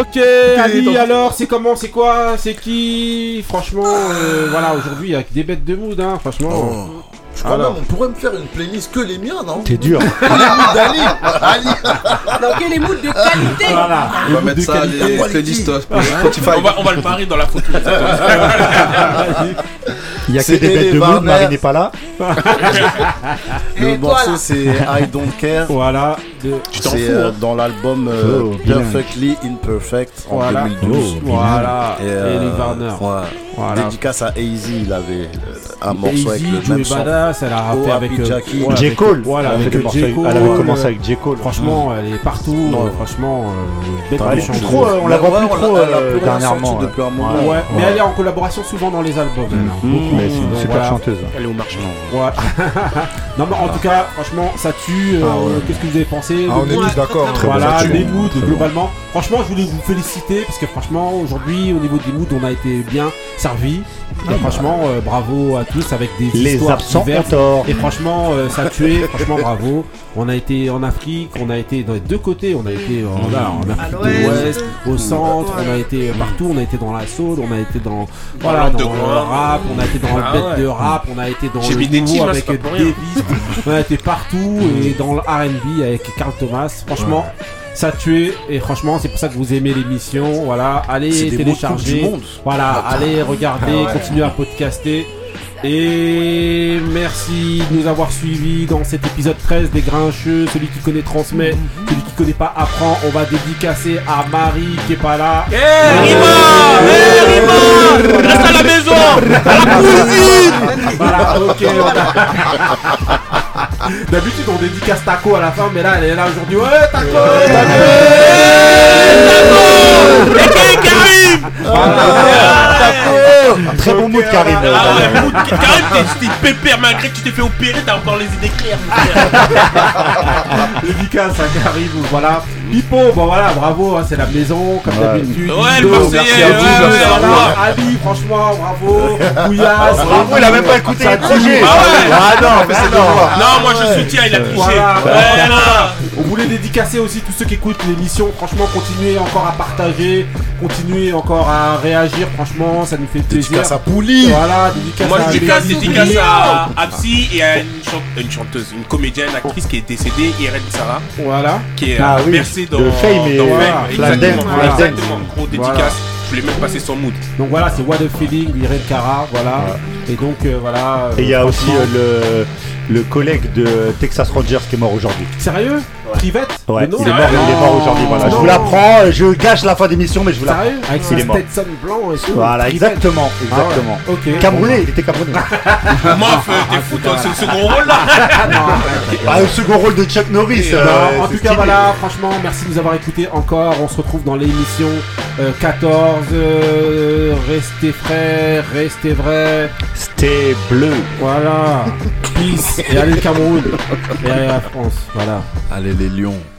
Ok, Ali, alors, c'est comment, c'est quoi, c'est qui? Franchement, euh, voilà, aujourd'hui, avec des bêtes de mood, hein, franchement. Oh. Je crois Alors. même, on pourrait me faire une playlist que les miens, non? T'es dur. Les moods d'Ali. Ali. Donc, quel est mood de qualité Voilà. On va mettre ça, les playlists euh, Spotify. On va, on va le parier dans la photo. Il y a que des bêtes les de mood. Marie n'est pas là. Le morceau c'est I Don't Care. Voilà. De- Tu t'en C'est fous, euh, hein. dans l'album euh, Oh. Perfectly Imperfect en Voilà. 2012. Oh, voilà. Et, euh, les Warner. ouais. Voilà. Dédicace à Easy, il avait euh, un morceau avec le Joey même son. Badass, elle a rappé Oh, avec euh, Jackie. ouais, J. avec- Cole. Voilà, Elle avec avait J. commencé- Cole. Elle avait euh, commencé avec J. Cole. Franchement, elle est partout. Euh, franchement, euh, bête Elle est trop, euh, on la voit ouais, plus trop euh, dernièrement. ouais. depuis un moment. Ouais, mais elle est en collaboration souvent dans les albums. elle, hein. Mmh, Beaucoup. mais c'est une super chanteuse. Elle est au marché. Ouais. non, mais en tout cas, franchement, ça tue. euh, Ah. Qu'est-ce que vous avez pensé Ah, on est tous d'accord. Voilà, les moods Très bon. globalement. Franchement, je voulais vous féliciter parce que franchement, aujourd'hui, au niveau des moods, on a été bien servi. Et franchement, euh, bravo à tous avec des Les histoires absents ont diverses. tort. Et franchement, euh, ça a tué. franchement, bravo. On a été en Afrique, on a été dans les deux côtés. On a été en, voilà, en Afrique de l'ouest. au centre. On a été partout. On a été dans la soul. On a été dans voilà dans le rap. On a été dans le Ah bête ouais. de rap. On a été dans le mis des teams, avec. Davis. on a été partout et dans le R&B avec Carl Thomas. Franchement. Ça a tué et franchement c'est pour ça que vous aimez l'émission. Voilà, allez télécharger. Monde. Voilà, allez regarder, Ah ouais. continuez à podcaster. Et merci de nous avoir suivis dans cet épisode 13 des Grincheux. Celui qui connaît transmet, celui qui connaît pas apprend. On va dédicacer à Marie qui est pas là. Eh, Rima Eh, Rima Reste à la maison À la cuisine Voilà, ok. D'habitude on dédicace Taco à la fin, mais là elle est là aujourd'hui. Ouais, Taco qui arrive Très bon mood, Karim. Ah ouais, écoute, Karim, t'es- t'es pépère malgré que tu t'es fait opérer, t'as encore les idées claires. Dédicace à Karim, voilà. Pipo, bon voilà, bravo, hein, c'est la maison, comme Ouais. d'habitude. Ouais, Indo, le Marseillais, merci à vous, ouais, merci ouais, à vous. ouais. Ali, franchement, bravo. Couillasse. Bravo, il a même pas écouté Ça les tue. projets. Ah ouais. Ah non, mais c'est devoir. Non, moi je soutiens, il a triché. Voilà. Ouais, là. On voulait dédicacer aussi tous ceux qui écoutent l'émission. Franchement, continuez encore à partager, continuez encore à réagir. Franchement, ça nous fait plaisir. Dédicace à Pouli. Voilà, dédicace Moi à je dédicace, dédicace à Absi et à une, chante- une chanteuse, une comédienne, actrice qui est décédée, Irene Sarah, Voilà. qui est Ah oui, bercée dans, de Fame et dans voilà, Fame. Flashdance, Exactement. Gros Voilà. dédicace. Je voulais même passer son mood. Donc voilà, c'est What a Feeling, Irene Cara, voilà. Et donc euh, voilà. Et il y a euh, aussi euh, le, le collègue de Texas Rangers qui est mort aujourd'hui. Sérieux? Privette Ouais, il est mort, il est mort aujourd'hui. Voilà, je vous l'apprends. Je gâche la fin d'émission, mais je vous l'apprends. Avec son. Stetson blanc et tout. Voilà, exactement, Ah ouais. exactement. Ok. Camerounais, il était camerounais. Mof, euh, t'es fou, toi, c'est le second rôle là. Ah, le second rôle de Chuck Norris. Non, euh, en tout cas, voilà, franchement, merci de nous avoir écoutés encore. On se retrouve dans l'émission euh, 14. euh, restez frais, restez vrais. C'était bleu. Voilà. Peace. Et allez le Cameroun. Et allez la France. Voilà. Allez les lions.